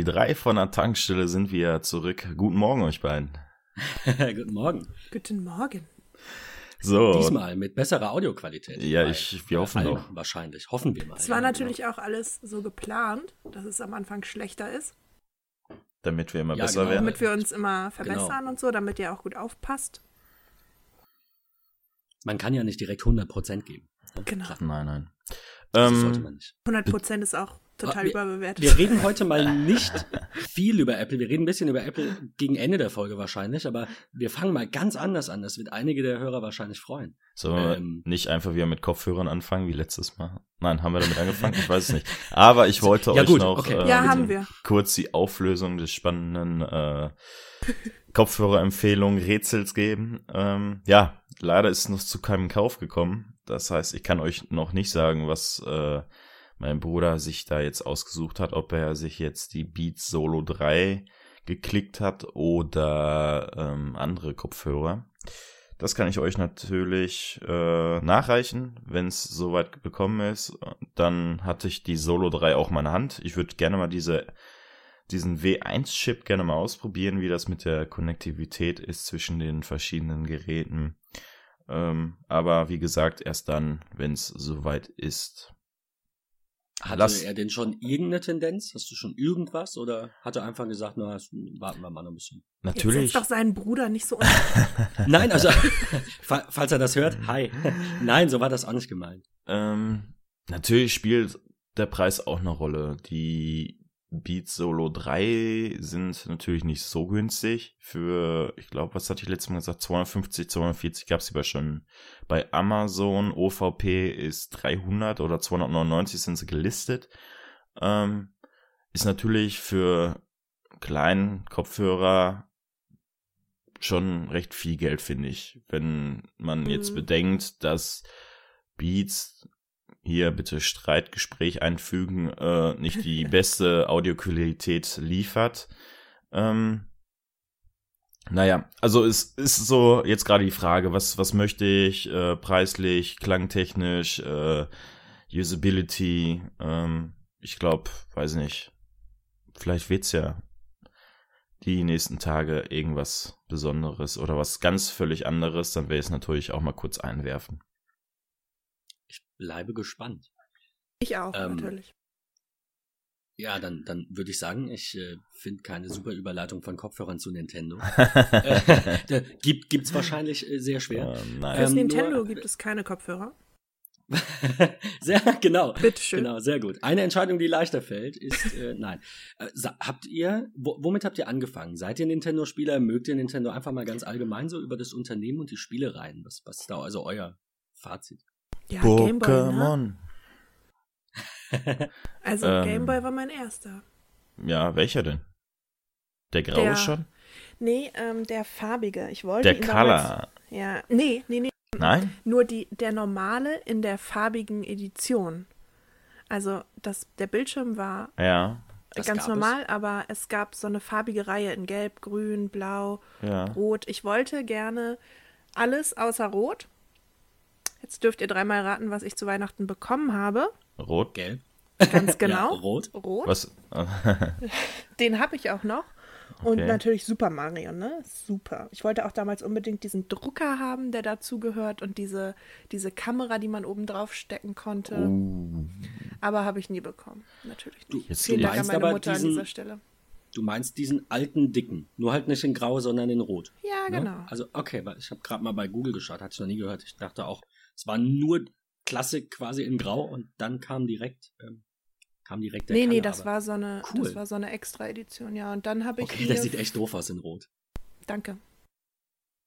die drei von der Tankstelle sind wieder zurück. Guten Morgen euch beiden. Guten Morgen. Guten Morgen. So. Diesmal mit besserer Audioqualität. Ja, ich, wir hoffen doch. Wahrscheinlich. Hoffen wir mal. Es war ja, natürlich genau. auch alles so geplant, dass es am Anfang schlechter ist, Damit wir immer Ja, besser genau. werden. damit wir uns immer verbessern Genau. und so, damit ihr auch gut aufpasst. Man kann ja nicht direkt 100% geben. Genau. Nein, nein. Das sollte Ähm, man nicht. 100% ist auch total wir- überbewertet. Wir reden heute mal nicht viel über Apple. Wir reden ein bisschen über Apple gegen Ende der Folge wahrscheinlich, aber wir fangen mal ganz anders an. Das wird einige der Hörer wahrscheinlich freuen. Sollen wir Ähm. nicht einfach wieder mit Kopfhörern anfangen wie letztes Mal? Nein, haben wir damit angefangen? Ich weiß es nicht. Aber ich wollte Ja, euch gut, noch okay. äh, ja, haben wir. kurz die Auflösung des spannenden äh, Kopfhörerempfehlung Rätsels geben. Ähm, ja, leider ist es noch zu keinem Kauf gekommen. Das heißt, ich kann euch noch nicht sagen, was äh, mein Bruder sich da jetzt ausgesucht hat, ob er sich jetzt die Beats Solo 3 geklickt hat oder ähm, andere Kopfhörer. Das kann ich euch natürlich äh, nachreichen, wenn es soweit bekommen ist. Dann hatte ich die Solo 3 auch in meiner Hand. Ich würde gerne mal diese, diesen W1-Chip gerne mal ausprobieren, wie das mit der Konnektivität ist zwischen den verschiedenen Geräten. Ähm, aber wie gesagt, erst dann, wenn es soweit ist. Hatte Lass- er denn schon irgendeine Tendenz? Hast du schon irgendwas? Oder hat er einfach gesagt, na, warten wir mal noch ein bisschen? Jetzt Natürlich. setzt doch seinen Bruder nicht so. Nein, also, fa- falls er das hört, hi. Nein, so war das auch nicht gemeint. Ähm, natürlich spielt der Preis auch eine Rolle. Die Beats Solo 3 sind natürlich nicht so günstig. Für, ich glaube, was hatte ich letztes Mal gesagt? 250, 240 gab es aber schon bei Amazon. OVP ist 300 oder 299 sind sie gelistet. Ähm, ist natürlich für kleinen Kopfhörer schon recht viel Geld, finde ich. Wenn man jetzt Mhm. bedenkt, dass Beats hier bitte Streitgespräch einfügen, äh, nicht die beste Audioqualität liefert. Ähm, naja, also es ist so jetzt gerade die Frage, was, was möchte ich äh, preislich, klangtechnisch, äh, Usability, ähm, ich glaube, weiß nicht, vielleicht wird's ja die nächsten Tage irgendwas Besonderes oder was ganz völlig anderes, dann werde ich es natürlich auch mal kurz einwerfen. Bleibe gespannt. Ich auch, Ähm, natürlich. Ja, dann, dann würde ich sagen, ich äh, finde keine super Überleitung von Kopfhörern zu Nintendo. äh, da gibt gibt's wahrscheinlich äh, sehr schwer. Ähm, nein. Fürs ähm, Nintendo nur- gibt es keine Kopfhörer. sehr genau. Bitteschön. Genau, sehr gut. Eine Entscheidung, die leichter fällt, ist äh, nein. Äh, habt ihr, wo, womit habt ihr angefangen? Seid ihr Nintendo-Spieler? Mögt ihr Nintendo einfach mal ganz allgemein so über das Unternehmen und die Spielereien? Was, was ist da also euer Fazit? Ja, Gameboy, ne? Pokémon. Also Ähm. Gameboy war mein erster. Ja, welcher denn? Der graue Der- schon? Nee, ähm, der farbige. Ich wollte Der ihn damals- Color. Ja, nee, nee, nee. Nein? Nur die, der normale in der farbigen Edition. Also das, der Bildschirm war Ja, Das ganz normal, aber es gab so eine farbige Reihe in Gelb, Grün, Blau, ja. Rot. Ich wollte gerne alles außer Rot. Jetzt dürft ihr dreimal raten, was ich zu Weihnachten bekommen habe. Rot. Gelb? Ganz genau. Ja, rot. Rot. Was? Den habe ich auch noch. Und Okay. natürlich Super Mario, ne? Super. Ich wollte auch damals unbedingt diesen Drucker haben, der dazugehört und diese, diese Kamera, die man oben drauf stecken konnte. Uh, Aber habe ich nie bekommen. Natürlich nicht. jetzt Vielen du Dank an meinst meine aber Mutter diesen- an dieser Stelle. Du meinst diesen alten dicken, nur halt nicht in grau, sondern in rot. Ja, ne? genau. Also okay, weil ich habe gerade mal bei Google geschaut, hatte ich noch nie gehört. Ich dachte auch, es war nur Klassik quasi in grau und dann kam direkt ähm, kam direkt der Nee, nee, Color, das war so eine, Cool. das war so eine extra Edition, ja. Und dann habe ich Okay, mir- sieht echt doof aus in rot. Danke.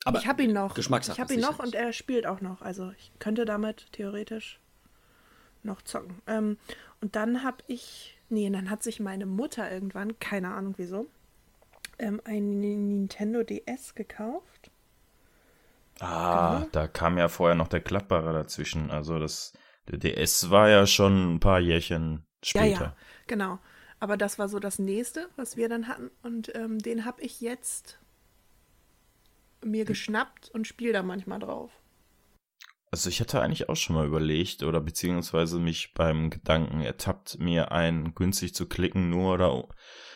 Aber ich habe ihn noch. Geschmackssache Ich habe ihn noch und er spielt auch noch. Also ich könnte damit theoretisch noch zocken. Ähm, und dann habe ich, nee, dann hat sich meine Mutter irgendwann, keine Ahnung wieso, ähm, ein Nintendo DS gekauft. Ah, Genau. da kam ja vorher noch der Klappbarer dazwischen. Also das, der DS war ja schon ein paar Jährchen später. Ja, ja, genau. Aber das war so das nächste, was wir dann hatten. Und ähm, den habe ich jetzt mir geschnappt und spiele da manchmal drauf. Also ich hatte eigentlich auch schon mal überlegt oder beziehungsweise mich beim Gedanken ertappt, mir einen günstig zu klicken, nur oder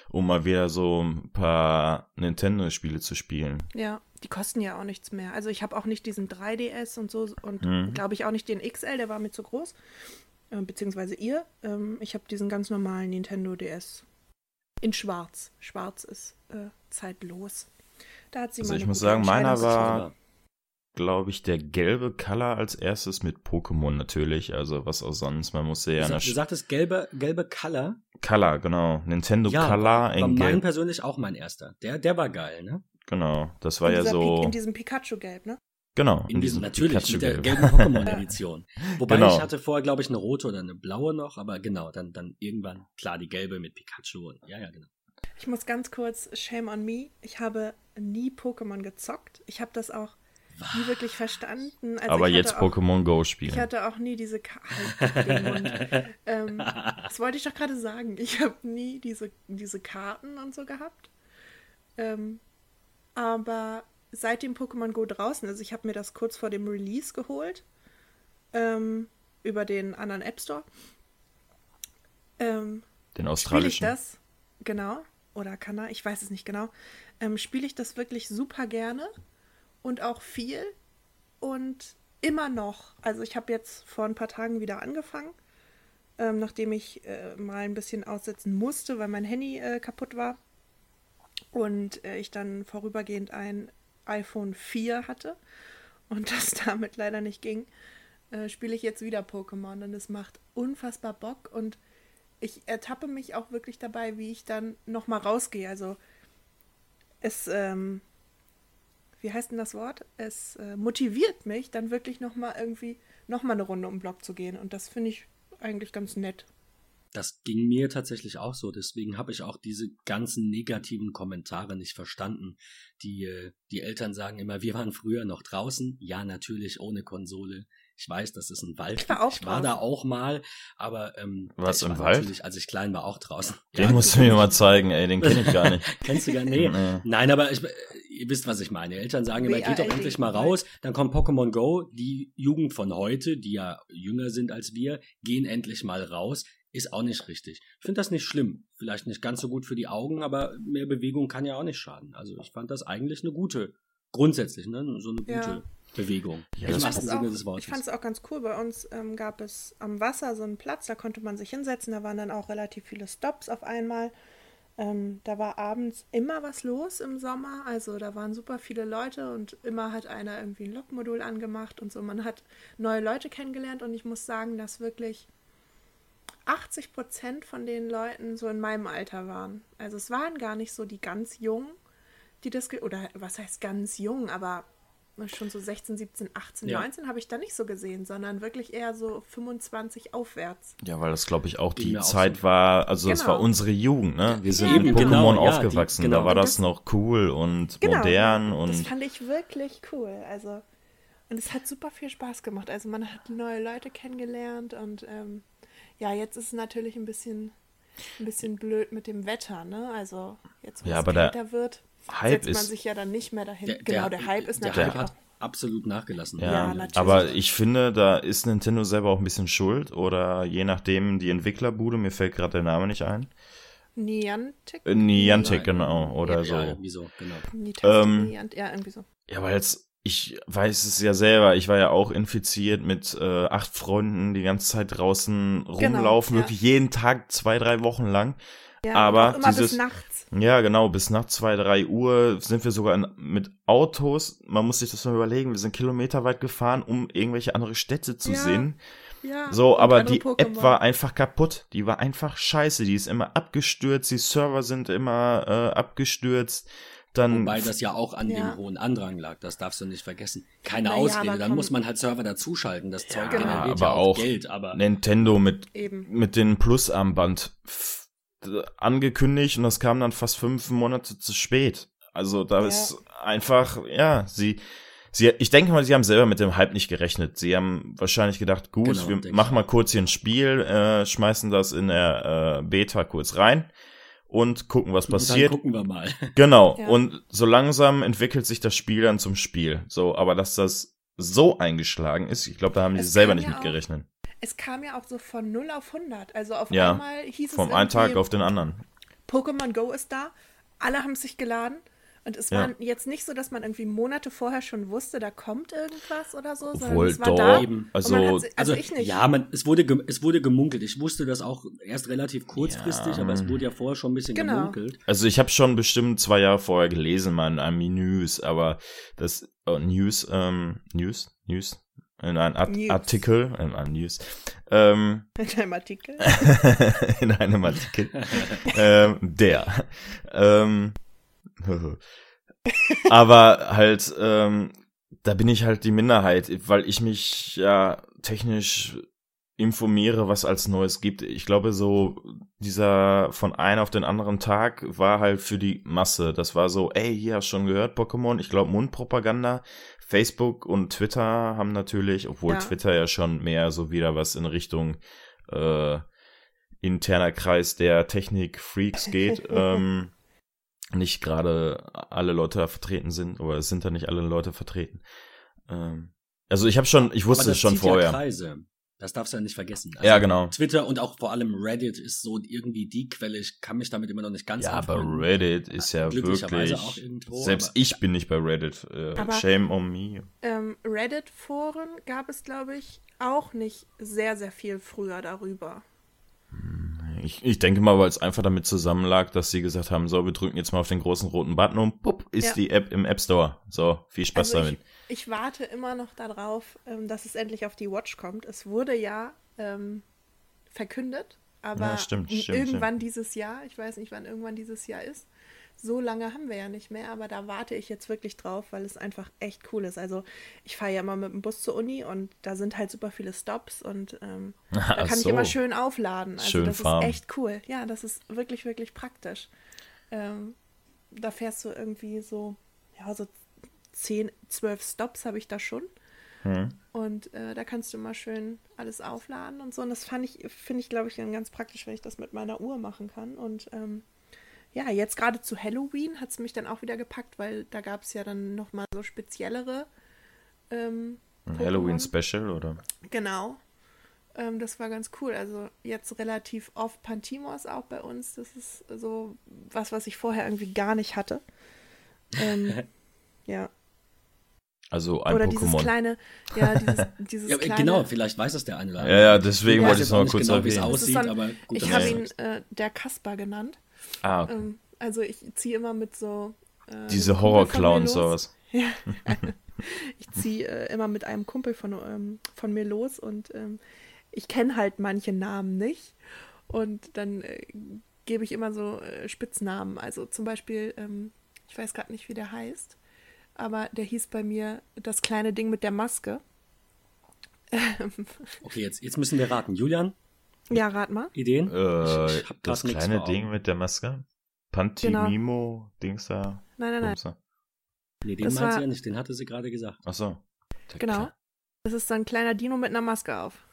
um mal wieder so ein paar Nintendo-Spiele zu spielen. Ja, die kosten ja auch nichts mehr. Also ich habe auch nicht diesen 3DS und so und Mhm. glaube ich auch nicht den XL, der war mir zu groß. Äh, beziehungsweise ihr. Ähm, ich habe diesen ganz normalen Nintendo DS. In schwarz. Schwarz ist äh, zeitlos. Da hat sie Also mal ich muss sagen, meiner war-. Glaube ich, der gelbe Color als erstes mit Pokémon natürlich. Also was auch sonst. Man musste ja Du, sag, du sagtest gelbe, gelbe Color. Color, genau. Nintendo Ja, Color war in mein gelb. persönlich auch mein erster. Der, der war geil, ne? Genau. Das war in, ja so. Pi- in diesem Pikachu-Gelb, ne? genau. In diesem, natürlich, mit der Pikachu-Gelb. gelben Pokémon-Edition. Wobei Genau. ich hatte vorher, glaube ich, eine rote oder eine blaue noch, aber genau, dann, dann irgendwann, klar, die gelbe mit Pikachu und, ja, ja, genau. Ich muss ganz kurz, shame on me, ich habe nie Pokémon gezockt. Ich habe das auch nie wirklich verstanden. Also Aber ich jetzt Pokémon Go Ich spielen. hatte auch nie diese Ka halt ähm, Das wollte ich doch gerade sagen. Ich habe nie diese, diese Karten und so gehabt. Ähm, aber seit dem Pokémon Go draußen, also ich habe mir das kurz vor dem Release geholt, ähm, über den anderen App Store. Ähm, Den spiele ich australischen. das, genau, oder kann er, ich weiß es nicht genau, ähm, spiele ich das wirklich super gerne und auch viel und immer noch. Also ich habe jetzt vor ein paar Tagen wieder angefangen, ähm, nachdem ich äh, mal ein bisschen aussetzen musste, weil mein Handy äh, kaputt war und äh, ich dann vorübergehend ein iPhone 4 hatte und das damit leider nicht ging, äh, spiele ich jetzt wieder Pokémon und es macht unfassbar Bock und ich ertappe mich auch wirklich dabei, wie ich dann nochmal rausgehe. Also es, ähm, wie heißt denn das Wort? Es äh, motiviert mich, dann wirklich nochmal irgendwie nochmal eine Runde um den Block zu gehen. Und das finde ich eigentlich ganz nett. Das ging mir tatsächlich auch so. Deswegen habe ich auch diese ganzen negativen Kommentare nicht verstanden. Die, äh, die Eltern sagen immer, wir waren früher noch draußen. Ja, natürlich ohne Konsole. Ich weiß, das ist ein Wald. Ich war auch ich war da auch mal, aber ähm, Was, im war Wald? Natürlich, als ich klein war, auch draußen. Den Ja, musst du mir mal zeigen, ey. Den kenne ich gar nicht. Kennst du gar nicht? Nee. Nein, aber ich, ihr wisst, was ich meine. Eltern sagen immer, geht doch endlich mal raus. Dann kommt Pokémon Go. Die Jugend von heute, die ja jünger sind als wir, gehen endlich mal raus. Ist auch nicht richtig. Ich finde das nicht schlimm. Vielleicht nicht ganz so gut für die Augen, aber mehr Bewegung kann ja auch nicht schaden. Also ich fand das eigentlich eine gute, grundsätzlich, ne? So eine gute Ja. Bewegung. Ja, Im wahrsten Sinne des Wortes. ich fand es auch ganz cool. Bei uns ähm, gab es am Wasser so einen Platz, da konnte man sich hinsetzen. Da waren dann auch relativ viele Stops auf einmal. Ähm, da war abends immer was los im Sommer. Also da waren super viele Leute und immer hat einer irgendwie ein Lokmodul angemacht und so. Man hat neue Leute kennengelernt und ich muss sagen, dass wirklich 80 Prozent von den Leuten so in meinem Alter waren. Also es waren gar nicht so die ganz Jungen, die das, ge- oder was heißt ganz jung, aber schon so 16, 17, 18, Ja. 19 habe ich da nicht so gesehen, sondern wirklich eher so 25 aufwärts. Ja, weil das, glaube ich, auch Ging die mir auch Zeit so. war, also es Genau. war unsere Jugend, ne? Wir sind Eben, mit Pokémon genau, ja, die- aufgewachsen. genau. Da war das das- noch cool und Genau. modern Das und fand ich wirklich cool. Also, und es hat super viel Spaß gemacht. Also man hat neue Leute kennengelernt und ähm, ja, jetzt ist es natürlich ein bisschen, ein bisschen blöd mit dem Wetter, ne? Also jetzt, wo Ja, es aber der kälter wird, Hype setzt man ist- sich ja dann nicht mehr dahin. Der- genau, der, Hype ist der natürlich Hype hat absolut nachgelassen. Ja, Ja, natürlich. aber ich finde, da ist Nintendo selber auch ein bisschen schuld oder je nachdem die Entwicklerbude, mir fällt gerade der Name nicht ein. Niantic? Äh, Niantic, Nein. genau, oder ja, so. Ja, irgendwie so, genau. Niantic, Ähm, ja, irgendwie so. Ja, weil jetzt, ich weiß es ja selber, ich war ja auch infiziert mit äh, acht Freunden, die ganze Zeit draußen rumlaufen, ja. wirklich jeden Tag, zwei, drei Wochen lang. Ja, aber immer dieses- bis nachts. Ja, genau, bis nach zwei, drei Uhr sind wir sogar in, mit Autos, man muss sich das mal überlegen, wir sind kilometerweit gefahren, um irgendwelche andere Städte zu Ja, sehen. Ja, So, aber die Pokémon. App war einfach kaputt. Die war einfach scheiße. Die ist immer abgestürzt. Die Server sind immer äh, abgestürzt. Dann Wobei das ja auch an Ja. dem hohen Andrang lag, das darfst du nicht vergessen. Keine Naja, Ausrede, dann muss man halt Server dazuschalten. Das Zeug genau. generiert aber ja auch, auch Geld, aber Nintendo mit Eben. mit dem Plus-Armband angekündigt und das kam dann fast fünf Monate zu spät. Also da Ja. ist einfach, ja, sie, sie, ich denke mal, sie haben selber mit dem Hype nicht gerechnet. Sie haben wahrscheinlich gedacht, gut, Genau, wir machen mal kurz hier ein Spiel, äh, schmeißen das in der äh, Beta kurz rein und gucken, was Und dann passiert. gucken wir mal. Genau. Ja. Und so langsam entwickelt sich das Spiel dann zum Spiel. So, aber dass das so eingeschlagen ist, ich glaube, da haben die Es selber nicht ja mit auch- gerechnet. Es kam ja auch so von 0 auf 100. Also auf Ja, einmal hieß Vom es einen Tag auf den anderen. Pokémon Go ist da, alle haben sich geladen. Und es Ja. war jetzt nicht so, dass man irgendwie Monate vorher schon wusste, da kommt irgendwas oder so, sondern Obwohl es war doch, da. Eben. Also, also, Also, ich nicht. ja, man, es, wurde es wurde gemunkelt. Ich wusste das auch erst relativ kurzfristig, Ja. aber es wurde ja vorher schon ein bisschen Genau. gemunkelt. also ich habe schon bestimmt zwei Jahre vorher gelesen, mal in einem News, aber das äh, News, ähm, News, News, in einem Art News. Artikel, in einem News, ähm, In einem Artikel. in einem Artikel, ähm, der, ähm, aber halt, ähm, da bin ich halt die Minderheit, weil ich mich ja technisch informiere, was als Neues gibt. Ich glaube, so dieser von einem auf den anderen Tag war halt für die Masse. Das war so, ey, hier hast du schon gehört, Pokémon. Ich glaube, Mundpropaganda. Facebook und Twitter haben natürlich, obwohl Ja. Twitter ja schon mehr so wieder was in Richtung äh, interner Kreis der Technik-Freaks geht, ähm, nicht gerade alle Leute da vertreten sind, oder es sind da nicht alle Leute vertreten. Ähm, also ich habe schon, ich wusste aber es schon zieht vorher. Ja Kreise. Das darfst du ja nicht vergessen. Also Ja, genau. Twitter und auch vor allem Reddit ist so irgendwie die Quelle. Ich kann mich damit immer noch nicht ganz Ja, aber anfreunden. Reddit ist ja Glücklicherweise wirklich. auch irgendwo, selbst aber- ich bin nicht bei Reddit. Äh, Aber- shame on me. ähm, Reddit-Foren gab es, glaube ich, auch nicht sehr, sehr viel früher darüber. Ich, ich denke mal, weil es einfach damit zusammenlag, dass sie gesagt haben, so, wir drücken jetzt mal auf den großen roten Button und pupp, ist Ja. die App im App Store. So, viel Spaß Also damit. ich, ich warte immer noch darauf, ähm, dass es endlich auf die Watch kommt. Es wurde ja ähm, verkündet, aber Ja, stimmt, stimmt, irgendwann dieses Jahr, ich weiß nicht, wann irgendwann dieses Jahr ist. So lange haben wir ja nicht mehr, aber da warte ich jetzt wirklich drauf, weil es einfach echt cool ist. Also ich fahre ja immer mit dem Bus zur Uni und da sind halt super viele Stops und ähm, da kann ich so. immer schön aufladen. Also Schön das fahren. ist echt cool. Ja, das ist wirklich, wirklich praktisch. Ähm, da fährst du irgendwie so, ja, so 10, 12 Stops habe ich da schon. Hm. Und äh, da kannst du mal schön alles aufladen und so. Und das fand ich, finde ich, glaube ich, ganz praktisch, wenn ich das mit meiner Uhr machen kann. Und ähm, ja, jetzt gerade zu Halloween hat es mich dann auch wieder gepackt, weil da gab es ja dann nochmal so speziellere ähm, Ein Halloween Pokémon. Special oder? Genau. Ähm, das war ganz cool. Also jetzt relativ oft Pantimos auch bei uns. Das ist so was, was ich vorher irgendwie gar nicht hatte. Ähm, ja. Also ein Oder dieses Pokémon. kleine, ja, dieses, dieses Ja, kleine. genau, vielleicht weiß das der eine oder Ja, ja, deswegen Ja, wollte ich es noch kurz genau, wie es erwähnen. Aussieht, gut, ich habe ihn äh, der Kasper genannt. Ah, okay. Ähm, also ich ziehe immer mit so. Äh, Diese Horror-Clowns los. oder was? Ja. ich ziehe äh, immer mit einem Kumpel von, ähm, von mir los und ähm, ich kenne halt manche Namen nicht. Und dann äh, gebe ich immer so äh, Spitznamen. Also zum Beispiel, ähm, ich weiß gerade nicht, wie der heißt, aber der hieß bei mir das kleine Ding mit der Maske. Okay, jetzt, jetzt müssen wir raten. Julian, Ja, rat mal. Ideen? Äh, Ich- ich hab das kleine. Ding mit der Maske? Pantimimo, Dings da. Nein, nein, nein. Nee, den das meint sie war- ja nicht, den hatte sie gerade gesagt. Ach so. Der Genau. Kle- Das ist so ein kleiner Dino mit einer Maske auf.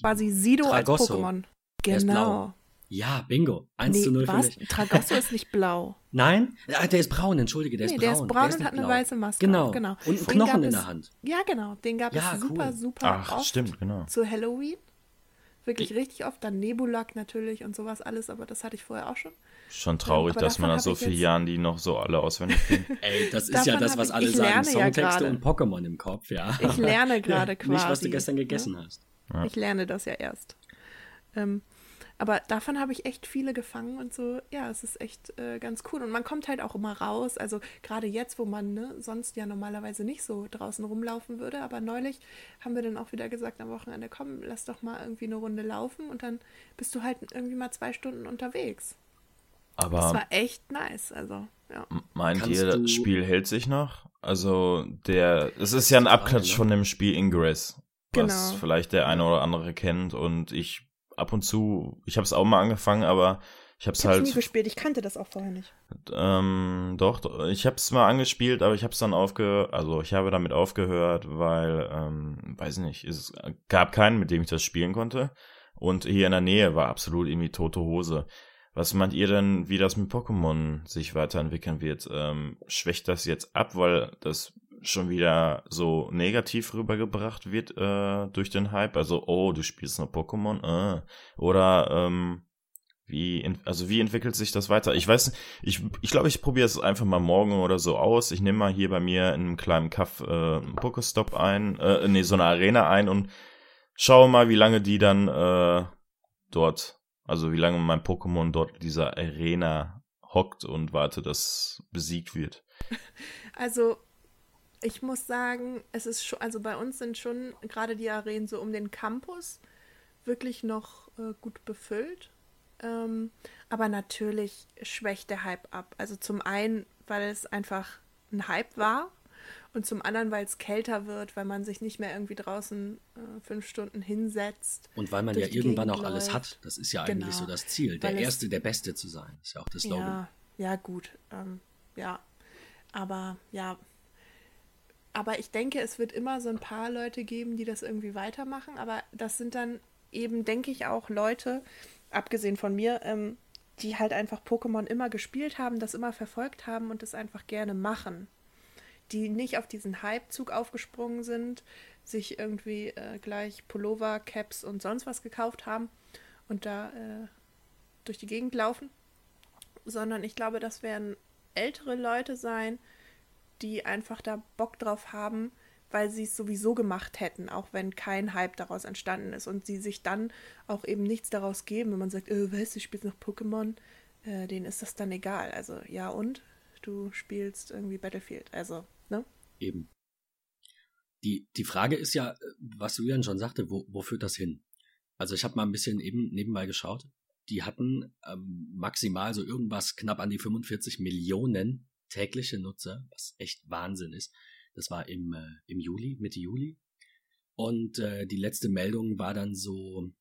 Quasi Sido Tragosso. als Pokémon. Der ist Genau. blau. Ja, bingo. 1 zu 0 für was? mich. Tragosso ist nicht blau. Nein? Ja, der ist braun, entschuldige, der nee, ist braun. der ist braun und nicht hat eine blau. weiße Maske. Genau. auf, genau. Und einen Knochen in der Hand. Ja, genau. Den gab Ja, es super, cool. super Ach, oft stimmt, genau. zu Halloween. Wirklich richtig oft. Dann Nebulak natürlich und sowas alles, aber das hatte ich vorher auch schon. Schon traurig, aber dass man nach so ich vielen Jahren die noch so alle auswendig kennt. Ey, das ist ja das, was ich- alle ich sagen. ja Songtexte gerade. und Pokémon im Kopf, ja. Ich lerne gerade quasi. Nicht, was du gestern ne? gegessen hast. Ja. Ich lerne das ja erst. Ähm, aber davon habe ich echt viele gefangen und so, ja, es ist echt äh, ganz cool. Und man kommt halt auch immer raus. Also gerade jetzt, wo man ne, sonst ja normalerweise nicht so draußen rumlaufen würde. Aber neulich haben wir dann auch wieder gesagt am Wochenende, komm, lass doch mal irgendwie eine Runde laufen und dann bist du halt irgendwie mal zwei Stunden unterwegs. Das Aber war echt nice. Also, ja. meint Kannst ihr, das Spiel hält sich noch? Also, der, es ist ja ein Abklatsch ne? von dem Spiel Ingress, was Genau. vielleicht der eine oder andere kennt und ich ab und zu, ich habe es auch mal angefangen, aber ich habe es Ich habe nie halt gespielt, ich kannte das auch vorher nicht. Ähm, doch, doch, ich habe es mal angespielt, aber ich habe es dann aufgehört, also ich habe damit aufgehört, weil, ähm, weiß nicht, es gab keinen, mit dem ich das spielen konnte. Und hier in der Nähe war absolut irgendwie tote Hose. Was meint ihr denn, wie das mit Pokémon sich weiterentwickeln wird? Ähm, schwächt das jetzt ab, weil das schon wieder so negativ rübergebracht wird äh, durch den Hype? Also, oh, du spielst noch Pokémon? Äh. Oder ähm, Wie, also wie entwickelt sich das weiter? Ich weiß, ich ich, glaube, ich probiere es einfach mal morgen oder so aus. Ich nehme mal hier bei mir in einem kleinen Kaff äh, einen Pokestop ein, äh, nee, so eine Arena ein und schaue mal, wie lange die dann äh, dort, also wie lange mein Pokémon dort dieser Arena hockt und warte, dass besiegt wird. Also ich muss sagen, es ist schon, also bei uns sind schon gerade die Arenen so um den Campus wirklich noch äh, gut befüllt. Ähm, aber natürlich schwächt der Hype ab. Also zum einen, weil es einfach ein Hype war und zum anderen, weil es kälter wird, weil man sich nicht mehr irgendwie draußen äh, fünf Stunden hinsetzt. Und weil man ja irgendwann auch alles läuft. hat. Das ist ja eigentlich genau. so das Ziel, der Erste, der Beste zu sein. Das ist ja auch das Slogan. Ja, ja gut. Ähm, ja, aber ja. Aber ich denke, es wird immer so ein paar Leute geben, die das irgendwie weitermachen. Aber das sind dann eben, denke ich, auch Leute, abgesehen von mir, ähm, die halt einfach Pokémon immer gespielt haben, das immer verfolgt haben und das einfach gerne machen. Die nicht auf diesen Hype-Zug aufgesprungen sind, sich irgendwie äh, gleich Pullover, Caps und sonst was gekauft haben und da äh, durch die Gegend laufen, sondern ich glaube, das werden ältere Leute sein, die einfach da Bock drauf haben, weil sie es sowieso gemacht hätten, auch wenn kein Hype daraus entstanden ist und sie sich dann auch eben nichts daraus geben, wenn man sagt, äh, weißt du, spiele noch Pokémon, äh, denen ist das dann egal. Also ja und? Du spielst irgendwie Battlefield, also, ne? Eben. Die, die Frage ist ja, was Julian schon sagte, wo, wo führt das hin? Also ich habe mal ein bisschen eben nebenbei geschaut. Die hatten ähm, maximal so irgendwas knapp an die 45 Millionen tägliche Nutzer, was echt Wahnsinn ist. Das war im, äh, im Juli, Mitte Juli. Und äh, die letzte Meldung war dann so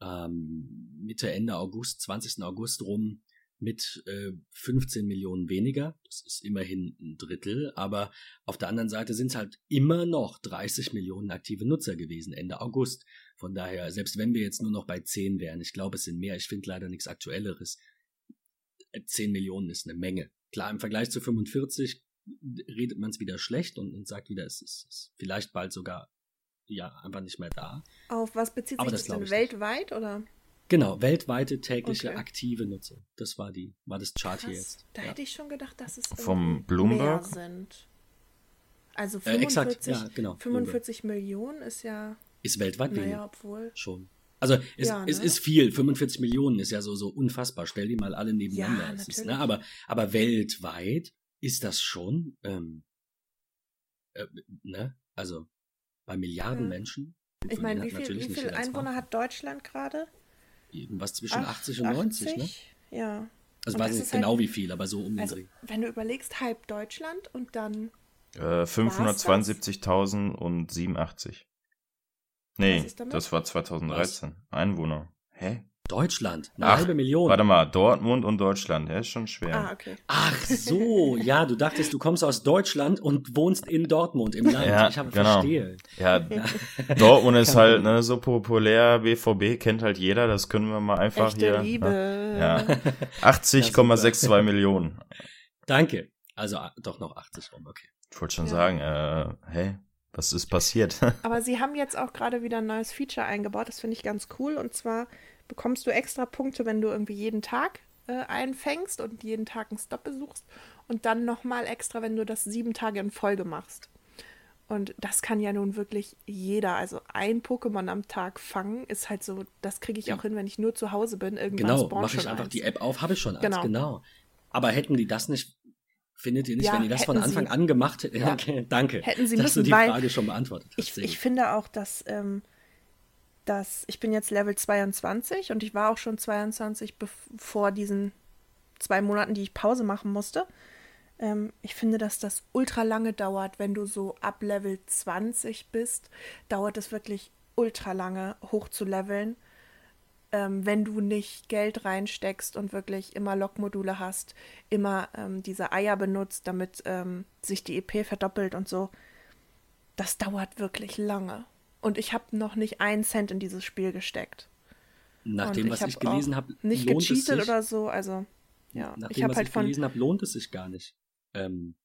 ähm, Mitte, Ende August, 20. August rum mit äh, 15 Millionen weniger. Das ist immerhin ein Drittel, aber auf der anderen Seite sind es halt immer noch 30 Millionen aktive Nutzer gewesen Ende August. Von daher, selbst wenn wir jetzt nur noch bei 10 wären, ich glaube, es sind mehr, ich finde leider nichts Aktuelleres. 10 äh, Millionen ist eine Menge. Klar, im Vergleich zu 45 redet man es wieder schlecht und, und sagt wieder, es ist, ist, vielleicht bald sogar ja einfach nicht mehr da. Auf was bezieht sich das, denn? Weltweit nicht. oder? Genau, weltweite tägliche okay. aktive Nutzer. Das war die, war das Chart Krass. hier jetzt. Da ja. hätte ich schon gedacht, dass es vom Bloomberg sind. Also 45, äh, exakt, ja, genau, 45 Millionen ist ja ist weltweit naja, obwohl schon. Also es, ja, ne? es ist viel. 45 Millionen ist ja so so unfassbar. Stell die mal alle nebeneinander. Ja, ist, ne? aber aber weltweit ist das schon, ähm, äh, ne? Also bei Milliarden ja. Menschen. Ich meine, wie viel, wie viel Einwohner hat Deutschland gerade? Irgendwas zwischen 80, 80 und 90, ne? Ja. Also weiß nicht genau halt, wie viel, aber so um den also, Wenn du überlegst, halb Deutschland und dann. Äh, 572.000 und 87. Nee, das war 2013. Was? Einwohner. Hä? Deutschland, eine Ach, halbe Million. Warte mal, Dortmund und Deutschland, ja, ist schon schwer. Ah, okay. Ach so, ja, du dachtest, du kommst aus Deutschland und wohnst in Dortmund im Land. Ja, ich habe genau. verstehe. Ja, Dortmund ist halt ne, so populär, BVB kennt halt jeder, das können wir mal einfach Echte hier. Liebe. Ne? Ja, 80,62 Millionen. Danke. Also doch noch 80 rum, okay. Ich wollte schon ja. sagen, äh, hey, was ist passiert? Aber sie haben jetzt auch gerade wieder ein neues Feature eingebaut, das finde ich ganz cool. Und zwar bekommst du extra Punkte, wenn du irgendwie jeden Tag äh, einfängst und jeden Tag einen Stop besuchst. Und dann nochmal extra, wenn du das sieben Tage in Folge machst. Und das kann ja nun wirklich jeder. Also ein Pokémon am Tag fangen ist halt so, das kriege ich auch hin, wenn ich nur zu Hause bin. Irgendwann genau, mache ich einfach eins. die App auf, habe ich schon eins, genau. genau. Aber hätten die das nicht Findet ihr nicht, ja, wenn die das von Anfang sie, an gemacht hätten? Ja. Okay, danke. Hätten sie dass müssen, du die Frage schon beantwortet hast. Ich, ich finde auch, dass, ähm, dass ich bin jetzt Level 22 und ich war auch schon 22 vor diesen zwei Monaten, die ich Pause machen musste. Ähm, ich finde, dass das ultra lange dauert, wenn du so ab Level 20 bist, dauert es wirklich ultra lange hoch zu leveln ähm, wenn du nicht Geld reinsteckst und wirklich immer Logmodule hast, immer ähm, diese Eier benutzt, damit ähm, sich die EP verdoppelt und so. Das dauert wirklich lange. Und ich habe noch nicht einen Cent in dieses Spiel gesteckt. Nach dem, was ich gelesen habe, nicht gecheatet oder so. Also ja, nach ich habe halt ich gelesen habe, lohnt es sich gar nicht. Ähm,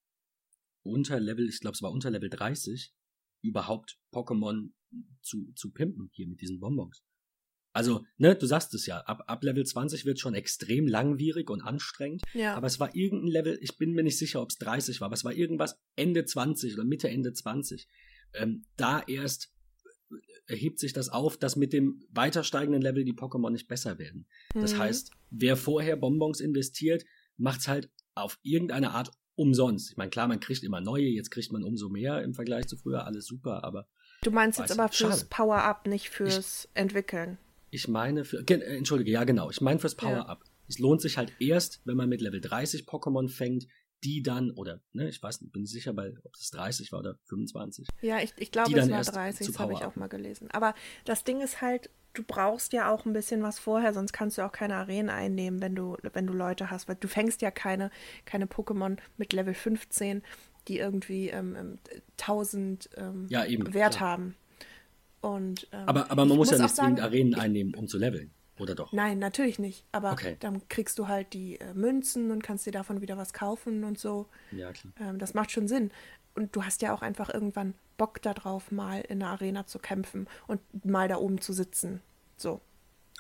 unter Level, ich glaube, es war unter Level 30, überhaupt Pokémon zu, zu pimpen hier mit diesen Bonbons. Also, ne, du sagst es ja, ab, ab Level 20 wird schon extrem langwierig und anstrengend. Ja. Aber es war irgendein Level, ich bin mir nicht sicher, ob es 30 war, aber es war irgendwas Ende 20 oder Mitte, Ende 20. Ähm, da erst erhebt sich das auf, dass mit dem weiter steigenden Level die Pokémon nicht besser werden. Das Mhm. heißt, wer vorher Bonbons investiert, macht's halt auf irgendeine Art umsonst. Ich meine, klar, man kriegt immer neue, jetzt kriegt man umso mehr im Vergleich zu früher, alles super, aber Du meinst jetzt aber fürs. Power-Up, nicht fürs Entwickeln. Ich meine für, äh, entschuldige, ja genau, ich meine fürs Power-Up. Es lohnt sich halt erst, wenn man mit Level 30 Pokémon fängt, die dann, oder, ne, ich weiß nicht, bin sicher, bei, ob es 30 war oder 25. Ja, ich, ich glaube, es war erst 30, zu das habe ich auch mal gelesen. Aber das Ding ist halt, du brauchst ja auch ein bisschen was vorher, sonst kannst du auch keine Arenen einnehmen, wenn du, wenn du Leute hast. Weil du fängst ja keine, keine Pokémon mit Level 15, die irgendwie ähm, ähm, 1000 ähm, Ja, eben, Wert klar. haben. Und, ähm, Aber, aber man ich muss ja nicht zwingend sagen, Arenen ich- einnehmen, um zu leveln. Oder doch? Nein, natürlich nicht. Aber Okay. dann kriegst du halt die äh, Münzen und kannst dir davon wieder was kaufen und so. Ja, klar. Ähm, das macht schon Sinn. Und du hast ja auch einfach irgendwann Bock darauf, mal in der Arena zu kämpfen und mal da oben zu sitzen. So.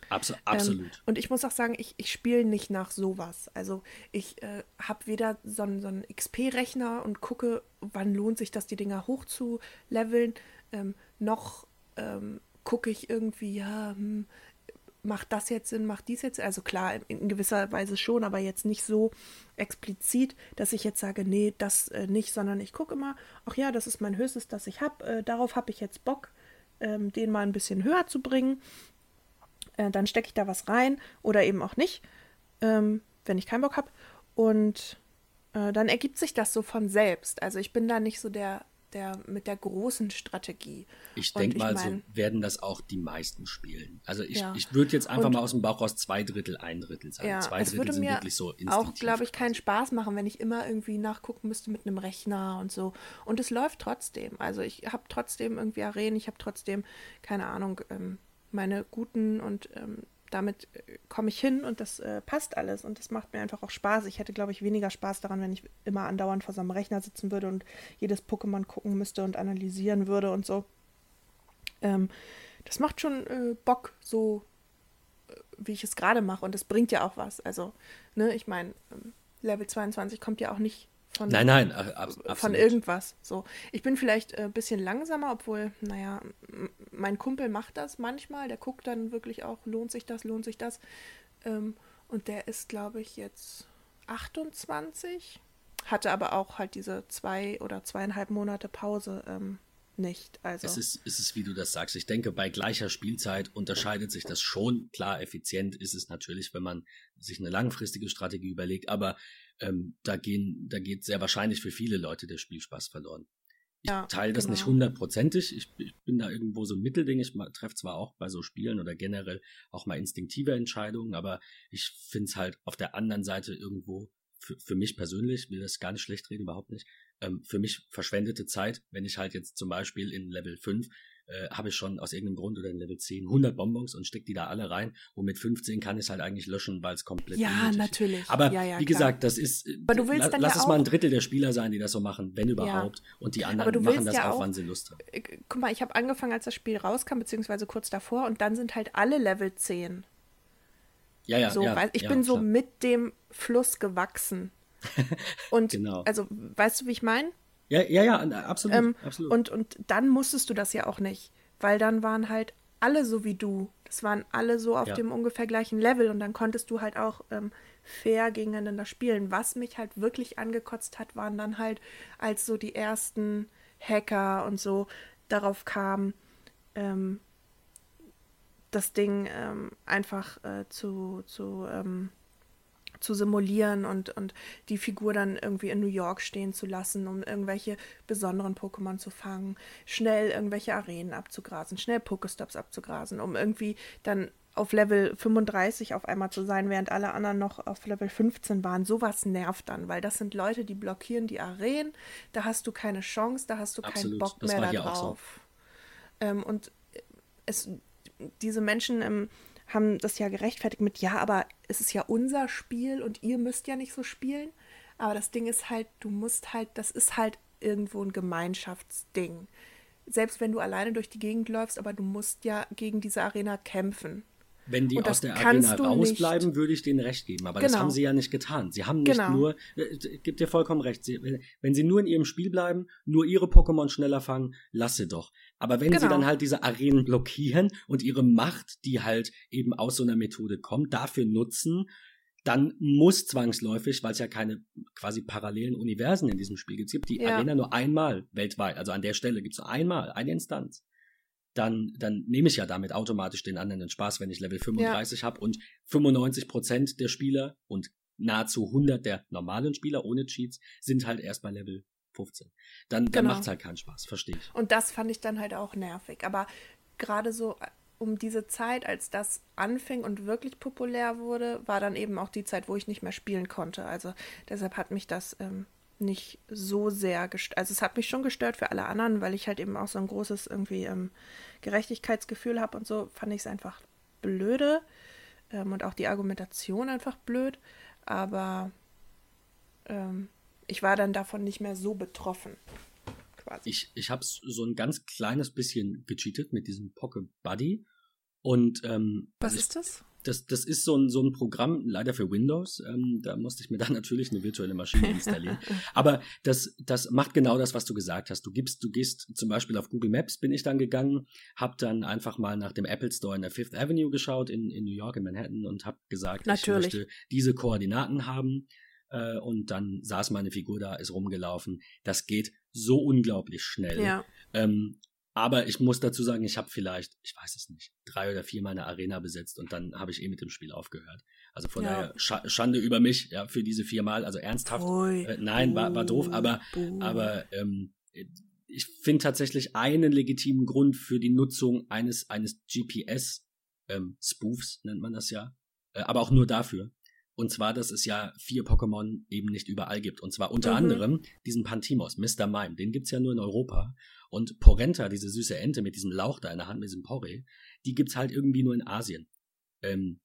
Abso Ähm, absolut. und ich muss auch sagen, ich, ich spiele nicht nach sowas. Also ich äh, habe weder so einen, so einen XP-Rechner und gucke, wann lohnt sich das, die Dinger hochzuleveln, ähm, noch ähm, gucke ich irgendwie, ja, hm, macht das jetzt Sinn, macht dies jetzt? Also klar, in, in gewisser Weise schon, aber jetzt nicht so explizit, dass ich jetzt sage, nee, das äh, nicht, sondern ich gucke immer, ach ja, das ist mein höchstes, das ich habe, äh, darauf habe ich jetzt Bock, ähm, den mal ein bisschen höher zu bringen äh, dann stecke ich da was rein oder eben auch nicht, ähm, wenn ich keinen Bock habe. Und äh, dann ergibt sich das so von selbst. Also ich bin da nicht so der, der mit der großen Strategie. Ich denke mal, mein, so werden das auch die meisten spielen. Also ich, Ja. ich würde jetzt einfach Und- mal aus dem Bauch raus zwei Drittel, ein Drittel sagen. Ja, zwei Drittel würde sind mir wirklich so auch, instinktiv. glaube ich, keinen Spaß machen, wenn ich immer irgendwie nachgucken müsste mit einem Rechner und so. Und es läuft trotzdem. Also ich habe trotzdem irgendwie Arenen, ich habe trotzdem, keine Ahnung, ähm, meine guten und ähm, damit äh, komme ich hin und das äh, passt alles und das macht mir einfach auch Spaß. Ich hätte, glaube ich, weniger Spaß daran, wenn ich immer andauernd vor so einem Rechner sitzen würde und jedes Pokémon gucken müsste und analysieren würde und so. Ähm, das macht schon äh, Bock, so äh, wie ich es gerade mache und das bringt ja auch was. Also, ne, ich meine, ähm, Level 22 kommt ja auch nicht von, Nein, nein, von irgendwas. So, ich bin vielleicht äh, ein bisschen langsamer, obwohl, naja, mein Kumpel macht das manchmal. Der guckt dann wirklich auch, lohnt sich das, lohnt sich das. Ähm, und der ist, glaube ich, jetzt 28, hatte aber auch halt diese zwei oder zweieinhalb Monate Pause ähm, nicht. Also, Es ist, es ist, wie du das sagst. Ich denke, bei gleicher Spielzeit unterscheidet sich das schon. Klar, effizient ist es natürlich, wenn man sich eine langfristige Strategie überlegt, aber ähm, da, gehen, da geht sehr wahrscheinlich für viele Leute der Spielspaß verloren. Ich Ja, teile das genau. nicht hundertprozentig. Ich, ich bin da irgendwo so ein Mittelding. Ich treffe zwar auch bei so Spielen oder generell auch mal instinktive Entscheidungen, aber ich finde es halt auf der anderen Seite irgendwo für, für mich persönlich, will das gar nicht schlecht reden, überhaupt nicht, ähm, für mich verschwendete Zeit, wenn ich halt jetzt zum Beispiel in Level 5 äh, habe ich schon aus irgendeinem Grund oder in Level 10 100 Bonbons und steck die da alle rein und mit 15 kann ich es halt eigentlich löschen, weil es komplett ja, natürlich. Aber ja, ja, wie klar. gesagt, das ist. Aber du willst la- dann lass ja es mal ein Drittel der Spieler sein, die das so machen, wenn überhaupt. Und die anderen du machen das auch, auch- wann sie Lust haben. Äh, Guck mal, ich habe angefangen, als das Spiel rauskam, beziehungsweise kurz davor, und dann sind halt alle Level 10. Ja, ja, so, ja. ich bin so klar. mit dem Fluss gewachsen. Und Genau. also, weißt du, wie ich meine? Ja, ja, ja, absolut. Ähm, absolut. und, und dann musstest du das ja auch nicht, weil dann waren halt alle so wie du. Das waren alle so auf Ja. dem ungefähr gleichen Level und dann konntest du halt auch ähm, fair gegeneinander spielen. Was mich halt wirklich angekotzt hat, waren dann halt, als so die ersten Hacker und so darauf kamen, ähm, das Ding ähm, einfach äh, zu, zu, ähm, zu simulieren und, und die Figur dann irgendwie in New York stehen zu lassen, um irgendwelche besonderen Pokémon zu fangen, schnell irgendwelche Arenen abzugrasen, schnell Pokestops abzugrasen, um irgendwie dann auf Level 35 auf einmal zu sein, während alle anderen noch auf Level 15 waren. Sowas nervt dann, weil das sind Leute, die blockieren die Arenen, da hast du keine Chance, da hast du keinen Absolut, Bock das mehr auch so. darauf. Ähm, und es, diese Menschen ähm, haben das ja gerechtfertigt mit, ja, aber es ist ja unser Spiel und ihr müsst ja nicht so spielen. Aber das Ding ist halt, du musst halt, das ist halt irgendwo ein Gemeinschaftsding. Selbst wenn du alleine durch die Gegend läufst, aber du musst ja gegen diese Arena kämpfen. Wenn die aus der Arena rausbleiben, würde ich denen recht geben. Aber genau. das haben sie ja nicht getan. Sie haben nicht genau. nur, äh, gibt dir vollkommen recht, sie, wenn sie nur in ihrem Spiel bleiben, nur ihre Pokémon schneller fangen, lasse doch. Aber wenn genau. sie dann halt diese Arenen blockieren und ihre Macht, die halt eben aus so einer Methode kommt, dafür nutzen, dann muss zwangsläufig, weil es ja keine quasi parallelen Universen in diesem Spiel gibt, die ja. Arena nur einmal weltweit, also an der Stelle gibt es nur einmal, eine Instanz. Dann, dann nehme ich ja damit automatisch den anderen den Spaß, wenn ich Level 35 ja. habe und 95% der Spieler und nahezu 100 der normalen Spieler ohne Cheats sind halt erst bei Level 15. Dann, dann genau. macht es halt keinen Spaß, verstehe ich. Und das fand ich dann halt auch nervig. Aber gerade so um diese Zeit, als das anfing und wirklich populär wurde, war dann eben auch die Zeit, wo ich nicht mehr spielen konnte. Also deshalb hat mich das ähm, nicht so sehr gestört. Also es hat mich schon gestört für alle anderen, weil ich halt eben auch so ein großes irgendwie ähm, Gerechtigkeitsgefühl habe und so, fand ich es einfach blöde ähm, und auch die Argumentation einfach blöd. Aber ähm, ich war dann davon nicht mehr so betroffen quasi. Ich, ich habe so ein ganz kleines bisschen gecheatet mit diesem Pocket Buddy. Und ähm, was also ist das? Das, das ist so ein, so ein Programm, leider für Windows. Ähm, da musste ich mir dann natürlich eine virtuelle Maschine installieren. Aber das, das macht genau das, was du gesagt hast. Du gibst, du gehst zum Beispiel auf Google Maps, bin ich dann gegangen, habe dann einfach mal nach dem Apple Store in der Fifth Avenue geschaut in, in New York, in Manhattan und habe gesagt, natürlich. ich möchte diese Koordinaten haben äh, und dann saß meine Figur da, ist rumgelaufen. Das geht so unglaublich schnell. Ja. Ähm, aber ich muss dazu sagen, ich habe vielleicht, ich weiß es nicht, drei oder vier meine Arena besetzt und dann habe ich eh mit dem Spiel aufgehört. Also von ja. daher Sch Schande über mich, ja, für diese viermal, also ernsthaft. Äh, nein, war, war doof, aber, aber ähm, ich finde tatsächlich einen legitimen Grund für die Nutzung eines, eines GPS-Spoofs, ähm, nennt man das ja. Äh, aber auch nur dafür. Und zwar, dass es ja vier Pokémon eben nicht überall gibt. Und zwar unter mhm. anderem diesen Pantimos, Mr. Mime. Den gibt's ja nur in Europa. Und Porenta, diese süße Ente mit diesem Lauch da in der Hand, mit diesem Porree, die gibt's halt irgendwie nur in Asien. Ähm,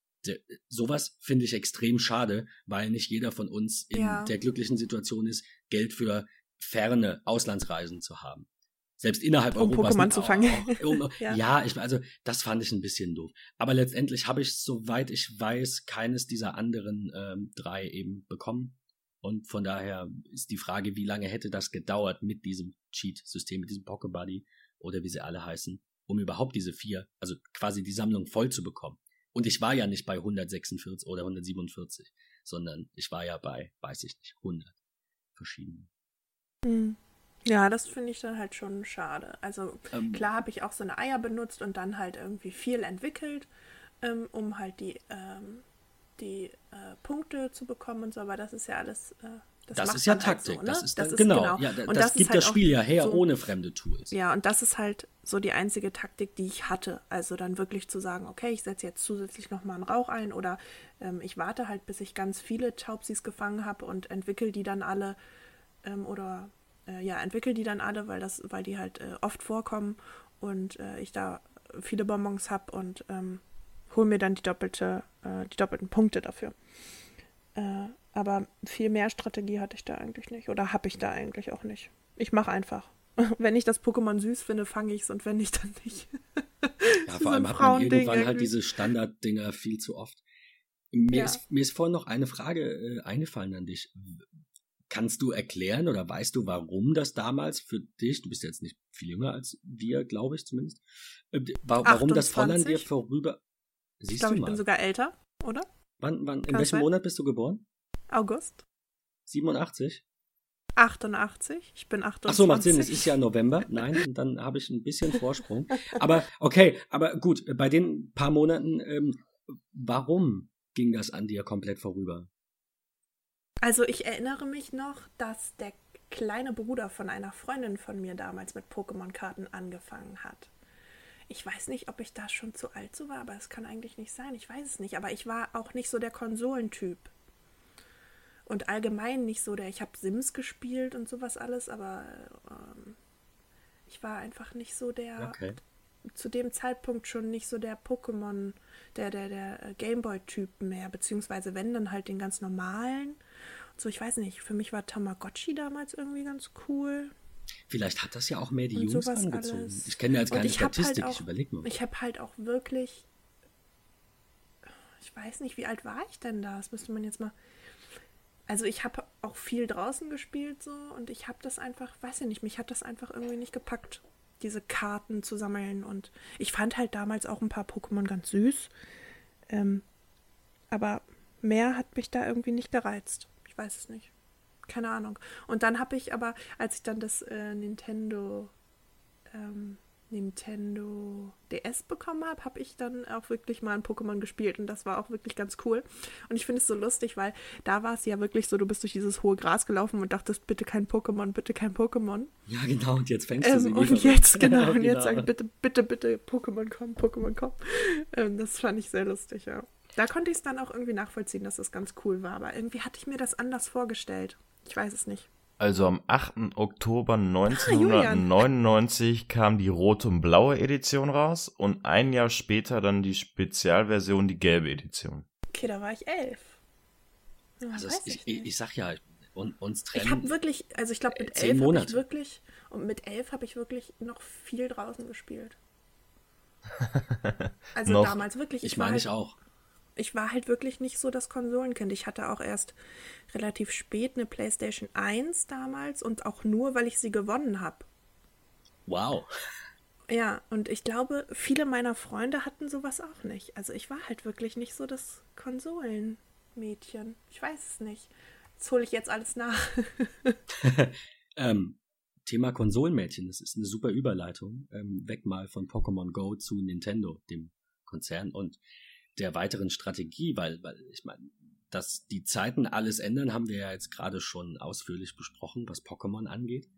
sowas finde ich extrem schade, weil nicht jeder von uns in ja. der glücklichen Situation ist, Geld für ferne Auslandsreisen zu haben selbst innerhalb um Europas. Pokémon zu fangen. Auch, um, ja. ja, ich, also das fand ich ein bisschen doof. Aber letztendlich habe ich, soweit ich weiß, keines dieser anderen ähm, drei eben bekommen. Und von daher ist die Frage, wie lange hätte das gedauert mit diesem Cheat-System, mit diesem Poké Buddy oder wie sie alle heißen, um überhaupt diese vier, also quasi die Sammlung voll zu bekommen. Und ich war ja nicht bei 146 oder 147, sondern ich war ja bei, weiß ich nicht, 100 verschiedenen. Mhm. Ja, das finde ich dann halt schon schade. Also ähm, klar habe ich auch so eine Eier benutzt und dann halt irgendwie viel entwickelt, ähm, um halt die, ähm, die äh, Punkte zu bekommen und so, aber das ist ja alles. Äh, das, das ist ja Taktik. Halt so, ne? Das ist, das dann, ist genau. genau. Ja, und das, das gibt halt das Spiel ja her so, ohne fremde Tools. Ja, und das ist halt so die einzige Taktik, die ich hatte. Also dann wirklich zu sagen, okay, ich setze jetzt zusätzlich nochmal einen Rauch ein oder ähm, ich warte halt, bis ich ganz viele Taubsis gefangen habe und entwickle die dann alle ähm, oder äh, ja, entwickle die dann alle, weil das, weil die halt äh, oft vorkommen und äh, ich da viele Bonbons habe und ähm, hole mir dann die doppelte, äh, die doppelten Punkte dafür. Äh, aber viel mehr Strategie hatte ich da eigentlich nicht. Oder habe ich da eigentlich auch nicht. Ich mache einfach. wenn ich das Pokémon süß finde, fange ich es und wenn nicht, dann nicht. ja, vor allem hat man irgendwann halt irgendwie. halt diese Standarddinger viel zu oft. Mir, ja. ist, mir ist vorhin noch eine Frage äh, eingefallen an dich. Kannst du erklären oder weißt du, warum das damals für dich, du bist jetzt nicht viel jünger als wir, glaube ich zumindest, äh, warum 28? das voll an dir vorüber. Siehst ich glaube, ich bin sogar älter, oder? Wann, wann, in welchem sein? Monat bist du geboren? August. 87? 88, ich bin 28. Ach so, macht Sinn, es ist ja November. Nein, dann habe ich ein bisschen Vorsprung. Aber okay, aber gut, bei den paar Monaten, ähm, warum ging das an dir komplett vorüber? Also ich erinnere mich noch, dass der kleine Bruder von einer Freundin von mir damals mit Pokémon-Karten angefangen hat. Ich weiß nicht, ob ich da schon zu alt so war, aber es kann eigentlich nicht sein. Ich weiß es nicht. Aber ich war auch nicht so der Konsolentyp. Und allgemein nicht so der, ich habe Sims gespielt und sowas alles, aber ähm, ich war einfach nicht so der, okay. zu dem Zeitpunkt schon nicht so der Pokémon, der, der, der Gameboy-Typ mehr, beziehungsweise wenn dann halt den ganz normalen so, ich weiß nicht, für mich war Tamagotchi damals irgendwie ganz cool. Vielleicht hat das ja auch mehr die Jungs angezogen. Alles. Ich kenne ja jetzt keine Statistik, halt auch, ich überlege mal. Ich habe halt auch wirklich ich weiß nicht, wie alt war ich denn da? Das müsste man jetzt mal. Also ich habe auch viel draußen gespielt so und ich habe das einfach, weiß ich nicht, mich hat das einfach irgendwie nicht gepackt, diese Karten zu sammeln. Und ich fand halt damals auch ein paar Pokémon ganz süß. Ähm, aber mehr hat mich da irgendwie nicht gereizt. Ich weiß es nicht. Keine Ahnung. Und dann habe ich aber, als ich dann das äh, Nintendo ähm, Nintendo DS bekommen habe, habe ich dann auch wirklich mal ein Pokémon gespielt und das war auch wirklich ganz cool. Und ich finde es so lustig, weil da war es ja wirklich so, du bist durch dieses hohe Gras gelaufen und dachtest, bitte kein Pokémon, bitte kein Pokémon. Ja, genau, und jetzt fängst du Ähm, sie und wieder. jetzt, genau, und genau. jetzt sag bitte, bitte, bitte, Pokémon komm, Pokémon komm. Ähm, das fand ich sehr lustig, ja. Da konnte ich es dann auch irgendwie nachvollziehen, dass das ganz cool war, aber irgendwie hatte ich mir das anders vorgestellt. Ich weiß es nicht. Also am 8. Oktober Ah, Julian. 1999 kam die rote und blaue Edition raus und ein Jahr später dann die Spezialversion, die gelbe Edition. Okay, da war ich elf. Ja, Also weiß ich, ich, ich sag ja, un, uns Ich habe trennen. wirklich, also ich glaube mit elf habe ich wirklich, und mit elf habe ich wirklich noch viel draußen gespielt. Also Noch? damals wirklich. Ich war meine halt, ich auch. Ich war halt wirklich nicht so das Konsolenkind. Ich hatte auch erst relativ spät eine PlayStation 1 damals und auch nur, weil ich sie gewonnen habe. Wow. Ja, und ich glaube, viele meiner Freunde hatten sowas auch nicht. Also ich war halt wirklich nicht so das Konsolenmädchen. Ich weiß es nicht. Das hole ich jetzt alles nach. Ähm, Thema Konsolenmädchen, das ist eine super Überleitung. Ähm, weg mal von Pokémon Go zu Nintendo, dem Konzern und der weiteren Strategie, weil, weil ich meine, dass die Zeiten alles ändern, haben wir ja jetzt gerade schon ausführlich besprochen, was Pokémon angeht.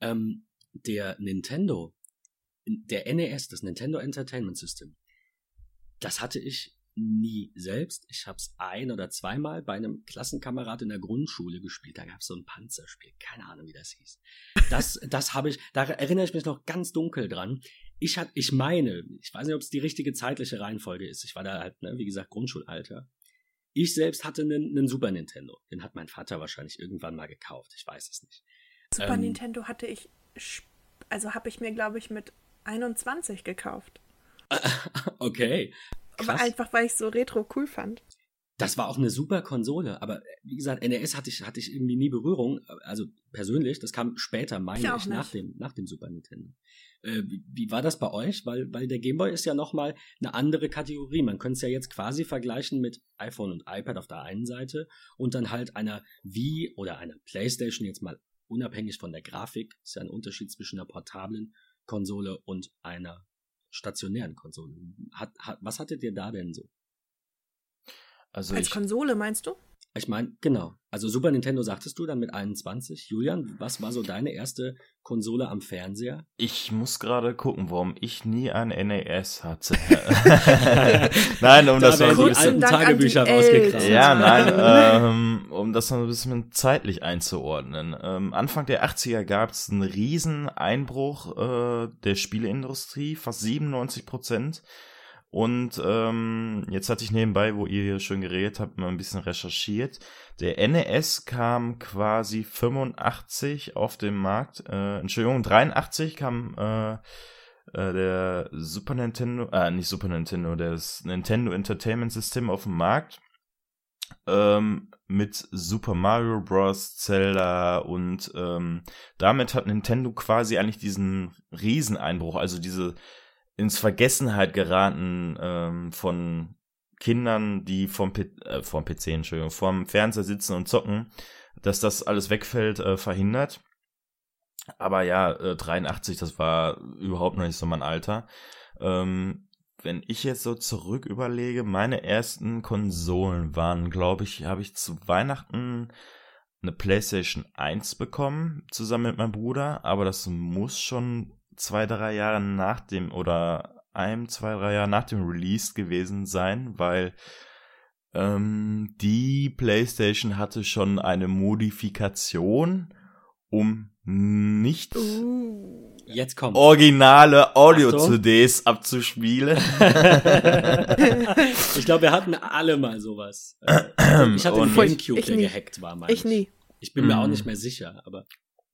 Ähm, der Nintendo, der NES, das Nintendo Entertainment System, das hatte ich nie selbst. Ich habe es ein oder zweimal bei einem Klassenkamerad in der Grundschule gespielt. Da gab es so ein Panzerspiel, keine Ahnung, wie das hieß. Das, das habe ich, da erinnere ich mich noch ganz dunkel dran. Ich hatte, ich meine, ich weiß nicht, ob es die richtige zeitliche Reihenfolge ist. Ich war da halt, ne, wie gesagt, Grundschulalter. Ich selbst hatte einen, einen Super Nintendo. Den hat mein Vater wahrscheinlich irgendwann mal gekauft. Ich weiß es nicht. Super Ähm, Nintendo hatte ich, also habe ich mir, glaube ich, mit 21 gekauft. Okay. Aber Krass. einfach, weil ich so retro cool fand. Das war auch eine super Konsole, aber wie gesagt, NES hatte ich, hatte ich irgendwie nie Berührung. Also persönlich, das kam später, meine Ich ich, nach, dem, nach dem Super Nintendo. Äh, wie, war das bei euch? Weil, weil der Gameboy ist ja nochmal eine andere Kategorie. Man könnte es ja jetzt quasi vergleichen mit iPhone und iPad auf der einen Seite und dann halt einer Wii oder einer Playstation, jetzt mal unabhängig von der Grafik. Ist ja ein Unterschied zwischen einer portablen Konsole und einer stationären Konsole. Hat, hat, was hattet ihr da denn so? Also Als ich, Konsole, meinst du? Ich meine, genau. Also Super Nintendo sagtest du dann mit 21. Julian, was war so deine erste Konsole am Fernseher? ich muss gerade gucken, warum ich nie ein NES hatte. Nein, um Da das mal so ein bisschen Tagebücher rausgekramt. Ja, nein, ähm, um das mal ein bisschen zeitlich einzuordnen. Ähm, Anfang der 80er gab es einen riesen Einbruch äh, der Spieleindustrie, fast 97 Prozent. Und ähm, jetzt hatte ich nebenbei, wo ihr hier schön geredet habt, mal ein bisschen recherchiert. Der NES kam quasi 85 auf den Markt. Äh, Entschuldigung, 83 kam äh, äh, der Super Nintendo, äh, nicht Super Nintendo, das Nintendo Entertainment System auf den Markt ähm, mit Super Mario Bros., Zelda und ähm, damit hat Nintendo quasi eigentlich diesen Rieseneinbruch, also diese ins Vergessenheit geraten ähm, von Kindern, die vom, P äh, vom PC, Entschuldigung, vom Fernseher sitzen und zocken, dass das alles wegfällt, äh, verhindert. Aber ja, äh, 83, das war überhaupt noch nicht so mein Alter. Ähm, wenn ich jetzt so zurück überlege, meine ersten Konsolen waren, glaube ich, habe ich zu Weihnachten eine PlayStation 1 bekommen, zusammen mit meinem Bruder, aber das muss schon zwei, drei Jahre nach dem oder ein, zwei, drei Jahre nach dem Release gewesen sein, weil ähm, die PlayStation hatte schon eine Modifikation, um nicht Uh. Jetzt kommt. originale. Audio-CDs abzuspielen. ich glaube, wir hatten alle mal sowas. Äh, Ich hatte einen Gamecube, der gehackt war, meine Ich nie. Ich bin mir auch Mm. nicht mehr sicher, aber.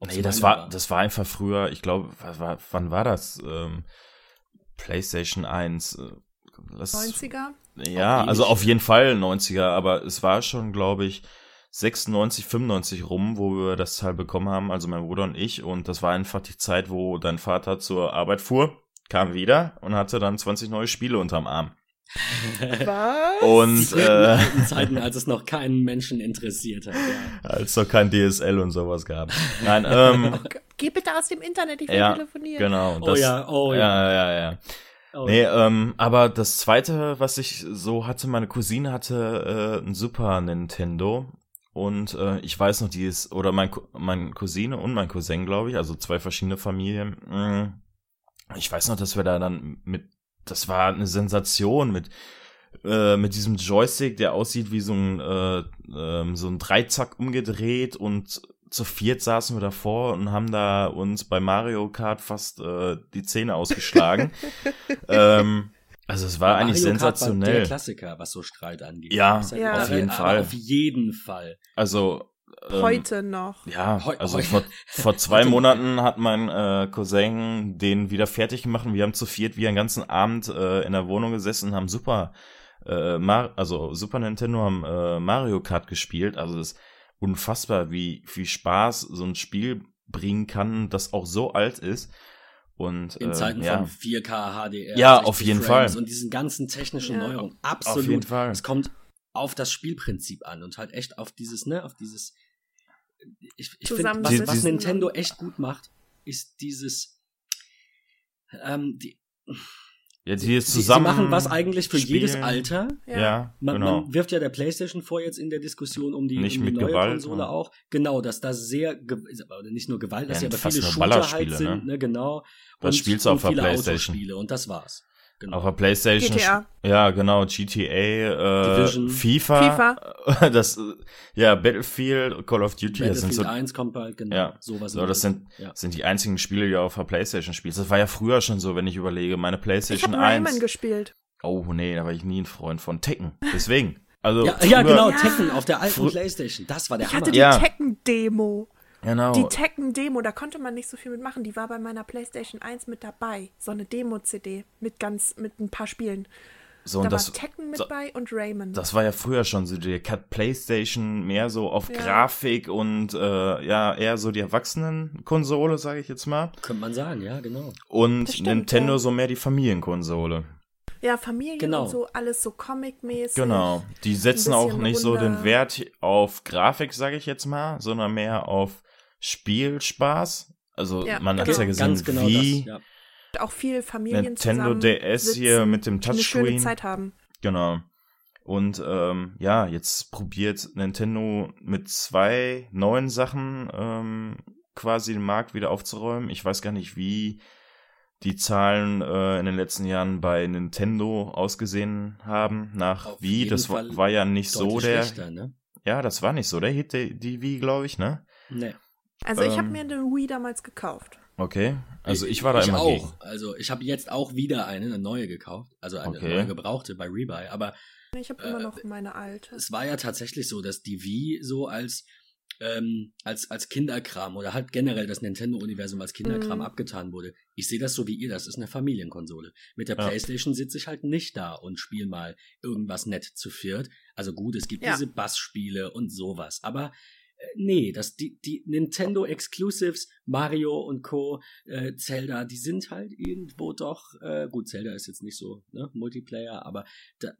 Ob's Nee, das war, das war einfach früher, ich glaube, was war, wann war das? Ähm, PlayStation 1. Äh, lass, 90er? Ja, also auf jeden Fall 90er, aber es war schon, glaube ich, 96, 95 rum, wo wir das Teil bekommen haben, also mein Bruder und ich. Und das war einfach die Zeit, wo dein Vater zur Arbeit fuhr, kam wieder und hatte dann 20 neue Spiele unterm Arm. Was? Und äh, alten Zeiten, als es noch keinen Menschen interessiert hat. Ja. als noch kein DSL und sowas gab. Nein, ähm, Geh bitte aus dem Internet, ich will ja, telefonieren. genau. Oh Das, ja, oh ja. ja, ja, ja. Oh, Nee, ähm, aber das zweite, was ich so hatte, meine Cousine hatte äh, ein Super Nintendo und äh, ich weiß noch, die ist, oder mein, mein Cousine und mein Cousin, glaube ich, also zwei verschiedene Familien. Mm, Ich weiß noch, dass wir da dann mit, das war eine Sensation mit, äh, mit diesem Joystick, der aussieht wie so ein, äh, ähm, so ein Dreizack umgedreht und zu viert saßen wir davor und haben da uns bei Mario Kart fast äh, die Zähne ausgeschlagen. ähm, also es war eigentlich Mario Kart War der sensationell. Klassiker, was so Streit angeht. Ja, Ja. auf jeden Fall. Auf jeden Fall. Also ähm, Heute noch. Ja, Heu- also heu- vor, vor zwei Monaten hat mein äh, Cousin den wieder fertig gemacht und wir haben zu viert wie einen ganzen Abend äh, in der Wohnung gesessen und haben Super, äh, Mar also Super Nintendo haben äh, Mario Kart gespielt. Also das ist unfassbar, wie viel Spaß so ein Spiel bringen kann, das auch so alt ist. Und In äh, Zeiten ja, von 4K HDR. Ja, 60 auf jeden Frames Fall. Und diesen ganzen technischen Ja. Neuerungen. Absolut. auf jeden Fall. Es kommt auf das Spielprinzip an und halt echt auf dieses, ne, auf dieses. Ich, ich finde, was, was Nintendo und- echt gut macht, ist dieses. Ähm, die, Ja, die sie, jetzt sie zusammen machen was eigentlich für jedes spielen. Alter. Ja, Man, genau. man wirft ja der PlayStation vor jetzt in der Diskussion um die, Nicht um die mit neue Gewalt, Konsole ja. auch. Genau, dass da sehr, nicht nur Gewalt, dass Ja, ja, aber viele Shooter halt sind, ne? ne, genau. Das spielst du auf der viele PlayStation. Autospiele und das war's. Genau. Auf der Playstation. GTA. Ja, genau, GTA, äh, Division. FIFA. Das, ja, Battlefield, Call of Duty, das sind Battlefield so, 1 kommt bald, genau. Ja. Sowas so, das sind, ja. sind die einzigen Spiele, die du auf der Playstation spielst. Das war ja früher schon so, wenn ich überlege, meine Ich Playstation habe Rayman 1. gespielt. Oh, nee, da war ich nie ein Freund von Tekken. Deswegen. Also, Ja, ja, genau, Ja. Tekken auf der alten Playstation. Das war der Ich Hammer. hatte die Ja. Tekken-Demo. Genau. Die Tekken-Demo, da konnte man nicht so viel mitmachen. Die war bei meiner PlayStation 1 mit dabei. So eine Demo-CD mit ganz, mit ein paar Spielen. so, Da und das, war Tekken mit so- bei und Rayman. das war ja früher schon so, die hat Playstation mehr so auf Ja. Grafik und, äh, ja, eher so die Erwachsenen-Konsole, sage ich jetzt mal. Könnte man sagen, ja, genau. Und stimmt, Nintendo ja. so mehr die Familienkonsole. ja, Familie Genau. und so, alles so Comic-mäßig. Genau. Die setzen auch nicht so den. Wert auf Grafik, sage ich jetzt mal, sondern mehr auf Spielspaß. Also Ja, man hat genau. ja gesehen, Ganz genau wie das. Ja. Auch viel Familien Nintendo zusammen DS hier mit dem Eine schöne Touchscreen. Zeit haben. Genau. Und ähm, ja, jetzt probiert Nintendo mit zwei neuen Sachen ähm, quasi den Markt wieder aufzuräumen. Ich weiß gar nicht, wie die Zahlen äh, in den letzten Jahren bei Nintendo ausgesehen haben. Nach Auf wie, jeden das war, Fall war ja nicht so der. ne? Ja, das war nicht so der Hit, die, die Wii, glaube ich, ne? Nee. Also ich habe Ähm, mir eine Wii damals gekauft. Okay. Also ich war da ich immer auch. gegen. Also ich habe jetzt auch wieder eine, eine neue gekauft. Also eine Okay. neue gebrauchte bei Rebuy. Aber Ich habe immer noch meine alte. es war ja tatsächlich so, dass die Wii so als ähm, als als Kinderkram oder halt generell das Nintendo-Universum als Kinderkram Mhm. abgetan wurde. Ich sehe das so wie ihr. Das ist eine Familienkonsole. Mit der Ja. PlayStation sitze ich halt nicht da und spiele mal irgendwas nett zu viert. Also gut, es gibt Ja. diese Bassspiele und sowas. Aber äh, nee, das, die, die Nintendo Exclusives, Mario und Co., äh, Zelda, die sind halt irgendwo doch, äh, gut, Zelda ist jetzt nicht so, ne, Multiplayer, aber da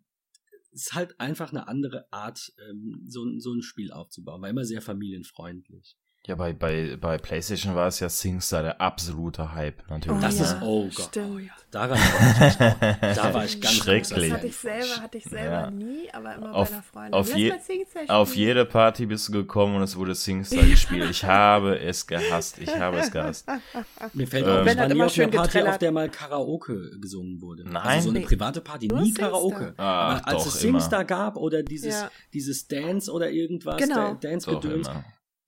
ist halt einfach eine andere Art, ähm, so, so ein Spiel aufzubauen. War immer sehr familienfreundlich. Ja, bei, bei, bei PlayStation war es ja SingStar der absolute Hype, natürlich. Oh Das ja, ist, oh Gott, stimmt. oh ja. Daran war ich, da war ich ganz Schrecklich. Das hatte ich selber, hatte ich selber Ja. nie, aber immer Auf- bei einer Freundin. auf je- Auf jede Party bist du gekommen und es wurde SingStar gespielt. Ich habe es gehasst. Ich habe es gehasst. Mir fällt Ähm, auch, ich war nie auf einer Party, getrellert. auf der mal Karaoke gesungen wurde. Nein. Also so eine private Party, Nur nie Singstar. Karaoke. Ach, Aber als doch, es. Singstar gab oder dieses, Ja. dieses Dance oder irgendwas, Genau. der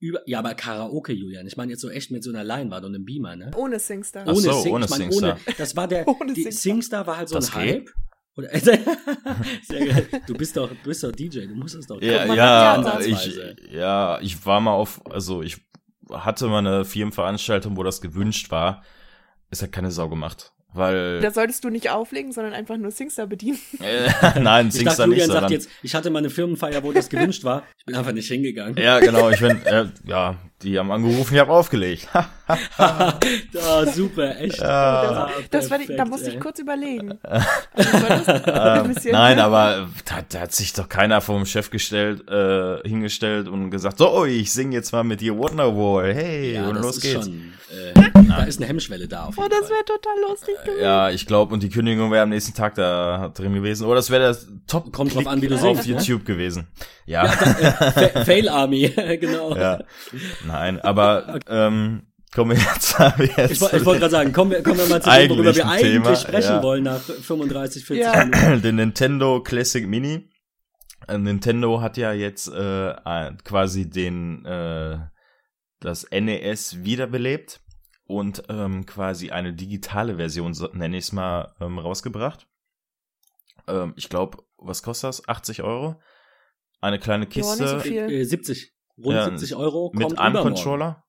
Über, ja, aber Karaoke, Julian. Ich meine jetzt so echt mit so einer Leinwand und einem Beamer, ne? Ohne SingStar. Ach so, Sing- ohne ich mein, Singstar. Ohne, das war der, Ohne die, Singstar. Singstar war halt so Das ein geht? Hype. Oder, sehr geil. Du bist doch, du bist doch DJ, du musst es doch Ja, ja, ansatzweise. ich, ja, ich war mal auf, also ich hatte mal eine Firmenveranstaltung, wo das gewünscht war. Es hat keine Sau gemacht. Weil. Da solltest du nicht auflegen, sondern einfach nur SingStar bedienen. Äh, nein, Ich Singstar dachte, nicht, Julian sagt jetzt, ich hatte mal eine Firmenfeier, wo das gewünscht war. Ich bin einfach nicht hingegangen. Ja, genau, ich bin, äh, ja, die haben angerufen, ich habe aufgelegt. ah, super, echt. Ja. Das, das war die, da perfekt, musste ich ey. kurz überlegen. Also war das ein ähm, nein, aber da, da hat sich doch keiner vom Chef gestellt, äh, hingestellt und gesagt, so, oh, ich sing jetzt mal mit dir Wonderwall, hey, Ja, und das los ist geht's. schon, äh, da ist eine Hemmschwelle da auf Oh, das wäre total lustig. Ja, ich glaube, und die Kündigung wäre am nächsten Tag da drin gewesen. Oder das wäre das top Kommt drauf an, wie du auf singst, ne? YouTube gewesen. Ja, Fa Fail Army, genau. ja. Nein, aber ähm, kommen wir jetzt, jetzt Ich, woll- ich wollte gerade sagen, kommen wir, kommen wir mal zu dem, worüber wir eigentlich Thema, sprechen ja. wollen nach 35, 40 Ja. Minuten. den Nintendo Classic Mini. Äh, Nintendo hat ja jetzt äh, ein- quasi den äh, das NES wiederbelebt und ähm, quasi eine digitale Version, so nenne ich es mal, ähm, rausgebracht. Ähm, ich glaube, was kostet das? 80 Euro? Eine kleine Ja, nicht Kiste so viel. Äh, 70. Rund Ja, 70 Euro kommt mit einem. Controller.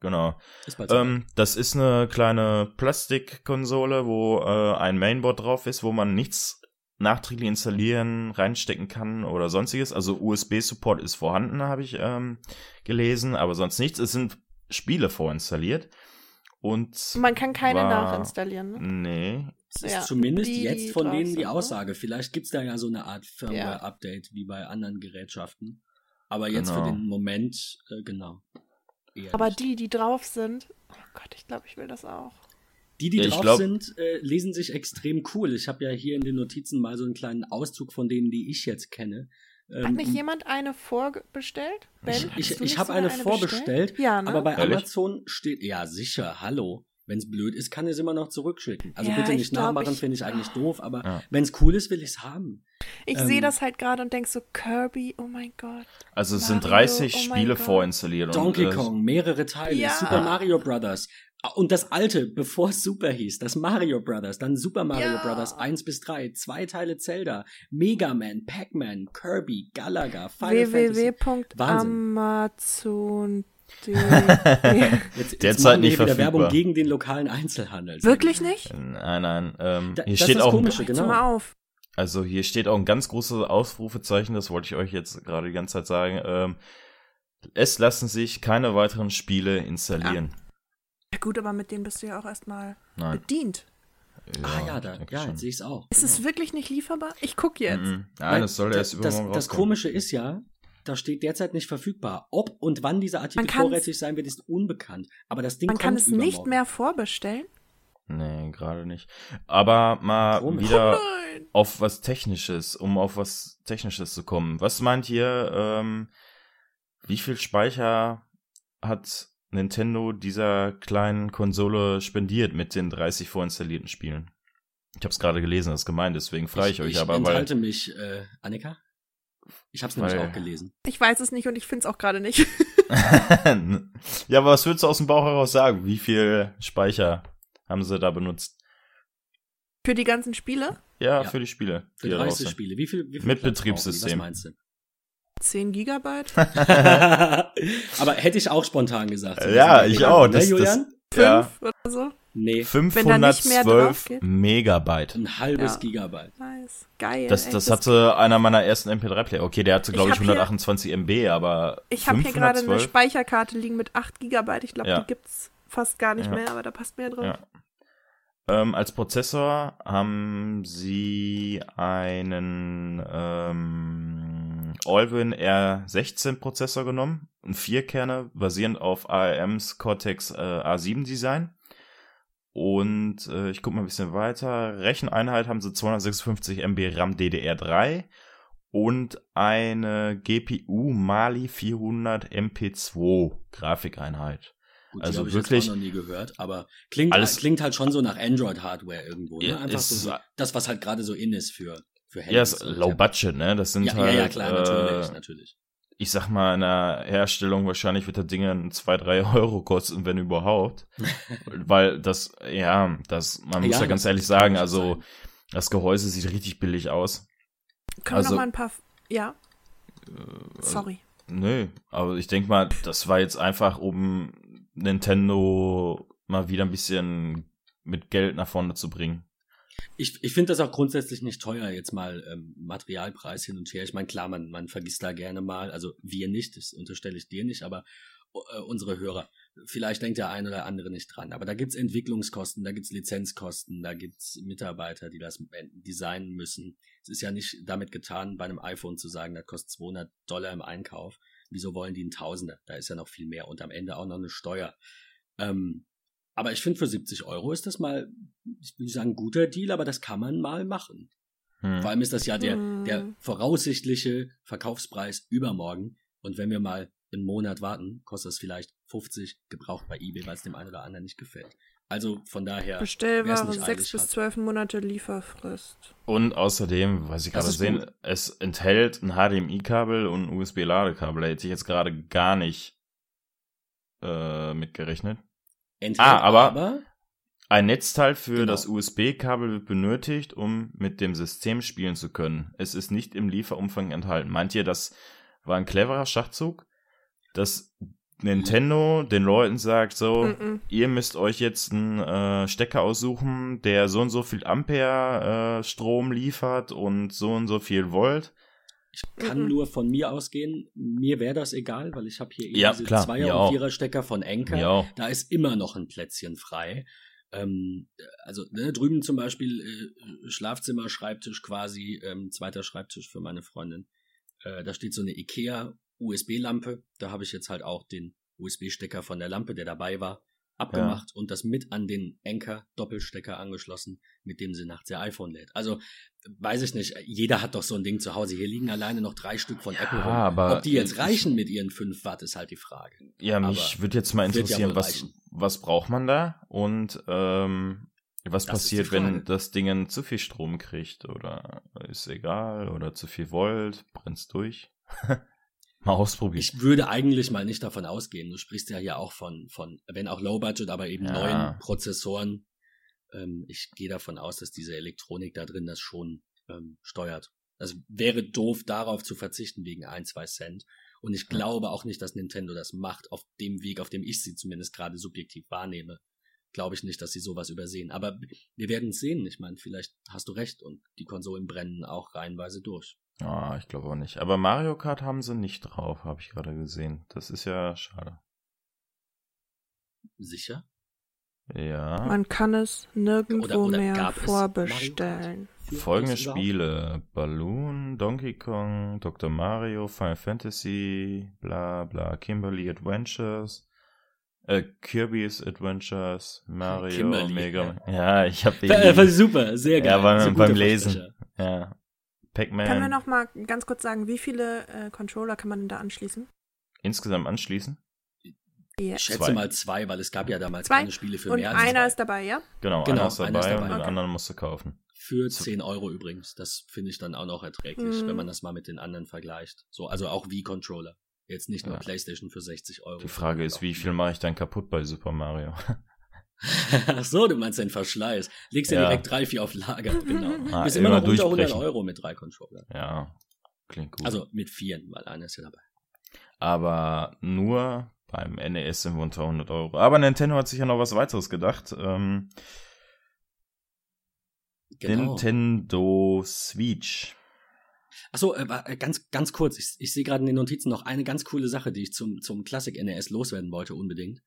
Genau. Ist so. Ähm, das ist eine kleine Plastikkonsole, wo äh, ein Mainboard drauf ist, wo man nichts nachträglich installieren, reinstecken kann oder sonstiges. Also USB-Support ist vorhanden, habe ich ähm, gelesen, aber sonst nichts. Es sind Spiele vorinstalliert. Und Man kann keine war- nachinstallieren. Ne? Nee. Das ist ja, zumindest die, jetzt von denen die ne? Aussage. Vielleicht gibt's da ja so eine Art Firmware-Update wie bei anderen Gerätschaften. Aber jetzt Genau. für den Moment, äh, genau. Eher Aber nicht. die, die drauf sind, oh Gott, ich glaube, ich will das auch. Die, die Ich drauf glaub- sind, äh, lesen sich extrem cool. Ich habe ja hier in den Notizen mal so einen kleinen Auszug von denen, die ich jetzt kenne. Hat Ähm, nicht jemand eine vorbestellt? Ben, Ich- ich- du ich nicht hab sogar eine vorbestellt, bestellt? Ja, ne? Aber bei Ehrlich? Amazon steht, ja sicher, hallo. Wenn es blöd ist, kann ich es immer noch zurückschicken. Also Ja, bitte ich nicht glaub, nachmachen, ich- finde ich eigentlich doof, aber Ja. wenn es cool ist, will ich es haben. ich ähm, sehe das halt gerade und denk so, Kirby, oh mein Gott. Also es sind Mario, 30 oh Spiele vorinstalliert. Donkey und, Kong, mehrere Teile, Ja. Super Mario Brothers. Ah, Und das alte, bevor es Super hieß, das Mario Brothers, dann Super Mario Ja. Brothers 1 bis 3, zwei Teile Zelda, Mega Man, Pac-Man, Kirby, Galaga, Final Fantasy. www.amazon. Jetzt, jetzt wir nicht verfügbar. Werbung gegen den lokalen Einzelhandel. Wirklich nicht? Nein, nein. Ähm, Da- hier das steht ist das auch ein Komische, Jetzt genau. mal auf. Also hier steht auch ein ganz großes Ausrufezeichen, das wollte ich euch jetzt gerade die ganze Zeit sagen. Ähm, es lassen sich keine weiteren Spiele installieren. Ja, gut, aber mit denen bist du ja auch erstmal Nein. bedient. Ah ja, da, ja, jetzt sehe ich es auch. Ist es genau. wirklich nicht lieferbar? Ich guck jetzt. Mhm. Weil Nein, es soll erst das, übermorgen das rauskommen. Komische ist ja, da steht derzeit nicht verfügbar. Ob und wann dieser Artikel vorrätig sein wird, ist unbekannt. Aber das Ding Man kann kommt es nicht übermorgen. mehr vorbestellen. Nee, gerade nicht. Aber mal Komisch. wieder Nein. auf was Technisches, um auf was Technisches zu kommen. Was meint ihr, ähm, wie viel Speicher hat Nintendo dieser kleinen Konsole spendiert mit den 30 vorinstallierten Spielen? Ich habe es gerade gelesen, das ist gemeint, deswegen frage ich, euch ich aber, weil enthalte mich, äh, Annika? Ich habe es nämlich Weil- auch gelesen. Ich weiß es nicht und ich finde es auch gerade nicht. ja, aber was würdest du aus dem Bauch heraus sagen? Wie viel Speicher haben sie da benutzt? Für die ganzen Spiele? Ja, Ja. für die Spiele. Für die da 30 raus sind. Spiele. Wie viel, wie viel Mit? Betriebssystem. Was meinst du? 10 Gigabyte? aber hätte ich auch spontan gesagt. Ja, ich Gedanken, auch. Ne, Das- das- Julian? 5 Ja. oder so? Nee, Wenn da nicht mehr 512 drauf geht? Megabyte. ein halbes Ja. Gigabyte. Nice. Geil. Das, ey. das hatte einer meiner ersten MP3-Player. Okay, der hatte, glaube Ich ich, hab hier- 128 MB, aber Ich habe hier gerade eine 512? Speicherkarte liegen mit 8 Gigabyte. Ich glaube, Ja. die gibt's fast gar nicht Ja. mehr, aber da passt mehr drauf. Ja. Ähm, als Prozessor haben sie einen ähm, Allwin R16 Prozessor genommen, ein Vierkerne, basierend auf ARMs Cortex äh, A7 Design. Und äh, ich gucke mal ein bisschen weiter. Recheneinheit haben sie 256 MB RAM DDR3 und eine GPU Mali 400 MP2 Grafikeinheit. Gut, Also die habe ich wirklich- jetzt auch noch nie gehört, aber klingt, Alles- klingt halt schon so nach Android-Hardware irgendwo. Ne? Einfach so das, was halt gerade so in ist für, für Handys. Ja, ist low budget, ne? Das sind Ja, halt, ja, ja, klar, natürlich, äh, natürlich. ich sag mal, in der Herstellung wahrscheinlich wird das Ding dann zwei, drei Euro kosten, wenn überhaupt. Weil das, ja, das, man muss Ja, ja, ganz ehrlich sagen, also sein. das Gehäuse sieht richtig billig aus. Können Also- wir noch mal ein paar. F- Ja, Äh, sorry. Nö, aber ich denke mal, das war jetzt einfach, um Nintendo mal wieder ein bisschen mit Geld nach vorne zu bringen. Ich, ich finde das auch grundsätzlich nicht teuer, jetzt mal ähm, Materialpreis hin und her. Ich meine, klar, man, man vergisst da gerne mal, also wir nicht, das unterstelle ich dir nicht, aber äh, unsere Hörer. Vielleicht denkt der ein oder andere nicht dran. Aber da gibt's Entwicklungskosten, da gibt's Lizenzkosten, da gibt's Mitarbeiter, die das designen müssen. Es ist ja nicht damit getan, bei einem iPhone zu sagen, das kostet 200 Dollar im Einkauf. Wieso wollen die einen Tausender? Da ist ja noch viel mehr und am Ende auch noch eine Steuer. Ähm, aber ich finde, für 70 Euro ist das mal, ich will nicht sagen, ein guter Deal, aber das kann man mal machen. Hm. Vor allem ist das ja der, der hm. voraussichtliche Verkaufspreis übermorgen. Und wenn wir mal einen Monat warten, kostet es vielleicht 50 gebraucht bei eBay, weil es dem einen oder anderen nicht gefällt. Also von daher. Bestellware sechs bis zwölf Monate Lieferfrist. Und außerdem, was ich gerade sehen, es enthält ein HDMI-Kabel und ein USB-Ladekabel. Da hätte ich jetzt gerade gar nicht äh, mitgerechnet. Enthält ah, aber, aber ein Netzteil für genau. das USB-Kabel wird benötigt, um mit dem System spielen zu können. Es ist nicht im Lieferumfang enthalten. Meint ihr, das war ein cleverer Schachzug? Dass Nintendo den Leuten sagt, so, mm -mm. ihr müsst euch jetzt einen äh, Stecker aussuchen, der so und so viel Ampere äh, Strom liefert und so und so viel Volt. Ich kann mm nur von mir ausgehen. Mir wäre das egal, weil ich habe hier eben ja, diese klar, Zweier- und Vierer-Stecker von Enker. Da ist immer noch ein Plätzchen frei. Ähm, also ne, drüben zum Beispiel äh, Schlafzimmer, Schreibtisch quasi, ähm, zweiter Schreibtisch für meine Freundin. Äh, da steht so eine Ikea USB-Lampe. Da habe ich jetzt halt auch den USB-Stecker von der Lampe, der dabei war, abgemacht ja. und das mit an den Anker-Doppelstecker angeschlossen, mit dem sie nachts ihr iPhone lädt. Also, weiß ich nicht, jeder hat doch so ein Ding zu Hause. Hier liegen alleine noch drei Stück von ja, Apple rum. Aber Ob die jetzt reichen mit ihren 5 Watt, ist halt die Frage. Ja, mich würde jetzt mal interessieren, ja was, was braucht man da und ähm, was das passiert, wenn das Ding zu viel Strom kriegt oder ist egal oder zu viel Volt, brennt's durch? Mal ausprobieren. Ich würde eigentlich mal nicht davon ausgehen. Du sprichst ja hier auch von, von wenn auch Low Budget, aber eben ja. neuen Prozessoren. Ähm, ich gehe davon aus, dass diese Elektronik da drin das schon ähm, steuert. Also wäre doof, darauf zu verzichten wegen ein, zwei Cent. Und ich glaube auch nicht, dass Nintendo das macht, auf dem Weg, auf dem ich sie zumindest gerade subjektiv wahrnehme. Glaube ich nicht, dass sie sowas übersehen. Aber wir werden es sehen. Ich meine, vielleicht hast du recht und die Konsolen brennen auch reihenweise durch. Ah, ich glaube auch nicht. Aber Mario Kart haben sie nicht drauf, habe ich gerade gesehen. Das ist ja schade. Sicher? Ja. Man kann es nirgendwo oder, oder mehr vorbestellen. Folgende Spiele: Balloon, Donkey Kong, Dr. Mario, Final Fantasy, bla bla, Kimberly Adventures, äh, Kirby's Adventures, Mario, Kimberly, Mega. Ja, ja ich habe den. War super, sehr geil. Ja, beim, beim Lesen. Ja. Pac-Man. Können wir noch mal ganz kurz sagen, wie viele äh, Controller kann man denn da anschließen? Insgesamt anschließen? Yeah. Ich schätze zwei. mal zwei, weil es gab ja damals zwei. keine Spiele für und mehr als einer zwei. ist dabei, ja? Genau, genau einer ist dabei, einer ist dabei. und den okay. anderen musst du kaufen. Für 10 Euro übrigens. Das finde ich dann auch noch erträglich, mm. wenn man das mal mit den anderen vergleicht. So, also auch wie Controller. Jetzt nicht nur ja. PlayStation für 60 Euro. Die Frage ist, wie viel mache ich dann kaputt bei Super Mario? Ach so, du meinst den Verschleiß. Legst ja direkt drei, vier auf Lager, genau. Ah, Bist immer noch unter 100 Euro mit drei Controllern. Ja, klingt gut. Also mit vier, weil einer ist ja dabei. Aber nur beim NES sind wir unter 100 Euro. Aber Nintendo hat sich ja noch was weiteres gedacht. Ähm, genau. Nintendo Switch. Achso, äh, äh, ganz, ganz kurz. Ich, ich sehe gerade in den Notizen noch eine ganz coole Sache, die ich zum, zum Classic NES loswerden wollte, unbedingt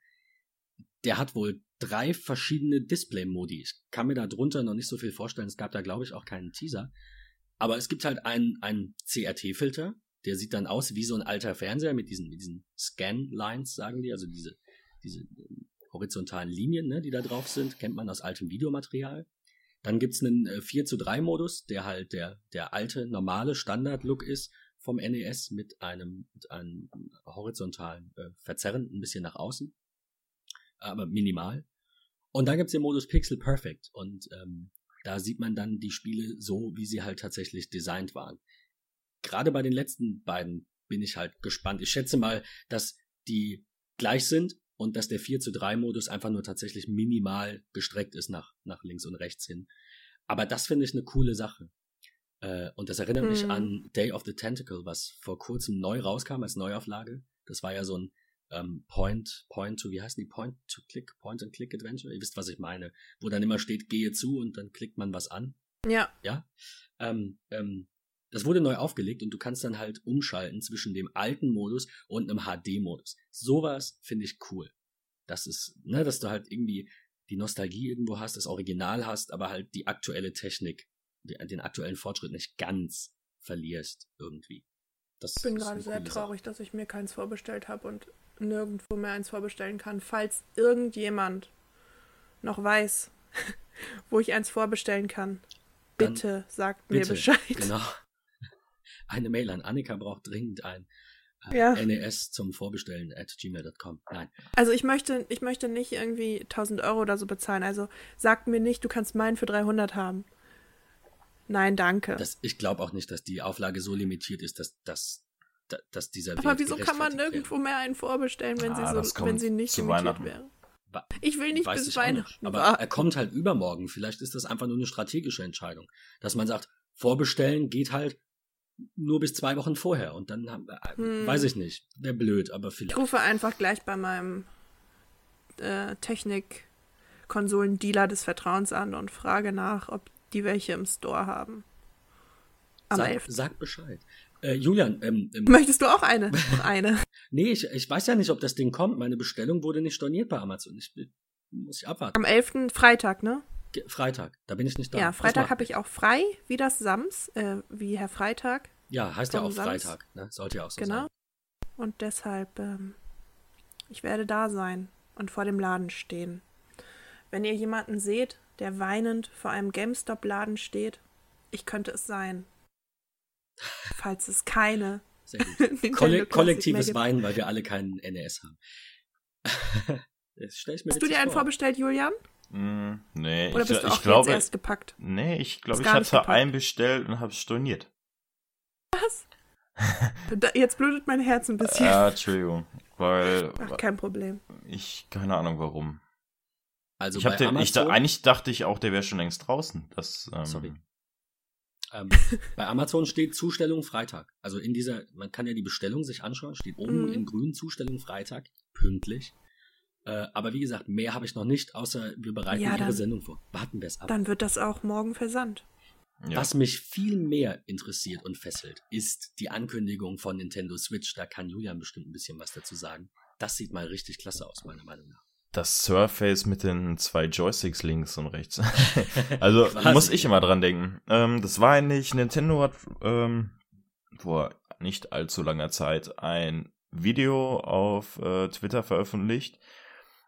der hat wohl drei verschiedene Display-Modi. Ich kann mir da drunter noch nicht so viel vorstellen. Es gab da, glaube ich, auch keinen Teaser. Aber es gibt halt einen, einen CRT-Filter, der sieht dann aus wie so ein alter Fernseher mit diesen, mit diesen Scan-Lines, sagen die, also diese, diese ähm, horizontalen Linien, ne, die da drauf sind, kennt man aus altem Videomaterial. Dann gibt's einen äh, 4 zu 3 Modus, der halt der, der alte, normale Standard-Look ist vom NES mit einem, mit einem horizontalen äh, Verzerren ein bisschen nach außen aber minimal. Und dann gibt's den Modus Pixel Perfect und ähm, da sieht man dann die Spiele so, wie sie halt tatsächlich designt waren. Gerade bei den letzten beiden bin ich halt gespannt. Ich schätze mal, dass die gleich sind und dass der 4 zu 3 Modus einfach nur tatsächlich minimal gestreckt ist nach, nach links und rechts hin. Aber das finde ich eine coole Sache. Äh, und das erinnert hm. mich an Day of the Tentacle, was vor kurzem neu rauskam als Neuauflage. Das war ja so ein ähm, Point, Point to, wie heißen die? Point to Click, Point and Click Adventure. Ihr wisst, was ich meine. Wo dann immer steht, gehe zu und dann klickt man was an. Ja. Ja. Ähm, ähm, das wurde neu aufgelegt und du kannst dann halt umschalten zwischen dem alten Modus und einem HD-Modus. Sowas finde ich cool. Das ist, ne, dass du halt irgendwie die Nostalgie irgendwo hast, das Original hast, aber halt die aktuelle Technik, den aktuellen Fortschritt nicht ganz verlierst irgendwie. Das ich bin gerade sehr traurig, Sache. dass ich mir keins vorbestellt habe und nirgendwo mehr eins vorbestellen kann. Falls irgendjemand noch weiß, wo ich eins vorbestellen kann, bitte Dann sagt bitte, mir Bescheid. Genau eine Mail an Annika braucht dringend ein äh, ja. NES zum Vorbestellen at gmail.com. Nein. Also ich möchte, ich möchte nicht irgendwie 1000 Euro oder so bezahlen. Also sagt mir nicht, du kannst meinen für 300 haben. Nein, danke. Das, ich glaube auch nicht, dass die Auflage so limitiert ist, dass, dass, dass dieser Aber wieso kann man nirgendwo mehr einen vorbestellen, wenn, ah, sie, so, wenn sie nicht limitiert wäre? Ich will nicht Weiß bis Weihnachten. Aber er kommt halt übermorgen. Vielleicht ist das einfach nur eine strategische Entscheidung. Dass man sagt, vorbestellen geht halt nur bis zwei Wochen vorher und dann haben, äh, hm. weiß ich nicht, wäre blöd, aber vielleicht. Ich rufe einfach gleich bei meinem äh, Technik-Konsolen-Dealer des Vertrauens an und frage nach, ob die welche im Store haben. Am sag, 11. sag Bescheid. Äh, Julian, ähm, ähm, möchtest du auch eine? eine? nee, ich, ich weiß ja nicht, ob das Ding kommt. Meine Bestellung wurde nicht storniert bei Amazon. Ich muss ich abwarten. Am 11. Freitag, ne? Freitag, da bin ich nicht da. Ja, Freitag habe ich auch frei, wie das Sams, äh, wie Herr Freitag. Ja, heißt ja auch Sams. Freitag, ne? Sollte ja auch so genau. sein. Genau. Und deshalb, ähm, ich werde da sein und vor dem Laden stehen. Wenn ihr jemanden seht, der weinend vor einem GameStop-Laden steht, ich könnte es sein. Falls es keine. Sehr gut. Kolle kollektives Weinen, weil wir alle keinen NES haben. Hast du dir einen vor. vorbestellt, Julian? Mm, nee, Oder bist du auch ich glaube, erst gepackt? Nee, ich glaube, ich hatte einen bestellt und habe es storniert. Was? Jetzt blutet mein Herz ein bisschen. Ja, Entschuldigung. Weil. Ach, kein Problem. Ich, keine Ahnung warum. Also ich bei den, Amazon, ich, eigentlich dachte ich auch, der wäre schon längst draußen. Das, ähm, Sorry. Ähm, bei Amazon steht Zustellung Freitag. Also in dieser, man kann ja die Bestellung sich anschauen, steht oben mhm. in grün Zustellung Freitag, pünktlich. Äh, aber wie gesagt, mehr habe ich noch nicht, außer wir bereiten ja, Ihre Sendung vor. Warten wir es ab. Dann wird das auch morgen versandt. Ja. Was mich viel mehr interessiert und fesselt, ist die Ankündigung von Nintendo Switch. Da kann Julian bestimmt ein bisschen was dazu sagen. Das sieht mal richtig klasse aus, meiner Meinung nach. Das Surface mit den zwei Joysticks links und rechts. also muss ich immer dran denken. Ähm, das war eigentlich, Nintendo hat ähm, vor nicht allzu langer Zeit ein Video auf äh, Twitter veröffentlicht,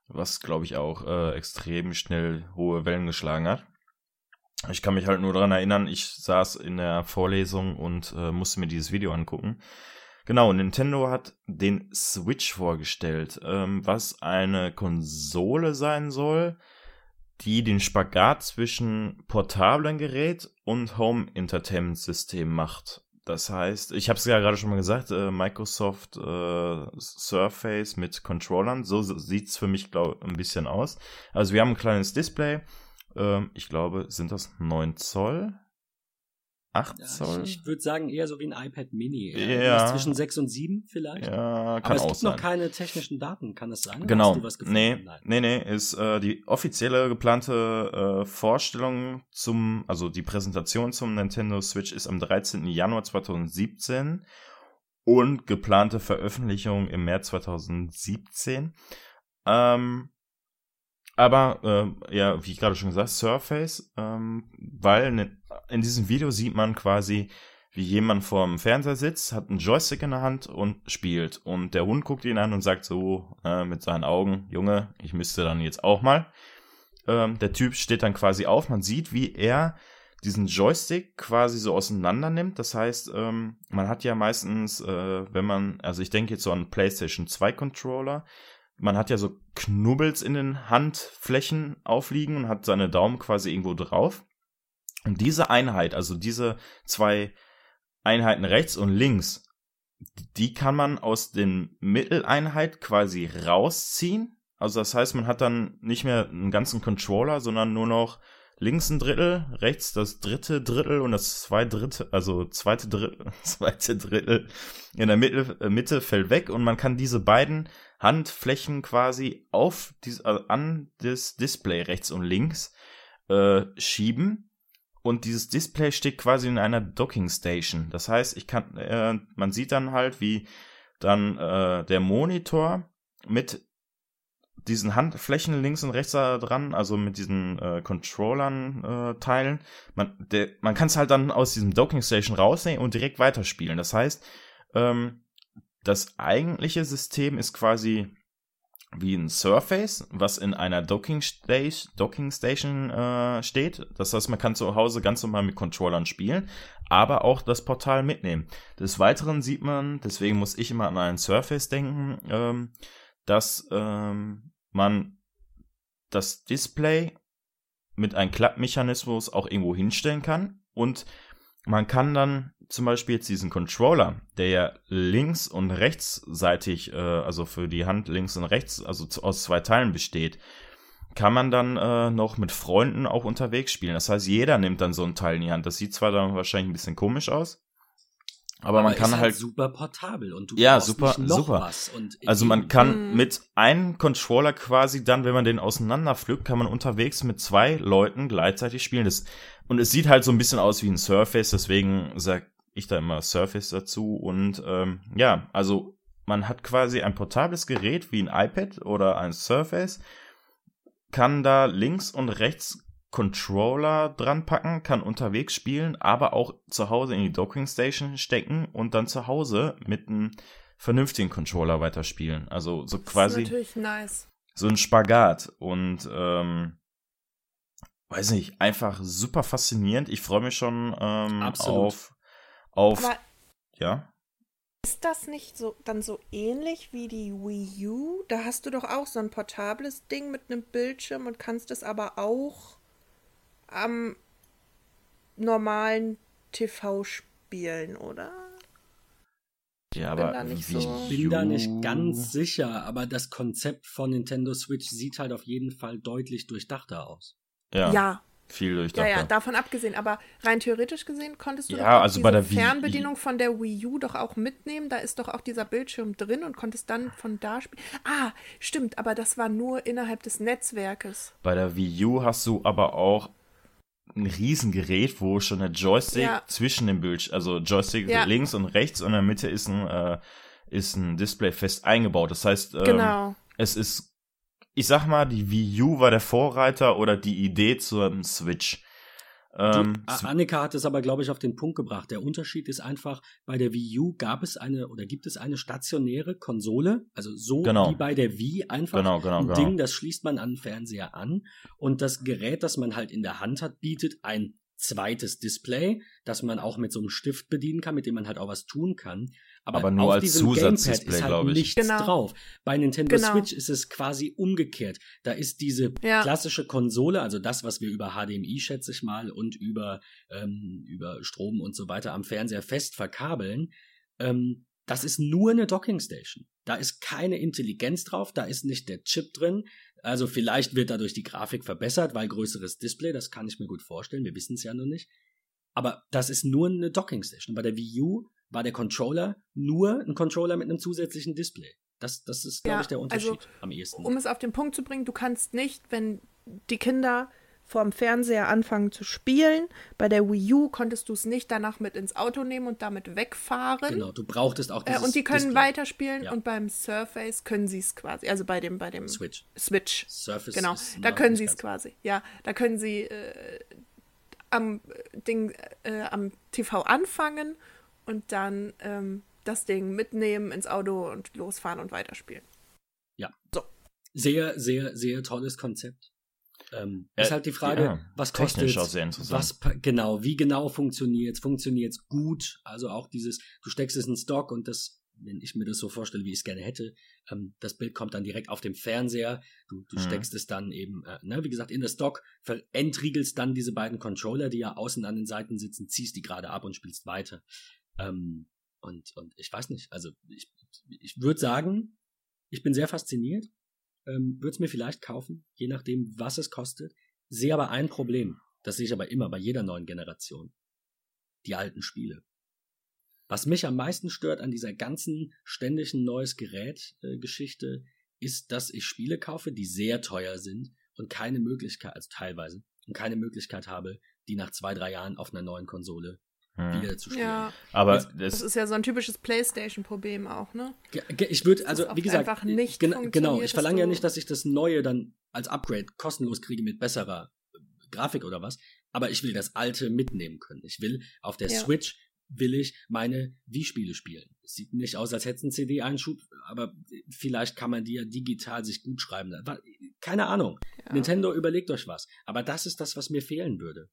was glaube ich auch äh, extrem schnell hohe Wellen geschlagen hat. Ich kann mich halt nur daran erinnern, ich saß in der Vorlesung und äh, musste mir dieses Video angucken. Genau, Nintendo hat den Switch vorgestellt, ähm, was eine Konsole sein soll, die den Spagat zwischen portablen Gerät und Home Entertainment System macht. Das heißt, ich habe es ja gerade schon mal gesagt, äh, Microsoft äh, Surface mit Controllern, so sieht's für mich glaub, ein bisschen aus. Also wir haben ein kleines Display, ähm, ich glaube, sind das 9 Zoll? 8 ja, Zoll? Ich, ich würde sagen eher so wie ein iPad Mini. Ja. Zwischen 6 und 7 vielleicht. Ja, kann Aber es auch gibt sein. noch keine technischen Daten, kann das sein? Genau. nee, Nein. nee, nee, ist äh, die offizielle geplante äh, Vorstellung zum, also die Präsentation zum Nintendo Switch ist am 13. Januar 2017 und geplante Veröffentlichung im März 2017. Ähm, aber äh, ja, wie ich gerade schon gesagt, Surface, ähm, weil ne, in diesem Video sieht man quasi, wie jemand vor dem Fernseher sitzt, hat einen Joystick in der Hand und spielt. Und der Hund guckt ihn an und sagt so äh, mit seinen Augen, Junge, ich müsste dann jetzt auch mal. Ähm, der Typ steht dann quasi auf, man sieht, wie er diesen Joystick quasi so auseinander nimmt. Das heißt, ähm, man hat ja meistens, äh, wenn man, also ich denke jetzt so an PlayStation 2 Controller, man hat ja so Knubbels in den Handflächen aufliegen und hat seine Daumen quasi irgendwo drauf. Und diese Einheit, also diese zwei Einheiten rechts und links, die kann man aus den Mitteleinheit quasi rausziehen. Also das heißt, man hat dann nicht mehr einen ganzen Controller, sondern nur noch links ein Drittel, rechts das dritte Drittel und das zwei dritte, also zweite Drittel, zweite Drittel in der Mitte, äh, Mitte fällt weg und man kann diese beiden Handflächen quasi auf dies, äh, an das Display rechts und links äh, schieben und dieses Display steht quasi in einer Docking Station. Das heißt, ich kann, äh, man sieht dann halt, wie dann äh, der Monitor mit diesen Handflächen links und rechts da dran, also mit diesen äh, Controllern äh, teilen. Man, man kann es halt dann aus diesem Docking Station rausnehmen und direkt weiterspielen. Das heißt, ähm, das eigentliche System ist quasi wie ein Surface, was in einer Docking, Station, Docking Station äh, steht. Das heißt, man kann zu Hause ganz normal mit Controllern spielen, aber auch das Portal mitnehmen. Des Weiteren sieht man, deswegen muss ich immer an einen Surface denken, ähm, dass ähm, man das Display mit einem Klappmechanismus auch irgendwo hinstellen kann und man kann dann zum Beispiel jetzt diesen Controller, der ja links und rechtsseitig, äh, also für die Hand links und rechts, also zu, aus zwei Teilen besteht, kann man dann äh, noch mit Freunden auch unterwegs spielen. Das heißt, jeder nimmt dann so ein Teil in die Hand. Das sieht zwar dann wahrscheinlich ein bisschen komisch aus, aber, aber man kann halt, halt, super portabel und du ja super super. also man kann mit einem Controller quasi dann, wenn man den auseinanderpflückt, kann man unterwegs mit zwei Leuten gleichzeitig spielen. Das, und es sieht halt so ein bisschen aus wie ein Surface, deswegen sag ich da immer Surface dazu. Und ähm, ja, also man hat quasi ein portables Gerät wie ein iPad oder ein Surface, kann da links und rechts Controller dran packen, kann unterwegs spielen, aber auch zu Hause in die Docking Station stecken und dann zu Hause mit einem vernünftigen Controller weiterspielen. Also so quasi. Das ist natürlich nice. So ein Spagat und ähm, weiß nicht, einfach super faszinierend. Ich freue mich schon ähm, auf auf aber ja. Ist das nicht so dann so ähnlich wie die Wii U? Da hast du doch auch so ein portables Ding mit einem Bildschirm und kannst es aber auch am normalen TV spielen, oder? Ja, aber ich so bin da nicht ganz sicher, aber das Konzept von Nintendo Switch sieht halt auf jeden Fall deutlich durchdachter aus. Ja. ja. Viel durchdachter. Ja, ja, davon abgesehen. Aber rein theoretisch gesehen konntest du ja, also bei der Fernbedienung von der Wii U doch auch mitnehmen. Da ist doch auch dieser Bildschirm drin und konntest dann von da spielen. Ah, stimmt, aber das war nur innerhalb des Netzwerkes. Bei der Wii U hast du aber auch ein Riesengerät, wo schon der Joystick ja. zwischen den Bildschirmen, also Joystick ja. links und rechts und in der Mitte ist ein, äh, ist ein Display fest eingebaut. Das heißt, ähm, genau. es ist, ich sag mal, die Wii U war der Vorreiter oder die Idee zum Switch. Ähm, die, Annika hat es aber, glaube ich, auf den Punkt gebracht. Der Unterschied ist einfach, bei der Wii U gab es eine oder gibt es eine stationäre Konsole, also so genau. wie bei der Wii einfach genau, genau, ein genau. Ding, das schließt man an den Fernseher an und das Gerät, das man halt in der Hand hat, bietet ein zweites Display, das man auch mit so einem Stift bedienen kann, mit dem man halt auch was tun kann. Aber, aber nur auf als diesem Gamepad ist halt nichts genau. drauf. Bei Nintendo genau. Switch ist es quasi umgekehrt. Da ist diese ja. klassische Konsole, also das, was wir über HDMI, schätze ich mal, und über, ähm, über Strom und so weiter am Fernseher fest verkabeln, ähm, das ist nur eine Docking Station. Da ist keine Intelligenz drauf, da ist nicht der Chip drin. Also vielleicht wird dadurch die Grafik verbessert, weil größeres Display, das kann ich mir gut vorstellen, wir wissen es ja noch nicht. Aber das ist nur eine Docking Station. Bei der Wii U war der Controller nur ein Controller mit einem zusätzlichen Display. Das, das ist, glaube ja, ich, der Unterschied also, am ehesten. Um es auf den Punkt zu bringen, du kannst nicht, wenn die Kinder vorm Fernseher anfangen zu spielen. Bei der Wii U konntest du es nicht danach mit ins Auto nehmen und damit wegfahren. Genau, du brauchtest auch dieses äh, Und die können Display. weiterspielen ja. und beim Surface können sie es quasi, also bei dem, bei dem Switch. Switch. Surface genau, da können sie es quasi. Ja, da können sie äh, am Ding, äh, am TV anfangen und dann ähm, das Ding mitnehmen ins Auto und losfahren und weiterspielen. Ja. So. Sehr, sehr, sehr tolles Konzept. Ähm, äh, ist halt die Frage, ja, was kostet auch sehr interessant. was genau, wie genau funktioniert Funktioniert es gut? Also auch dieses, du steckst es in Stock und das, wenn ich mir das so vorstelle, wie ich es gerne hätte, ähm, das Bild kommt dann direkt auf dem Fernseher, du, du mhm. steckst es dann eben, äh, ne, wie gesagt, in das Stock, entriegelst dann diese beiden Controller, die ja außen an den Seiten sitzen, ziehst die gerade ab und spielst weiter. Ähm, und, und ich weiß nicht, also ich, ich würde sagen, ich bin sehr fasziniert, ähm, würde es mir vielleicht kaufen, je nachdem, was es kostet. sehe aber ein Problem. Das sehe ich aber immer bei jeder neuen Generation. Die alten Spiele. Was mich am meisten stört an dieser ganzen ständigen neues Gerät-Geschichte, äh, ist, dass ich Spiele kaufe, die sehr teuer sind und keine Möglichkeit, also teilweise, und keine Möglichkeit habe, die nach zwei, drei Jahren auf einer neuen Konsole. Wieder zu spielen. Ja, aber das, das, ist ja so ein typisches PlayStation-Problem auch, ne? Ich würde, also wie gesagt, einfach nicht gen genau, ich verlange ja nicht, dass ich das Neue dann als Upgrade kostenlos kriege mit besserer Grafik oder was, aber ich will das Alte mitnehmen können. Ich will auf der ja. Switch will ich meine Wii-Spiele spielen. Es sieht nicht aus, als hätte es einen CD-Einschub, aber vielleicht kann man die ja digital sich gut schreiben. Keine Ahnung. Ja. Nintendo überlegt euch was. Aber das ist das, was mir fehlen würde.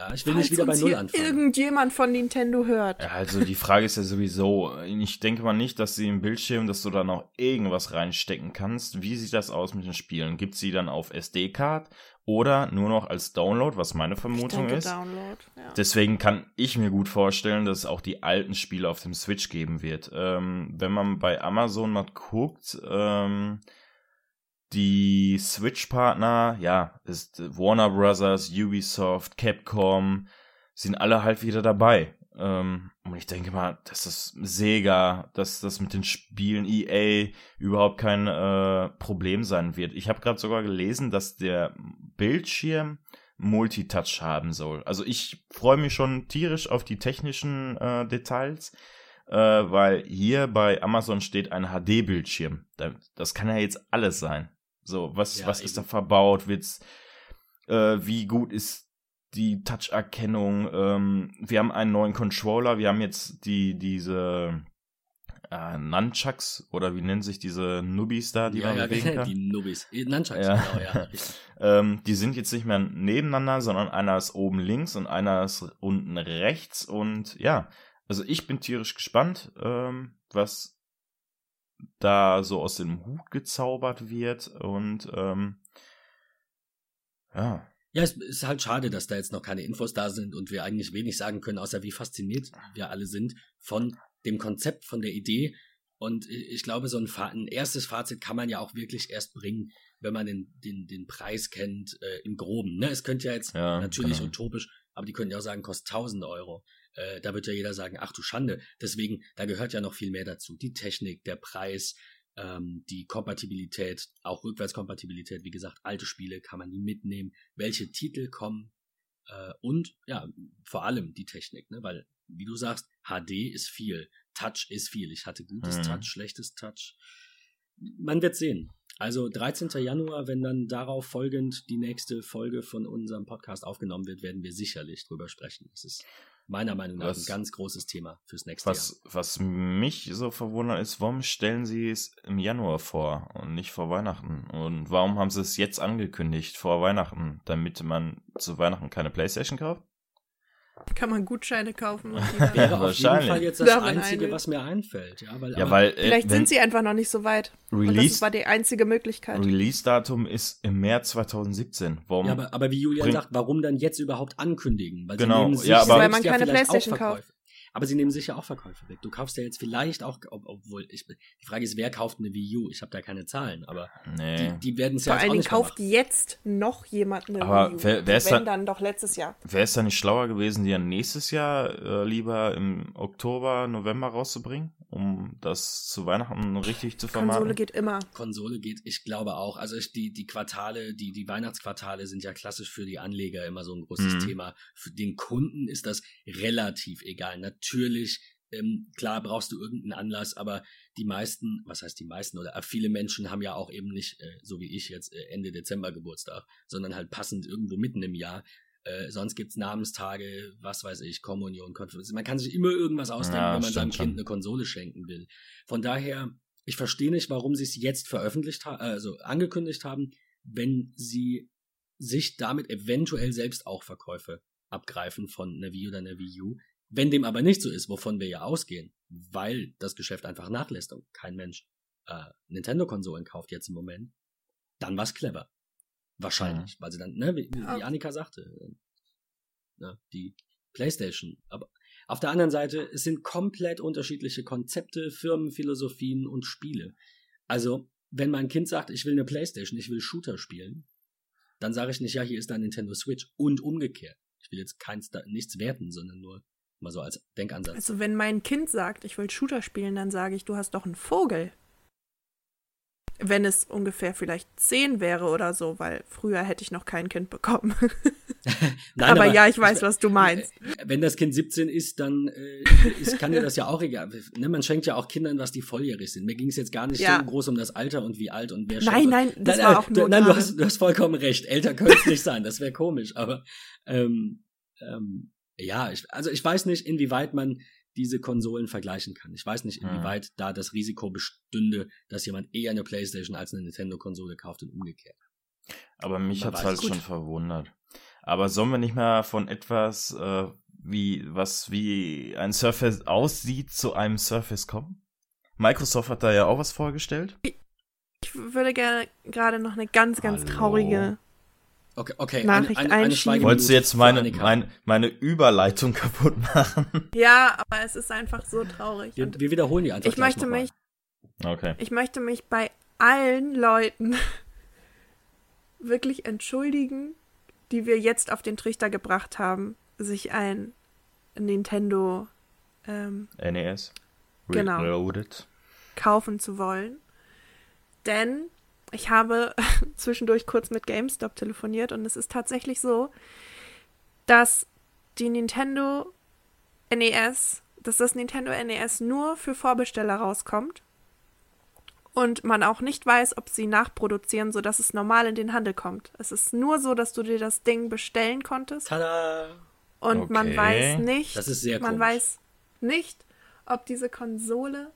Ja, ich will Falls nicht wieder bei Null anfangen. irgendjemand von Nintendo hört. Ja, also die Frage ist ja sowieso, ich denke mal nicht, dass sie im Bildschirm, dass du da noch irgendwas reinstecken kannst. Wie sieht das aus mit den Spielen? Gibt sie dann auf SD-Card oder nur noch als Download, was meine Vermutung ist? Download, ja. Deswegen kann ich mir gut vorstellen, dass es auch die alten Spiele auf dem Switch geben wird. Ähm, wenn man bei Amazon mal guckt, ähm, die Switch-Partner, ja, ist Warner Brothers, Ubisoft, Capcom, sind alle halt wieder dabei. Ähm, und ich denke mal, dass das Sega, dass das mit den Spielen EA überhaupt kein äh, Problem sein wird. Ich habe gerade sogar gelesen, dass der Bildschirm Multitouch haben soll. Also ich freue mich schon tierisch auf die technischen äh, Details, äh, weil hier bei Amazon steht ein HD-Bildschirm. Das kann ja jetzt alles sein. So, was, ja, was ist da verbaut? Wird's, äh, wie gut ist die Touch-Erkennung? Ähm, wir haben einen neuen Controller, wir haben jetzt die, diese äh, Nunchucks oder wie nennen sich diese Nubis da, die ja, man ja, bewegen kann? Die Nubis, Nunchucks, ja. genau, ja. ähm, die sind jetzt nicht mehr nebeneinander, sondern einer ist oben links und einer ist unten rechts und ja, also ich bin tierisch gespannt, ähm, was da so aus dem Hut gezaubert wird und ähm, ja. Ja, es ist halt schade, dass da jetzt noch keine Infos da sind und wir eigentlich wenig sagen können, außer wie fasziniert wir alle sind von dem Konzept, von der Idee. Und ich glaube, so ein, ein erstes Fazit kann man ja auch wirklich erst bringen, wenn man den, den, den Preis kennt, äh, im Groben. Ne? Es könnte ja jetzt ja, natürlich genau. utopisch, aber die können ja auch sagen, kostet 1000 Euro. Äh, da wird ja jeder sagen, ach du Schande. Deswegen, da gehört ja noch viel mehr dazu. Die Technik, der Preis, ähm, die Kompatibilität, auch Rückwärtskompatibilität, wie gesagt, alte Spiele kann man die mitnehmen, welche Titel kommen äh, und ja, vor allem die Technik, ne? weil, wie du sagst, HD ist viel, Touch ist viel. Ich hatte gutes mhm. Touch, schlechtes Touch. Man wird sehen. Also 13. Januar, wenn dann darauf folgend die nächste Folge von unserem Podcast aufgenommen wird, werden wir sicherlich drüber sprechen. Das ist meiner Meinung nach was, ein ganz großes Thema fürs nächste was, Jahr. Was mich so verwundert ist, warum stellen sie es im Januar vor und nicht vor Weihnachten? Und warum haben sie es jetzt angekündigt vor Weihnachten, damit man zu Weihnachten keine Playstation kauft? Kann man Gutscheine kaufen. Wäre auf jeden Fall jetzt das Einzige, was mir einfällt. Ja, weil, ja, weil, äh, vielleicht sind sie einfach noch nicht so weit. Release, und das war die einzige Möglichkeit. Release-Datum ist im März 2017. Warum ja, aber, aber wie Julian sagt, warum dann jetzt überhaupt ankündigen? Weil genau, sie nehmen sich ja, aber weil man keine Playstation kauft. Aber sie nehmen sicher auch Verkäufe weg. Du kaufst ja jetzt vielleicht auch, ob, obwohl, ich, die Frage ist, wer kauft eine Wii U? Ich habe da keine Zahlen, aber nee. die, die werden es ja Vor allen Dingen kauft jetzt noch jemand eine aber Wii U. Wer, wer ist wenn dann, dann doch letztes Jahr. Wäre es da nicht schlauer gewesen, die ja nächstes Jahr äh, lieber im Oktober, November rauszubringen, um das zu Weihnachten richtig zu vermarkten? Konsole geht immer. Konsole geht, ich glaube auch. Also ich, die, die Quartale, die, die Weihnachtsquartale sind ja klassisch für die Anleger immer so ein großes mhm. Thema. Für den Kunden ist das relativ egal natürlich, ähm, klar brauchst du irgendeinen Anlass, aber die meisten, was heißt die meisten oder äh, viele Menschen haben ja auch eben nicht, äh, so wie ich jetzt, äh, Ende Dezember Geburtstag, sondern halt passend irgendwo mitten im Jahr. Äh, sonst gibt's Namenstage, was weiß ich, Kommunion, Konferenz. Man kann sich immer irgendwas ausdenken, ja, wenn man seinem Kind eine Konsole schenken will. Von daher, ich verstehe nicht, warum sie es jetzt veröffentlicht haben, also angekündigt haben, wenn sie sich damit eventuell selbst auch Verkäufe abgreifen von einer Wii oder einer Wii U. Wenn dem aber nicht so ist, wovon wir ja ausgehen, weil das Geschäft einfach nachlässt und kein Mensch äh, Nintendo-Konsolen kauft jetzt im Moment, dann war's clever. Wahrscheinlich, ja. weil sie dann, ne, wie, wie Annika sagte, äh, ne, die PlayStation. Aber auf der anderen Seite, es sind komplett unterschiedliche Konzepte, Firmenphilosophien und Spiele. Also, wenn mein Kind sagt, ich will eine PlayStation, ich will Shooter spielen, dann sage ich nicht, ja, hier ist dein Nintendo Switch und umgekehrt. Ich will jetzt keins, nichts werten, sondern nur mal so als Denkansatz. Also wenn mein Kind sagt, ich will Shooter spielen, dann sage ich, du hast doch einen Vogel. Wenn es ungefähr vielleicht zehn wäre oder so, weil früher hätte ich noch kein Kind bekommen. Nein, aber, aber, ja, ich weiß, was du meinst. Wenn das Kind 17 ist, dann äh, ist, kann dir das ja auch egal. Ne, man schenkt ja auch Kindern, was die volljährig sind. Mir ging es jetzt gar nicht ja. so groß um das Alter und wie alt und wer Nein, nein, das nein, war auch nur Nein, du hast, du hast vollkommen recht. Älter könnte es nicht sein, das wäre komisch. Aber ähm, ähm, ja, ich, also ich weiß nicht, inwieweit man diese Konsolen vergleichen kann. Ich weiß nicht, inwieweit hm. da das Risiko bestünde, dass jemand eher eine Playstation als eine Nintendo-Konsole kauft und umgekehrt. Aber mich hat es halt schon verwundert. Aber sollen wir nicht mal von etwas, äh, wie, was wie ein Surface aussieht, zu einem Surface kommen? Microsoft hat da ja auch was vorgestellt. Ich würde gerne gerade noch eine ganz, ganz Hallo. traurige Okay, okay. Nachricht eine, eine, eine Wolltest du jetzt meine, meine, meine Überleitung kaputt machen? Ja, aber es ist einfach so traurig. Wir, wir wiederholen die einfach. Ich möchte mich. Okay. Ich möchte mich bei allen Leuten wirklich entschuldigen, die wir jetzt auf den Trichter gebracht haben, sich ein Nintendo ähm, NES genau, Reloaded kaufen zu wollen. Denn ich habe zwischendurch kurz mit GameStop telefoniert und es ist tatsächlich so, dass die Nintendo NES, dass das Nintendo NES nur für Vorbesteller rauskommt und man auch nicht weiß, ob sie nachproduzieren, sodass es normal in den Handel kommt. Es ist nur so, dass du dir das Ding bestellen konntest. Tada! Und okay. man weiß nicht, das ist sehr man komisch. weiß nicht, ob diese Konsole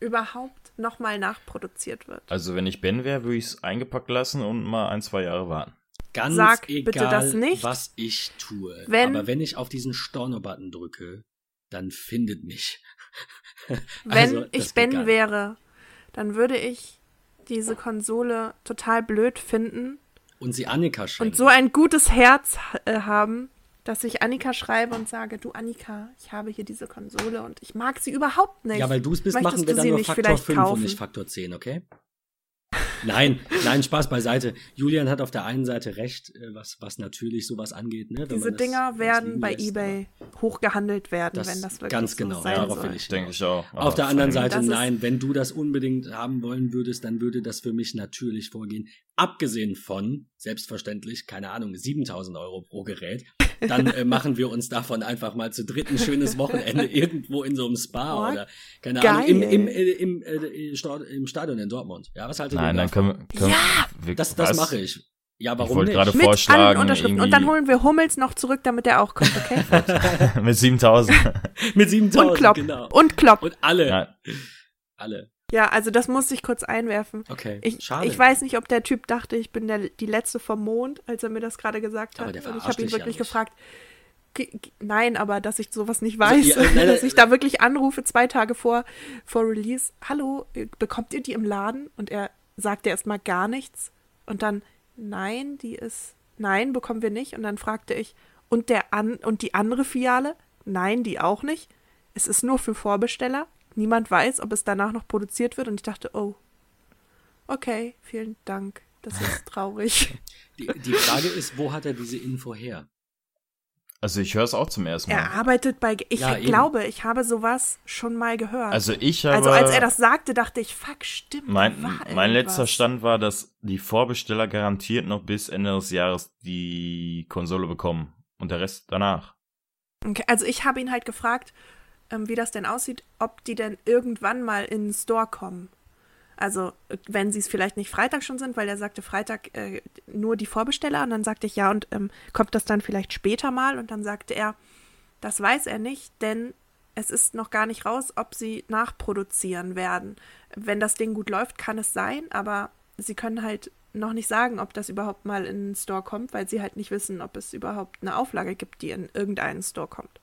überhaupt nochmal nachproduziert wird. Also wenn ich Ben wäre, würde ich es eingepackt lassen und mal ein, zwei Jahre warten. Ganz Sag egal, bitte das nicht. was ich tue. Wenn, Aber wenn ich auf diesen Storno-Button drücke, dann findet mich. wenn also, ich Ben wäre, dann würde ich diese Konsole total blöd finden. Und sie Annika schenken. Und so ein gutes Herz äh, haben, dass ich Annika schreibe und sage, du Annika, ich habe hier diese Konsole und ich mag sie überhaupt nicht. Ja, weil du es bist, machen wir dann nur Faktor 5 kaufen? und nicht Faktor 10, okay? Nein, nein, Spaß beiseite. Julian hat auf der einen Seite recht, äh, was, was natürlich sowas angeht. Ne, Diese Dinger werden bei lässt, eBay hochgehandelt werden, das wenn das wirklich ganz genau, so sein ja, darauf will ich denke ich auch. Auf der anderen Seite, nein, wenn du das unbedingt haben wollen würdest, dann würde das für mich natürlich vorgehen. Abgesehen von, selbstverständlich, keine Ahnung, 7000 Euro pro Gerät dann äh, machen wir uns davon einfach mal zu dritt ein schönes Wochenende irgendwo in so einem Spa oh, oder keine geil. Ahnung im, im, äh, im, äh, im Stadion in Dortmund. Ja, was haltet Nein, ihr dann können wir, können ja, wir, das, das mache ich. Ja, warum ich wollte gerade Mit vorschlagen, Unterschriften. Und dann holen wir Hummels noch zurück, damit er auch kommt, okay? Mit 7000. Mit 7000, und Klopp. genau. Und Klopp. Und alle. Ja. Alle. Ja, also das musste ich kurz einwerfen. Okay, ich, schade. Ich weiß nicht, ob der Typ dachte, ich bin der, die Letzte vom Mond, als er mir das gerade gesagt hat. Aber der und ich habe ihn wirklich ja gefragt, Nein, aber dass ich sowas nicht weiß, also, ja, dass ich da wirklich anrufe zwei Tage vor, vor Release. Hallo, bekommt ihr die im Laden? Und er sagte erstmal gar nichts. Und dann, nein, die ist, nein, bekommen wir nicht. Und dann fragte ich, und der an und die andere Filiale? Nein, die auch nicht. Es ist nur für Vorbesteller. Niemand weiß, ob es danach noch produziert wird. Und ich dachte, oh, okay, vielen Dank. Das ist traurig. Die, die Frage ist, wo hat er diese Info her? Also ich höre es auch zum ersten Mal. Er arbeitet bei. Ich ja, glaube, ich habe sowas schon mal gehört. Also ich habe. Also als er das sagte, dachte ich, fuck, stimmt. Mein, mein letzter Stand war, dass die Vorbesteller garantiert noch bis Ende des Jahres die Konsole bekommen und der Rest danach. Okay, also ich habe ihn halt gefragt, ähm, wie das denn aussieht, ob die denn irgendwann mal in den Store kommen. Also, wenn sie es vielleicht nicht Freitag schon sind, weil er sagte Freitag äh, nur die Vorbesteller. Und dann sagte ich, ja, und ähm, kommt das dann vielleicht später mal? Und dann sagte er, das weiß er nicht, denn es ist noch gar nicht raus, ob sie nachproduzieren werden. Wenn das Ding gut läuft, kann es sein, aber sie können halt noch nicht sagen, ob das überhaupt mal in den Store kommt, weil sie halt nicht wissen, ob es überhaupt eine Auflage gibt, die in irgendeinen Store kommt.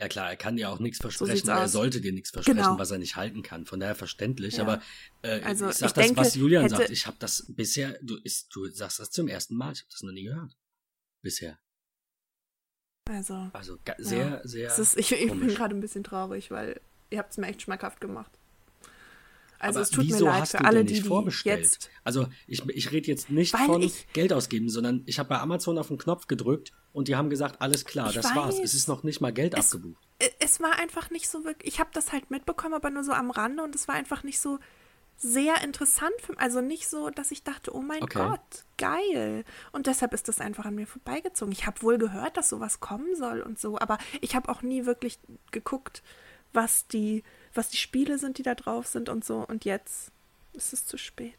Ja klar, er kann dir auch nichts versprechen, so er sollte dir nichts versprechen, genau. was er nicht halten kann. Von daher verständlich. Ja. Aber äh, also, ich sag ich das, denke, was Julian sagt. Ich habe das bisher, du, ist, du sagst das zum ersten Mal, ich habe das noch nie gehört. Bisher. Also, also sehr, ja. sehr. Ist, ich, ich bin gerade ein bisschen traurig, weil ihr habt es mir echt schmackhaft gemacht. Also Aber es tut mir wieso leid hast für du alle, die, vorbestellt? jetzt. Also ich, ich rede jetzt nicht Weil von Geld ausgeben, sondern ich habe bei Amazon auf den Knopf gedrückt und die haben gesagt, alles klar, Ich das war's. weiß. Es ist noch nicht mal Geld Es- abgebucht. Es war einfach nicht so wirklich. Ich habe das halt mitbekommen, aber nur so am Rande und es war einfach nicht so sehr interessant für mich. Also nicht so, dass ich dachte, oh mein Okay. Gott, geil. Und deshalb ist das einfach an mir vorbeigezogen. Ich habe wohl gehört, dass sowas kommen soll und so, aber ich habe auch nie wirklich geguckt, was die, was die Spiele sind, die da drauf sind und so. Und jetzt ist es zu spät.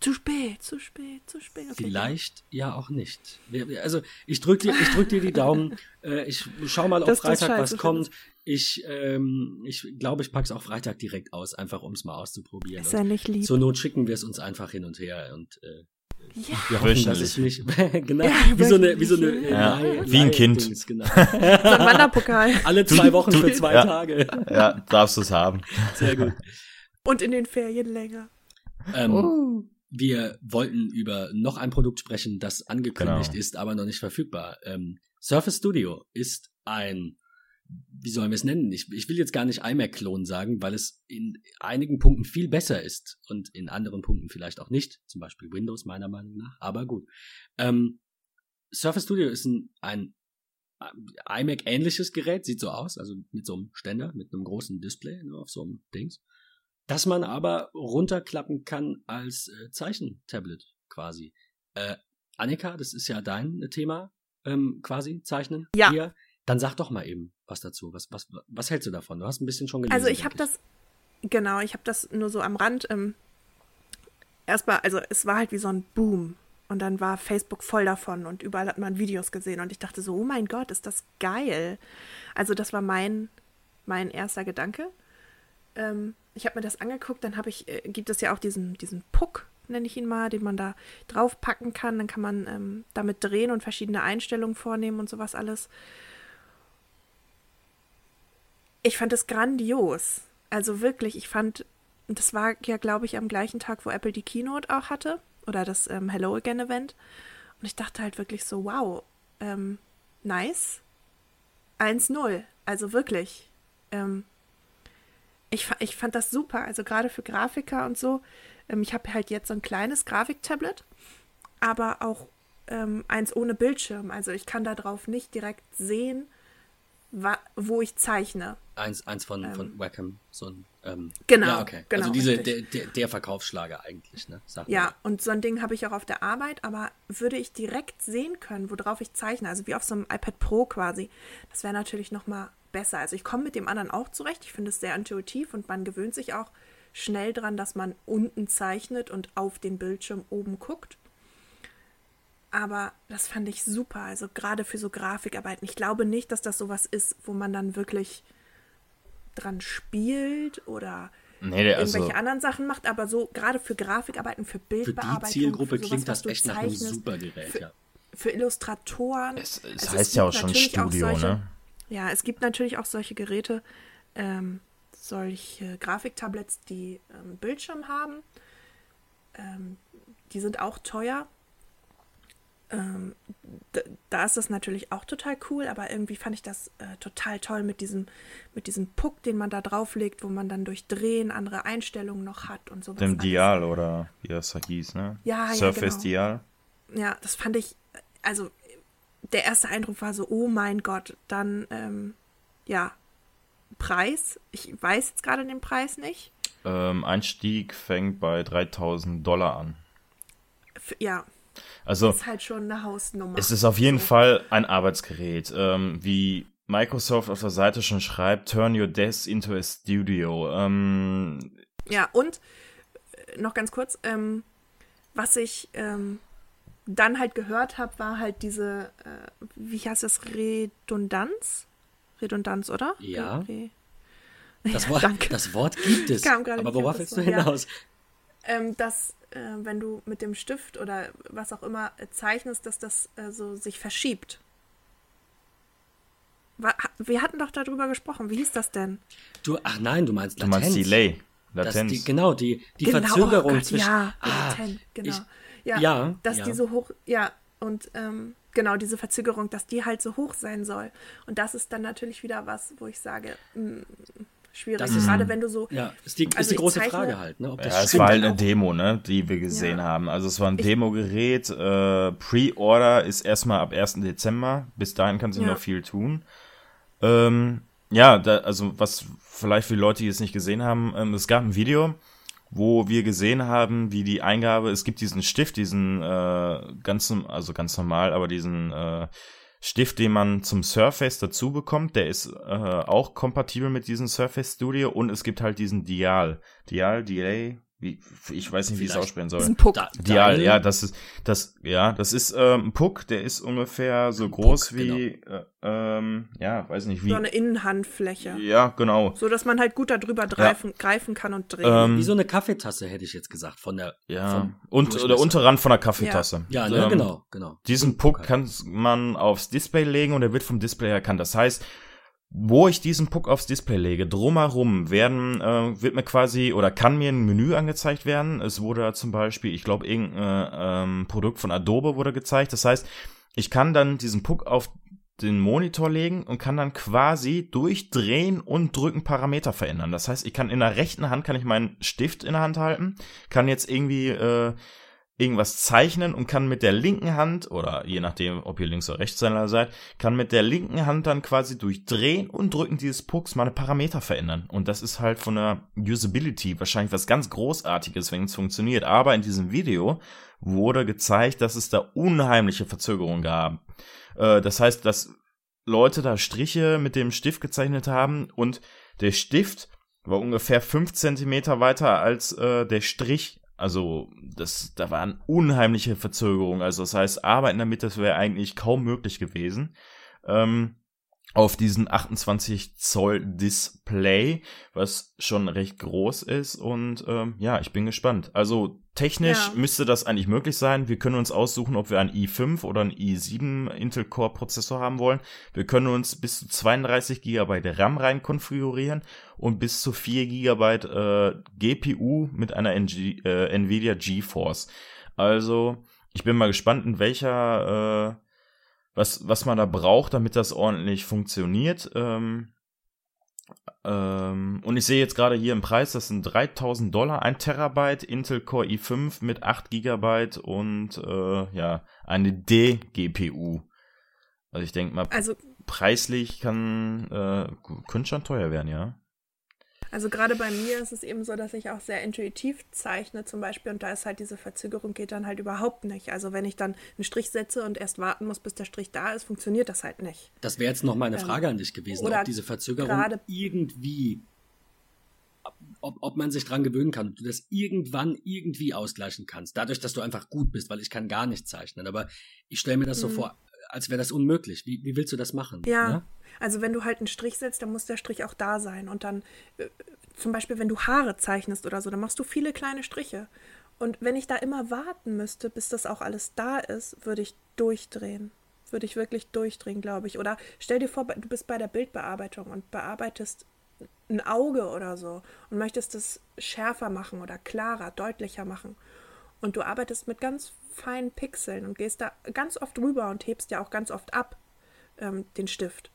Zu spät, zu spät, zu spät. Okay, Vielleicht ja auch nicht. Also ich drück dir, ich drück dir die Daumen. Äh, ich schau mal, ob das Freitag was kommt. Ich, ähm, ich glaube, ich pack's auch Freitag direkt aus, einfach um es mal auszuprobieren. Ist ja nicht lieb. Zur Not schicken wir es uns einfach hin und her und äh, ja. wir hoffen, dass es nicht genau Ja, wie so eine wie so eine äh, Ja, Leih- wie ein Kind. Leih-Dings, Genau. So ein Wanderpokal. Alle zwei Wochen für zwei ja. Tage. Ja, darfst du es haben. Sehr gut. Und in den Ferien länger. Ähm, Oh. Wir wollten über noch ein Produkt sprechen, das angekündigt Genau. ist, aber noch nicht verfügbar. Ähm, Surface Studio ist ein, wie sollen wir es nennen? Ich, ich will jetzt gar nicht iMac-Klon sagen, weil es in einigen Punkten viel besser ist und in anderen Punkten vielleicht auch nicht. Zum Beispiel Windows meiner Meinung nach, aber gut. Ähm, Surface Studio ist ein, ein iMac-ähnliches Gerät, sieht so aus, also mit so einem Ständer, mit einem großen Display ne, auf so einem Dings das man aber runterklappen kann als äh, Zeichentablet quasi. Äh, Annika, das ist ja dein Thema, ähm, quasi, Zeichnen. Ja. Hier. Dann sag doch mal eben was dazu. Was, was, was hältst du davon? Du hast ein bisschen schon gelesen. Also ich habe das, genau, ich habe das nur so am Rand. Ähm, erstmal, also es war halt wie so ein Boom. Und dann war Facebook voll davon und überall hat man Videos gesehen. Und ich dachte so, oh mein Gott, ist das geil. Also das war mein, mein erster Gedanke. Ähm, ich habe mir das angeguckt, dann habe ich, äh, gibt es ja auch diesen, diesen Puck, nenne ich ihn mal, den man da draufpacken kann. Dann kann man ähm, damit drehen und verschiedene Einstellungen vornehmen und sowas alles. Ich fand es grandios. Also wirklich, ich fand, das war ja, glaube ich, am gleichen Tag, wo Apple die Keynote auch hatte. Oder das ähm, Hello Again Event. Und ich dachte halt wirklich so, wow, ähm, nice. 1-0. Also wirklich. Ähm, ich, ich fand das super. Also gerade für Grafiker und so. Ähm, ich habe halt jetzt so ein kleines Grafiktablet, aber auch ähm, eins ohne Bildschirm. Also ich kann da drauf nicht direkt sehen, wo ich zeichne. Eins, eins von, Ähm. von Wacom, so ein, ähm, Genau, Ja, okay. genau, also diese, der, der, der Verkaufsschlager eigentlich, ne? Sag mal. Ja, und so ein Ding habe ich auch auf der Arbeit, aber würde ich direkt sehen können, worauf ich zeichne, also wie auf so einem iPad Pro quasi, das wäre natürlich noch mal besser. Also ich komme mit dem anderen auch zurecht. Ich finde es sehr intuitiv und man gewöhnt sich auch schnell dran, dass man unten zeichnet und auf den Bildschirm oben guckt. Aber das fand ich super, also gerade für so Grafikarbeiten. Ich glaube nicht, dass das sowas ist, wo man dann wirklich dran spielt oder Nee, also, irgendwelche anderen Sachen macht, aber so gerade für Grafikarbeiten, für Für Bildbearbeitung. die Zielgruppe für sowas, klingt das echt nach einem super Gerät, für, ja. Für Illustratoren. es, es Also heißt ja auch schon natürlich auch Studio, solche- ne? Ja, es gibt natürlich auch solche Geräte, ähm, solche Grafiktablets, die ähm, Bildschirm haben. Ähm, die sind auch teuer. Ähm, da ist das natürlich auch total cool, aber irgendwie fand ich das äh, total toll mit diesem, mit diesem Puck, den man da drauflegt, wo man dann durch Drehen andere Einstellungen noch hat und sowas. Dem. Dial oder wie das hieß, ne? Ja, ja, Surface genau. Dial. Ja, das fand ich, also der erste Eindruck war so, oh mein Gott, dann, ähm, ja, Preis. Ich weiß jetzt gerade den Preis nicht. Ähm, Einstieg fängt bei 3000 Dollar an. F ja, Also, ist halt schon eine Hausnummer. es ist auf jeden So. Fall ein Arbeitsgerät. Ähm, wie Microsoft auf der Seite schon schreibt, turn your desk into a studio. Ähm, Ja, und äh, noch ganz kurz, ähm, was ich ähm, dann halt gehört habe, war halt diese, äh, wie heißt das, Redundanz? Redundanz, oder? Ja. Re- Das Wort, danke. das Wort gibt es. Aber worauf willst du Wort, ja. hinaus? ähm, dass äh, wenn du mit dem Stift oder was auch immer äh, zeichnest, dass das äh, so sich verschiebt. Wir hatten doch darüber gesprochen. Wie hieß das denn? Du, ach nein, du meinst du Latenz. meinst Delay. Das, Latenz. die, genau, die, die genau, Verzögerung oh Gott, zwischen. Ja, ah, Latent, genau. ich- ja, ja, dass ja. die so hoch, ja, und ähm, genau diese Verzögerung, dass die halt so hoch sein soll. Und das ist dann natürlich wieder was, wo ich sage, mm, schwierig. Das ist- Gerade wenn du so. Ja, ist die, Also ist die ich große zeichne- Frage halt, ne? Ob das Ja, es war halt eine Demo, ne, die wir gesehen Ja. haben. Also es war ein Demo-Gerät. Äh, Pre-Order ist erstmal ab 1. Dezember. Bis dahin kann sich Ja. noch viel tun. Ähm, ja, da, also was vielleicht für die Leute, die es nicht gesehen haben, ähm, es gab ein Video, wo wir gesehen haben, wie die Eingabe, es gibt diesen Stift, diesen äh, ganz, also ganz normal, aber diesen äh, Stift, den man zum Surface dazu bekommt, der ist äh, auch kompatibel mit diesem Surface Studio und es gibt halt diesen Dial. Dial, Delay, wie, ich weiß nicht, wie ich es Vielleicht aussprechen soll. Diesen Puck. Da- Dial, Dial. ja, das ist das, ja, das ist ähm, ein Puck, der ist ungefähr so groß Puck, wie, äh, ähm, ja, weiß nicht wie. So eine Innenhandfläche. Ja, genau. So dass man halt gut darüber greifen, greifen kann und drehen. Ähm, Wie so eine Kaffeetasse, hätte ich jetzt gesagt, von der. Ja. Und Durchmesser. der Unterrand von der Kaffeetasse. Ja, ne, Ähm, genau, genau. Diesen Puck kann man aufs Display legen und er wird vom Display erkannt. Das heißt, wo ich diesen Puck aufs Display lege, drumherum werden, äh, wird mir quasi oder kann mir ein Menü angezeigt werden. Es wurde zum Beispiel, ich glaube, irgendein äh, ähm, Produkt von Adobe wurde gezeigt. Das heißt, ich kann dann diesen Puck auf den Monitor legen und kann dann quasi durchdrehen und drücken Parameter verändern. Das heißt, ich kann in der rechten Hand kann ich meinen Stift in der Hand halten, kann jetzt irgendwie äh, irgendwas zeichnen und kann mit der linken Hand, oder je nachdem, ob ihr Links- oder Rechtshänder seid, kann mit der linken Hand dann quasi durch Drehen und Drücken dieses Pucks meine Parameter verändern. Und das ist halt von der Usability wahrscheinlich was ganz Großartiges, wenn es funktioniert. Aber in diesem Video wurde gezeigt, dass es da unheimliche Verzögerungen gab. Äh, das heißt, dass Leute da Striche mit dem Stift gezeichnet haben und der Stift war ungefähr fünf Zentimeter weiter als äh, der Strich. Also, das, da waren unheimliche Verzögerungen. Also, das heißt, arbeiten damit, das wäre eigentlich kaum möglich gewesen. Ähm, auf diesen 28 Zoll Display, was schon recht groß ist. Und ähm, ja, ich bin gespannt. Also technisch Ja. müsste das eigentlich möglich sein. Wir können uns aussuchen, ob wir einen i5 oder einen i7 Intel Core Prozessor haben wollen. Wir können uns bis zu 32 GB RAM rein konfigurieren und bis zu 4 GB äh, GPU mit einer NG, äh, Nvidia GeForce. Also, ich bin mal gespannt, in welcher äh, was, was man da braucht, damit das ordentlich funktioniert. Ähm, ähm, und ich sehe jetzt gerade hier im Preis, das sind 3000 Dollar, ein Terabyte Intel Core i5 mit 8 Gigabyte und äh, ja, eine D-GPU. Also ich denke mal, Also, preislich kann, äh, könnte schon teuer werden, ja. Also gerade bei mir ist es eben so, dass ich auch sehr intuitiv zeichne zum Beispiel und da ist halt diese Verzögerung geht dann halt überhaupt nicht. Also wenn ich dann einen Strich setze und erst warten muss, bis der Strich da ist, funktioniert das halt nicht. Das wäre jetzt noch meine Ähm, Frage an dich gewesen, ob diese Verzögerung gerade- irgendwie, ob, ob man sich dran gewöhnen kann, ob du das irgendwann irgendwie ausgleichen kannst, dadurch, dass du einfach gut bist, weil ich kann gar nicht zeichnen. Aber ich stelle mir das so Mhm. vor, als wäre das unmöglich. Wie, wie willst du das machen? Ja, ne? Also wenn du halt einen Strich setzt, dann muss der Strich auch da sein. Und dann, äh, zum Beispiel, wenn du Haare zeichnest oder so, dann machst du viele kleine Striche. Und wenn ich da immer warten müsste, bis das auch alles da ist, würde ich durchdrehen. Würde ich wirklich durchdrehen, glaube ich. Oder stell dir vor, du bist bei der Bildbearbeitung und bearbeitest ein Auge oder so und möchtest es schärfer machen oder klarer, deutlicher machen. Und du arbeitest mit ganz feinen Pixeln und gehst da ganz oft rüber und hebst ja auch ganz oft ab ähm, den Stift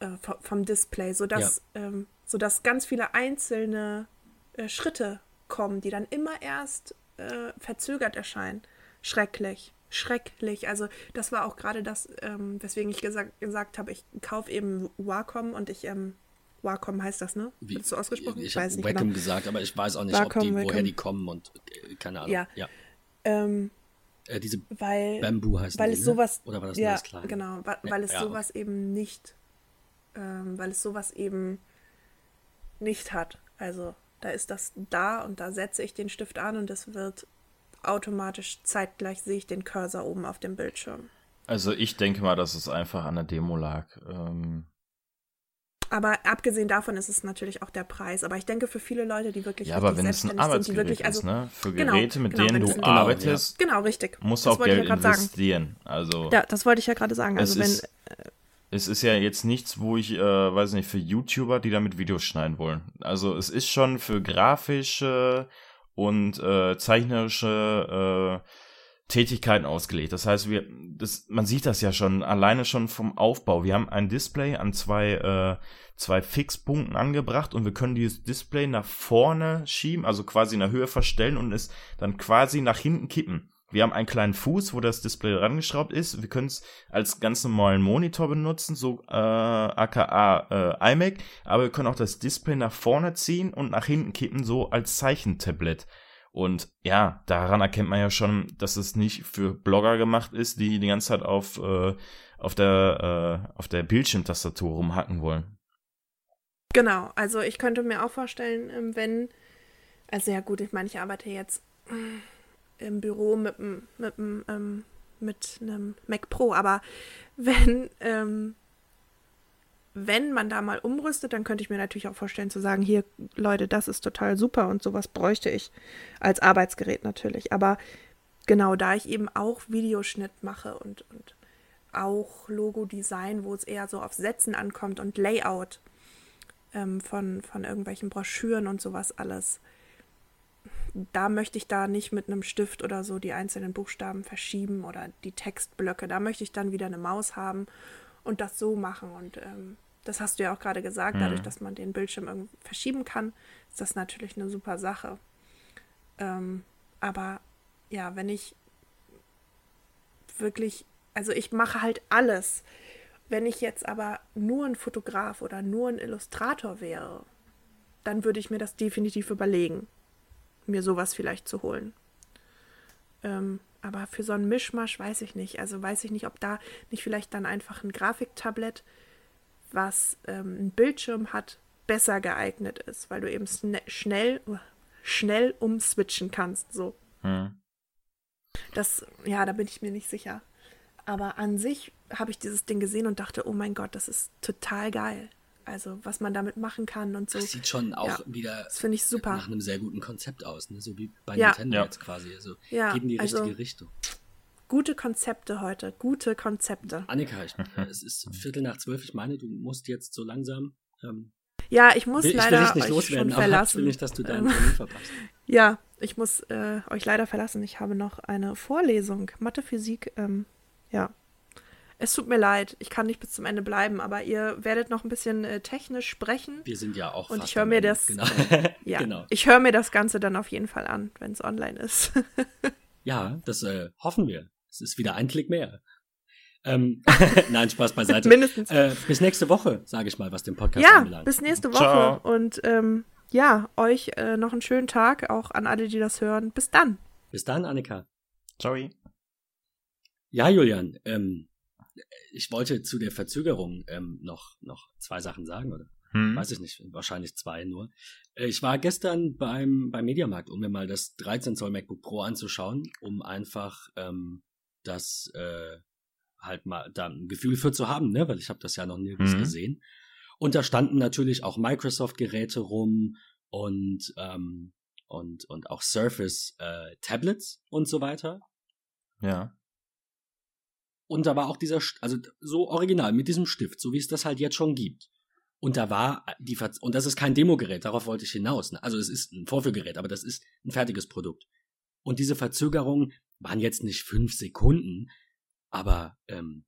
äh, vom, Display, sodass, ähm, sodass ganz viele einzelne äh, Schritte kommen, die dann immer erst äh, verzögert erscheinen. Schrecklich. Schrecklich. Also das war auch gerade das, ähm, weswegen ich gesagt, gesagt habe, ich kaufe eben Wacom und ich, ähm, Wacom heißt das, ne? Wie, Wird so ausgesprochen? Ich weiß habe nicht Wacom genau. gesagt, aber ich weiß auch nicht, Wacom, die, woher Wacom. die kommen und äh, keine Ahnung. Ja. ja. Ähm, Äh, diese weil Bamboo heißt weil die, es ne? sowas Oder war das ja genau weil, Ja, weil es ja, sowas eben nicht ähm, weil es sowas eben nicht hat also da ist das da und da setze ich den Stift an und es wird automatisch zeitgleich sehe ich den Cursor oben auf dem Bildschirm Also ich denke mal, dass es einfach an der Demo lag. Ähm, aber abgesehen davon ist es natürlich auch der Preis aber ich denke für viele Leute die wirklich ja, aber wenn es ein sind, Arbeitsgerät wirklich also ist, ne? Für Genau, Geräte, mit genau, denen du Genau, arbeitest, genau richtig musst du auch Geld ja grad sagen. investieren. Also ja das wollte ich ja gerade sagen also wenn ist, es ist ja jetzt nichts, wo ich, äh, weiß nicht, für YouTuber, die damit Videos schneiden wollen. Also es ist schon für grafische und äh, zeichnerische äh, Tätigkeiten ausgelegt. Das heißt, wir, das, man sieht das ja schon alleine schon vom Aufbau. Wir haben ein Display an zwei, äh, zwei Fixpunkten angebracht und wir können dieses Display nach vorne schieben, also quasi in der Höhe verstellen und es dann quasi nach hinten kippen. Wir haben einen kleinen Fuß, wo das Display rangeschraubt ist. Wir können es als ganz normalen Monitor benutzen, so äh, aka äh, iMac, aber wir können auch das Display nach vorne ziehen und nach hinten kippen, so als Zeichentablet. Und ja, daran erkennt man ja schon, dass es nicht für Blogger gemacht ist, die die ganze Zeit auf, äh, auf der, äh, auf der Bildschirmtastatur rumhacken wollen. Genau, also ich könnte mir auch vorstellen, ähm, wenn, also ja gut, ich meine, ich arbeite jetzt im Büro mit, mit, ähm, mit einem Mac Pro, aber wenn ähm, wenn man da mal umrüstet, dann könnte ich mir natürlich auch vorstellen zu sagen, hier, Leute, das ist total super und sowas bräuchte ich als Arbeitsgerät natürlich. Aber genau, da ich eben auch Videoschnitt mache und, und auch Logo-Design, wo es eher so auf Sätzen ankommt und Layout ähm, von, von irgendwelchen Broschüren und sowas alles, da möchte ich da nicht mit einem Stift oder so die einzelnen Buchstaben verschieben oder die Textblöcke. Da möchte ich dann wieder eine Maus haben und das so machen. Und ähm, das hast du ja auch gerade gesagt, mhm. dadurch, dass man den Bildschirm irgendwie verschieben kann, ist das natürlich eine super Sache. Ähm, aber ja, wenn ich wirklich, also ich mache halt alles. Wenn ich jetzt aber nur ein Fotograf oder nur ein Illustrator wäre, dann würde ich mir das definitiv überlegen, mir sowas vielleicht zu holen. Ähm, aber für so einen Mischmasch weiß ich nicht. Also weiß ich nicht, ob da nicht vielleicht dann einfach ein Grafiktablett, was ähm, einen Bildschirm hat, besser geeignet ist, weil du eben schnell, schnell umswitchen kannst. So. Hm. Das, ja, da bin ich mir nicht sicher. Aber an sich habe ich dieses Ding gesehen und dachte, oh mein Gott, das ist total geil. Also was man damit machen kann und so. Das sieht schon auch ja, wieder das ich super. nach einem sehr guten Konzept aus, ne? so wie bei ja. Nintendo ja. jetzt quasi. Also ja, geben die richtige also, Richtung. Gute Konzepte heute, gute Konzepte. Annika, ich, es ist Viertel nach zwölf. Ich meine, du musst jetzt so langsam. Ähm, ja, ich muss will, leider ich will nicht loswerden, schon verlassen. Ich will nicht, dass du deinen Termin verpasst. Ja, ich muss äh, euch leider verlassen. Ich habe noch eine Vorlesung, Mathe, Physik. Ähm, ja, es tut mir leid, ich kann nicht bis zum Ende bleiben, aber ihr werdet noch ein bisschen äh, technisch sprechen. Wir sind ja auch Und ich höre mir das genau. Ja, genau. Ich höre mir das Ganze dann auf jeden Fall an, wenn es online ist. ja, das äh, hoffen wir. Es ist wieder ein Klick mehr. Ähm, nein, Spaß beiseite. Mindestens. Äh, bis nächste Woche, sage ich mal, was den Podcast ja, anbelangt. bis nächste Woche. Ciao. Und ähm, ja, euch äh, noch einen schönen Tag, auch an alle, die das hören. Bis dann. Bis dann, Annika. Ciao. Ja, Julian, ähm, ich wollte zu der Verzögerung ähm, noch, noch zwei Sachen sagen, oder? Hm. Weiß ich nicht, wahrscheinlich zwei nur. Äh, ich war gestern beim, beim Mediamarkt, um mir mal das 13 Zoll MacBook Pro anzuschauen, um einfach ähm, das äh, halt mal da ein Gefühl für zu haben, ne? weil ich habe das ja noch nirgends hm. gesehen. Und da standen natürlich auch Microsoft-Geräte rum und, ähm, und, und auch Surface äh, Tablets und so weiter. Ja. Und da war auch dieser, also so original mit diesem Stift, so wie es das halt jetzt schon gibt. Und da war die, Ver und das ist kein Demogerät, darauf wollte ich hinaus. Ne? Also es ist ein Vorführgerät, aber das ist ein fertiges Produkt. Und diese Verzögerungen waren jetzt nicht fünf Sekunden, aber ähm,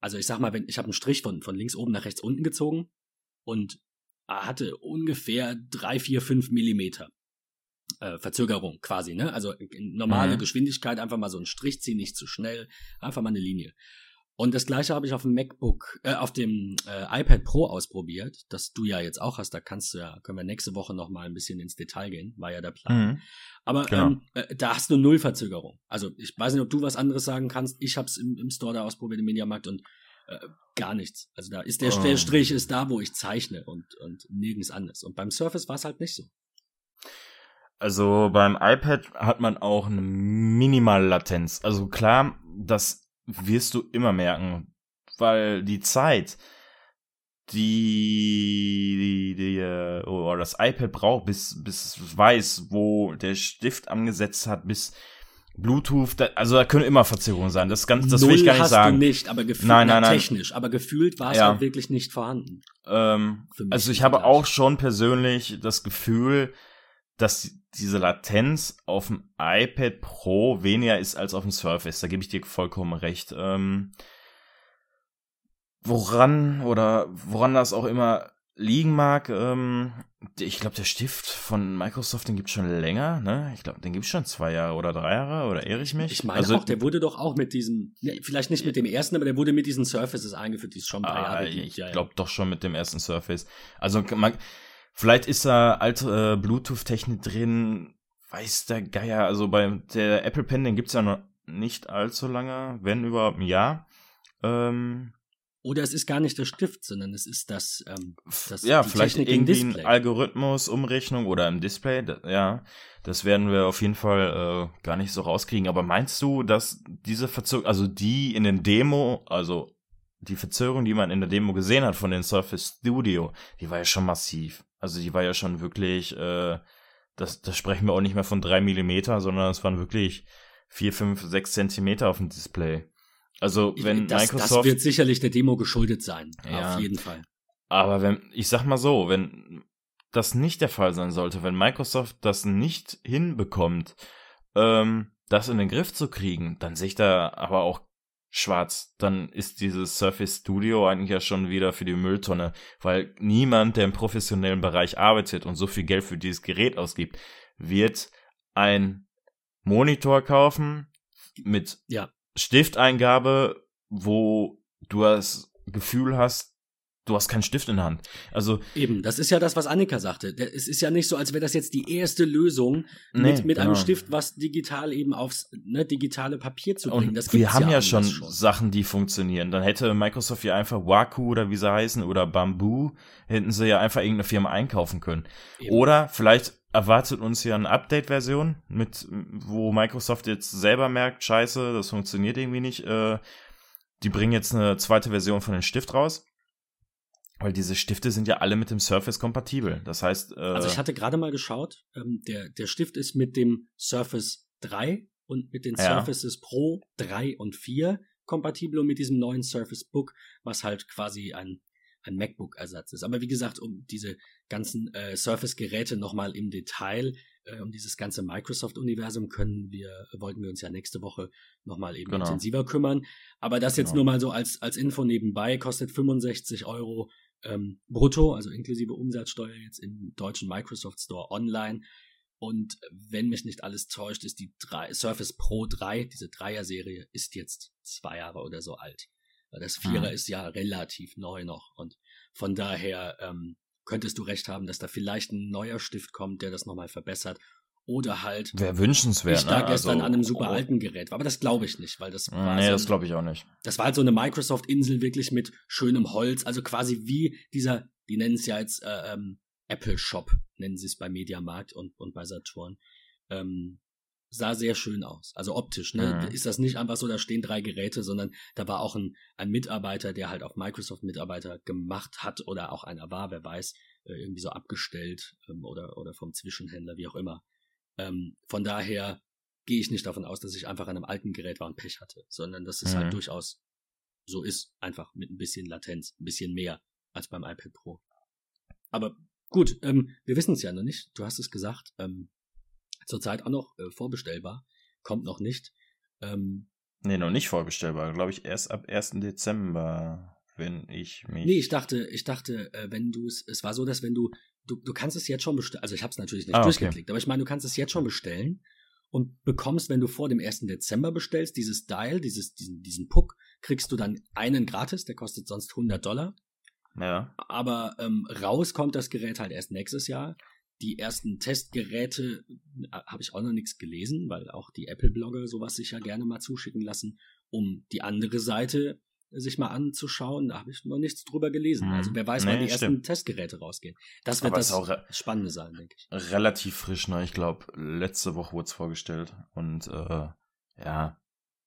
also ich sag mal, wenn ich habe einen Strich von von links oben nach rechts unten gezogen und hatte ungefähr drei, vier, fünf Millimeter äh, Verzögerung quasi, ne? Also normale mhm. Geschwindigkeit, einfach mal so einen Strich ziehen, nicht zu schnell, einfach mal eine Linie. Und das gleiche habe ich auf dem MacBook, äh, auf dem äh, iPad Pro ausprobiert, das du ja jetzt auch hast. Da kannst du ja, können wir nächste Woche noch mal ein bisschen ins Detail gehen, war ja der Plan. Mhm. Aber genau. ähm, äh, da hast du null Verzögerung. Also ich weiß nicht, ob du was anderes sagen kannst. Ich habe es im, im Store da ausprobiert, im Mediamarkt und äh, gar nichts. Also da ist der, oh. der Strich ist da, wo ich zeichne und, und nirgends anders. Und beim Surface war es halt nicht so. Also beim iPad hat man auch eine Minimal-Latenz. Also klar, das wirst du immer merken, weil die Zeit, die, die, die äh, oder das iPad braucht, bis bis es weiß, wo der Stift angesetzt hat, bis Bluetooth, da, also da können immer Verzögerungen sein. Das, ganz, das Null will ich gar nicht hast sagen. Du nicht, aber gefühlt nein, nein, nein. technisch, aber gefühlt war es ja. halt wirklich nicht vorhanden. Ähm, also ich habe auch schon persönlich das Gefühl, dass diese Latenz auf dem iPad Pro weniger ist als auf dem Surface. Da gebe ich dir vollkommen recht. Ähm, woran oder woran das auch immer liegen mag, ähm, ich glaube, der Stift von Microsoft, den gibt schon länger, ne? Ich glaube, den gibt es schon zwei Jahre oder drei Jahre, oder irre ich mich? Ich meine also, auch, der wurde doch auch mit diesem, ne, vielleicht nicht mit dem ersten, aber der wurde mit diesen Surfaces eingeführt, die es schon paar ah, Jahre gibt. Ich ja, glaube ja. doch schon mit dem ersten Surface. Also man, vielleicht ist da alte äh, Bluetooth-Technik drin, weiß der Geier. Also bei der Apple Pen, den gibt es ja noch nicht allzu lange, wenn überhaupt ein Jahr. Ähm, oder es ist gar nicht der Stift, sondern es ist das, ähm, das ja, vielleicht Technik irgendwie ein Algorithmus, Umrechnung oder im Display. ja, das werden wir auf jeden Fall äh, gar nicht so rauskriegen. Aber meinst du, dass diese Verzögerung, also die in den Demo, also die Verzögerung, die man in der Demo gesehen hat von den Surface Studio, die war ja schon massiv. Also die war ja schon wirklich, äh, das, das sprechen wir auch nicht mehr von drei Millimeter, sondern es waren wirklich vier, fünf, sechs Zentimeter auf dem Display. Also wenn das, Microsoft. Das wird sicherlich der Demo geschuldet sein. Ja, auf jeden Fall. Aber wenn, ich sag mal so, wenn das nicht der Fall sein sollte, wenn Microsoft das nicht hinbekommt, ähm, das in den Griff zu kriegen, dann sehe ich da aber auch schwarz. Dann ist dieses Surface Studio eigentlich ja schon wieder für die Mülltonne, weil niemand, der im professionellen Bereich arbeitet und so viel Geld für dieses Gerät ausgibt, wird ein Monitor kaufen mit ja. Stifteingabe, wo du das Gefühl hast, du hast keinen Stift in der Hand. Also eben, das ist ja das, was Annika sagte. Es ist ja nicht so, als wäre das jetzt die erste Lösung nee, mit, mit genau. einem Stift, was digital eben aufs ne, digitale Papier zu bringen. Und wir haben ja, ja schon, schon, Sachen, die funktionieren. Dann hätte Microsoft ja einfach Waku oder wie sie heißen oder Bamboo, hätten sie ja einfach irgendeine Firma einkaufen können. Eben. Oder vielleicht erwartet uns ja eine Update-Version, mit wo Microsoft jetzt selber merkt, scheiße, das funktioniert irgendwie nicht. Äh, die bringen jetzt eine zweite Version von dem Stift raus. Weil diese Stifte sind ja alle mit dem Surface kompatibel. Das heißt. Äh, also ich hatte gerade mal geschaut, ähm, der, der Stift ist mit dem Surface 3 und mit den ja. Surfaces Pro 3 und 4 kompatibel und mit diesem neuen Surface Book, was halt quasi ein ein MacBook-Ersatz ist. Aber wie gesagt, um diese ganzen äh, Surface-Geräte nochmal im Detail, äh, um dieses ganze Microsoft-Universum können wir, wollten wir uns ja nächste Woche nochmal eben genau. intensiver kümmern. Aber das jetzt genau. nur mal so als, als Info nebenbei, kostet 65 Euro ähm, brutto, also inklusive Umsatzsteuer jetzt im deutschen Microsoft Store online. Und wenn mich nicht alles täuscht, ist die 3, Surface Pro 3, diese Dreier-Serie, ist jetzt zwei Jahre oder so alt. Das Vierer mhm. ist ja relativ neu noch und von daher ähm, könntest du recht haben, dass da vielleicht ein neuer Stift kommt, der das nochmal verbessert. Oder halt. Wäre wünschenswert. Ich da ne? gestern also, an einem super oh. alten Gerät war. Aber das glaube ich nicht, weil das war. Nee, so, das glaube ich auch nicht. Das war halt so eine Microsoft-Insel wirklich mit schönem Holz. Also quasi wie dieser, die nennen es ja jetzt äh, ähm, Apple Shop, nennen sie es bei Mediamarkt und, und bei Saturn. Ähm, sah sehr schön aus. Also optisch, ne? Mhm. Ist das nicht einfach so, da stehen drei Geräte, sondern da war auch ein, ein Mitarbeiter, der halt auch Microsoft-Mitarbeiter gemacht hat oder auch einer war, wer weiß, äh, irgendwie so abgestellt ähm, oder, oder vom Zwischenhändler, wie auch immer. Ähm, von daher gehe ich nicht davon aus, dass ich einfach an einem alten Gerät war und Pech hatte, sondern dass es halt mhm. halt durchaus so ist, einfach mit ein bisschen Latenz, ein bisschen mehr als beim iPad Pro. Aber gut, ähm, wir wissen es ja noch nicht. Du hast es gesagt. Ähm, zurzeit auch noch äh, vorbestellbar. Kommt noch nicht. Ähm, nee, noch nicht vorbestellbar. Glaube ich erst ab 1. Dezember, wenn ich mich. Nee, ich dachte, ich dachte, äh, wenn du es, es war so, dass wenn du, du, du kannst es jetzt schon bestellen, also ich habe es natürlich nicht ah, durchgeklickt, okay. aber ich meine, du kannst es jetzt schon bestellen und bekommst, wenn du vor dem 1. Dezember bestellst, dieses Dial, dieses, diesen, diesen Puck, kriegst du dann einen gratis, der kostet sonst 100 Dollar. Ja. Aber ähm, raus kommt das Gerät halt erst nächstes Jahr die ersten Testgeräte äh, habe ich auch noch nichts gelesen, weil auch die Apple-Blogger sowas sich ja gerne mal zuschicken lassen, um die andere Seite sich mal anzuschauen. Da habe ich noch nichts drüber gelesen. Also wer weiß, nee, wann die stimmt. ersten Testgeräte rausgehen. Das wird Aber das auch Spannende sein, denke ich. Relativ frisch, ne? Ich glaube, letzte Woche wurde es vorgestellt. Und äh, ja,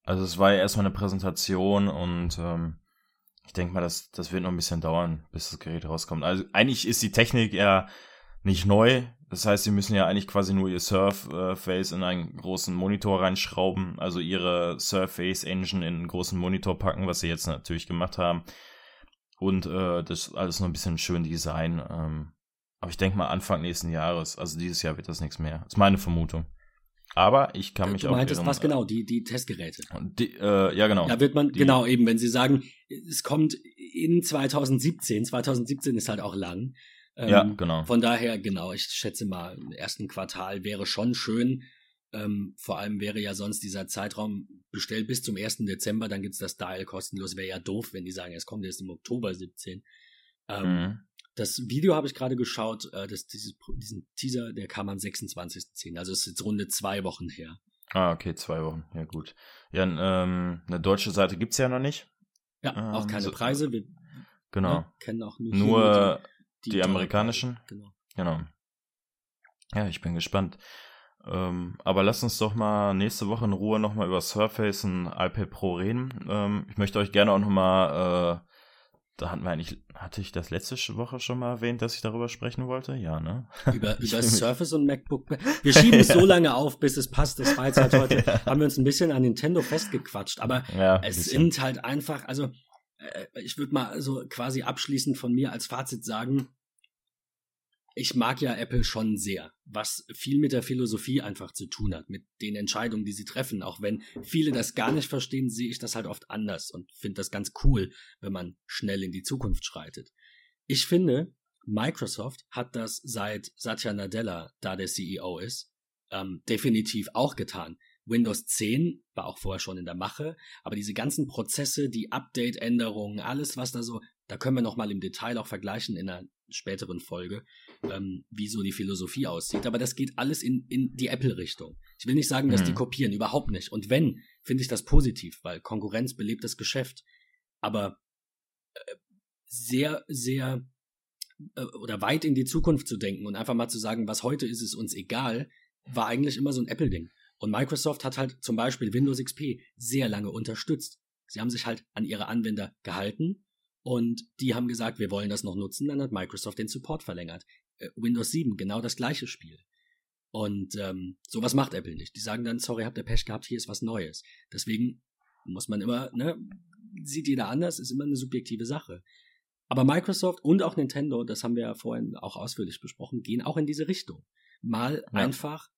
also es war ja erstmal eine Präsentation und ähm, ich denke mal, das, das wird noch ein bisschen dauern, bis das Gerät rauskommt. Also eigentlich ist die Technik ja nicht neu. Das heißt, sie müssen ja eigentlich quasi nur ihr Surface in einen großen Monitor reinschrauben, also ihre Surface Engine in einen großen Monitor packen, was sie jetzt natürlich gemacht haben. Und äh, das alles noch ein bisschen schön Design. Ähm, Aber ich denke mal Anfang nächsten Jahres. Also dieses Jahr wird das nichts mehr. Das ist meine Vermutung. Aber ich kann mich du auch. Du meintest was genau, die, die Testgeräte. Die, äh, ja, genau. Da wird man, die, genau, eben, wenn Sie sagen, es kommt in 2017, 2017 ist halt auch lang. Ähm, ja, genau. Von daher, genau, ich schätze mal, im ersten Quartal wäre schon schön. Ähm, vor allem wäre ja sonst dieser Zeitraum bestellt bis zum 1. Dezember, dann gibt's das Dial kostenlos. Wäre ja doof, wenn die sagen, es kommt erst im Oktober 17. Ähm, mhm. Das Video habe ich gerade geschaut, äh, das, dieses, diesen Teaser, der kam am 26.10. Also es ist jetzt runde zwei Wochen her. Ah, okay, zwei Wochen. Ja, gut. Ja, ähm, eine deutsche Seite gibt's ja noch nicht. Ja, ähm, auch keine so, Preise. Wir genau. Ne, kennen auch nur, nur die, die, amerikanischen. Genau. genau. Ja, ich bin gespannt. Ähm, aber lass uns doch mal nächste Woche in Ruhe nochmal über Surface und iPad Pro reden. Ähm, ich möchte euch gerne auch nochmal, äh, da hatten wir eigentlich, hatte ich das letzte Woche schon mal erwähnt, dass ich darüber sprechen wollte? Ja, ne? Über, über Surface und MacBook. Wir schieben es so lange auf, bis es passt. Das war jetzt halt heute, ja. haben wir uns ein bisschen an Nintendo festgequatscht. Aber ja, es sind halt einfach, also ich würde mal so quasi abschließend von mir als Fazit sagen, ich mag ja Apple schon sehr, was viel mit der Philosophie einfach zu tun hat, mit den Entscheidungen, die sie treffen. Auch wenn viele das gar nicht verstehen, sehe ich das halt oft anders und finde das ganz cool, wenn man schnell in die Zukunft schreitet. Ich finde, Microsoft hat das seit Satya Nadella, da der CEO ist, ähm, definitiv auch getan. Windows 10 war auch vorher schon in der Mache, aber diese ganzen Prozesse, die Update-Änderungen, alles was da so, da können wir noch mal im Detail auch vergleichen in einer späteren Folge, ähm, wie so die Philosophie aussieht. Aber das geht alles in, in die Apple-Richtung. Ich will nicht sagen, dass mhm. die kopieren, überhaupt nicht. Und wenn, finde ich das positiv, weil Konkurrenz belebt das Geschäft. Aber äh, sehr, sehr äh, oder weit in die Zukunft zu denken und einfach mal zu sagen, was heute ist, ist uns egal, war eigentlich immer so ein Apple-Ding. Und Microsoft hat halt zum Beispiel Windows XP sehr lange unterstützt. Sie haben sich halt an ihre Anwender gehalten und die haben gesagt, wir wollen das noch nutzen. Dann hat Microsoft den Support verlängert. Äh, Windows 7, genau das gleiche Spiel. Und ähm, sowas macht Apple nicht. Die sagen dann, sorry, habt ihr Pech gehabt, hier ist was Neues. Deswegen muss man immer, ne, sieht jeder anders, ist immer eine subjektive Sache. Aber Microsoft und auch Nintendo, das haben wir ja vorhin auch ausführlich besprochen, gehen auch in diese Richtung. Mal ja. einfach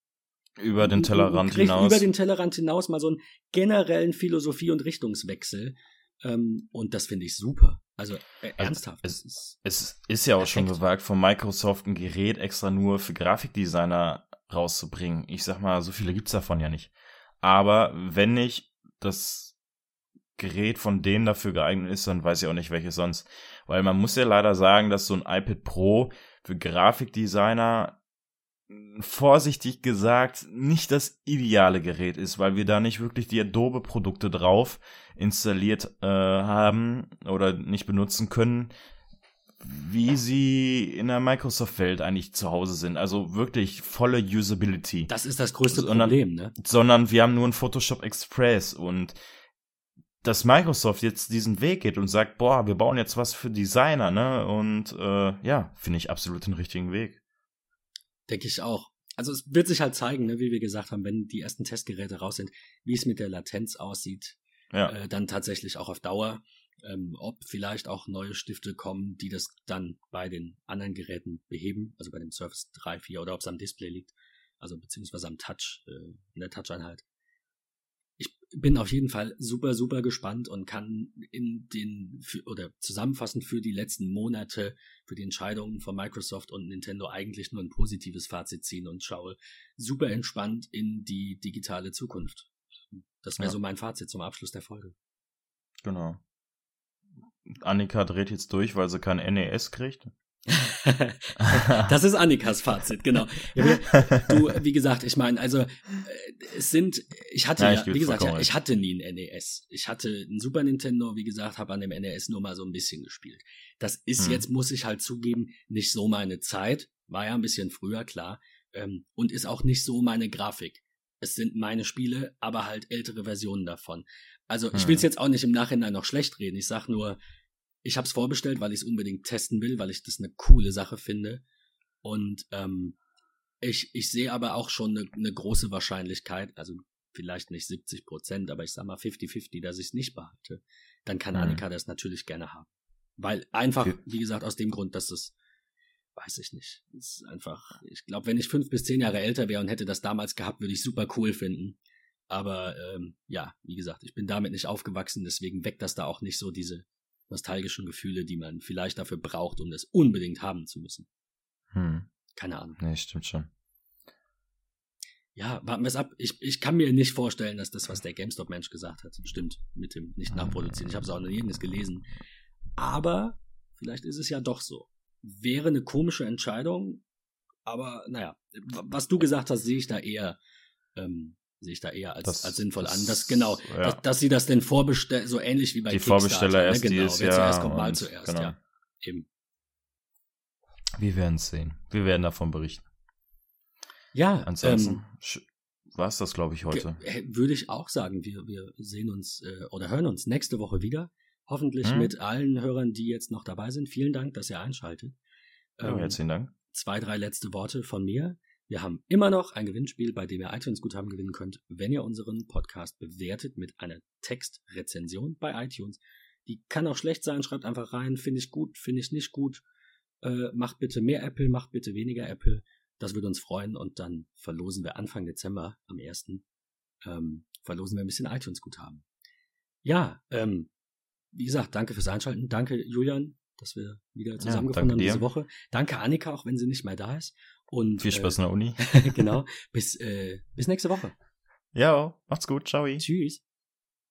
über den Tellerrand hinaus. Über den Tellerrand hinaus mal so einen generellen Philosophie- und Richtungswechsel. Ähm, und das finde ich super. Also äh, ernsthaft. Es, ist, es ist ja auch perfekt. schon gewagt, von Microsoft ein Gerät extra nur für Grafikdesigner rauszubringen. Ich sag mal, so viele gibt's davon ja nicht. Aber wenn nicht das Gerät von denen dafür geeignet ist, dann weiß ich auch nicht, welches sonst. Weil man muss ja leider sagen, dass so ein iPad Pro für Grafikdesigner vorsichtig gesagt nicht das ideale Gerät ist, weil wir da nicht wirklich die Adobe-Produkte drauf installiert äh, haben oder nicht benutzen können, wie sie in der Microsoft-Welt eigentlich zu Hause sind. Also wirklich volle Usability. Das ist das größte sondern, Problem, ne? Sondern wir haben nur ein Photoshop Express und dass Microsoft jetzt diesen Weg geht und sagt, boah, wir bauen jetzt was für Designer, ne? Und äh, ja, finde ich absolut den richtigen Weg. Denke ich auch. Also es wird sich halt zeigen, ne, wie wir gesagt haben, wenn die ersten Testgeräte raus sind, wie es mit der Latenz aussieht. Ja. Äh, dann tatsächlich auch auf Dauer. Ähm, ob vielleicht auch neue Stifte kommen, die das dann bei den anderen Geräten beheben, also bei dem Surface 3, 4 oder ob es am Display liegt, also beziehungsweise am Touch, äh, in der Touch-Einheit bin auf jeden Fall super, super gespannt und kann in den, für, oder zusammenfassend für die letzten Monate, für die Entscheidungen von Microsoft und Nintendo eigentlich nur ein positives Fazit ziehen und schaue super entspannt in die digitale Zukunft. Das wäre ja. so mein Fazit zum Abschluss der Folge. Genau. Annika dreht jetzt durch, weil sie kein NES kriegt. das ist Annikas Fazit, genau. du, wie gesagt, ich meine, also äh, es sind, ich hatte ja, ja wie gesagt, ich, ich hatte nie ein NES. Ich hatte ein Super Nintendo, wie gesagt, habe an dem NES nur mal so ein bisschen gespielt. Das ist hm. jetzt, muss ich halt zugeben, nicht so meine Zeit. War ja ein bisschen früher, klar. Ähm, und ist auch nicht so meine Grafik. Es sind meine Spiele, aber halt ältere Versionen davon. Also ich will es hm. jetzt auch nicht im Nachhinein noch schlecht reden. Ich sag nur, ich habe es vorbestellt, weil ich es unbedingt testen will, weil ich das eine coole Sache finde. Und ähm, ich, ich sehe aber auch schon eine, eine große Wahrscheinlichkeit, also vielleicht nicht 70 Prozent, aber ich sag mal 50-50, dass ich es nicht behalte. Dann kann mhm. Annika das natürlich gerne haben. Weil einfach, wie gesagt, aus dem Grund, dass es weiß ich nicht. ist einfach, ich glaube, wenn ich fünf bis zehn Jahre älter wäre und hätte das damals gehabt, würde ich super cool finden. Aber ähm, ja, wie gesagt, ich bin damit nicht aufgewachsen, deswegen weckt das da auch nicht so diese nostalgischen Gefühle, die man vielleicht dafür braucht, um das unbedingt haben zu müssen. Hm. Keine Ahnung. Nee, stimmt schon. Ja, warten wir es ab. Ich, ich kann mir nicht vorstellen, dass das, was der GameStop-Mensch gesagt hat, stimmt mit dem nicht nachproduzieren. Ich habe es auch noch nirgends gelesen. Aber vielleicht ist es ja doch so. Wäre eine komische Entscheidung, aber naja, was du gesagt hast, sehe ich da eher, ähm, sehe ich da eher als, das, als sinnvoll an. Das, genau, ja. dass, dass, sie das denn vorbestellen, so ähnlich wie bei Die Vorbesteller ne? erst genau, dieses Jahr. zuerst kommt, mal zuerst, genau. ja. Eben. Wir werden es sehen. Wir werden davon berichten. Ja, ansonsten ähm, war es das, glaube ich, heute. Würde ich auch sagen, wir, wir sehen uns äh, oder hören uns nächste Woche wieder. Hoffentlich hm. mit allen Hörern, die jetzt noch dabei sind. Vielen Dank, dass ihr einschaltet. Ähm, ja, herzlichen Dank. Zwei, drei letzte Worte von mir. Wir haben immer noch ein Gewinnspiel, bei dem ihr iTunes-Guthaben gewinnen könnt, wenn ihr unseren Podcast bewertet mit einer Textrezension bei iTunes. Die kann auch schlecht sein, schreibt einfach rein, finde ich gut, finde ich nicht gut. Äh, macht bitte mehr Apple, macht bitte weniger Apple. Das würde uns freuen und dann verlosen wir Anfang Dezember am 1. Ähm, verlosen wir ein bisschen iTunes-Guthaben. Ja, ähm, wie gesagt, danke fürs Einschalten. Danke, Julian, dass wir wieder zusammengefunden ja, haben diese Woche. Danke, Annika, auch wenn sie nicht mehr da ist. Und, Viel Spaß äh, in der Uni. genau. Bis, äh, bis nächste Woche. Ja, macht's gut. Ciao. Tschüss.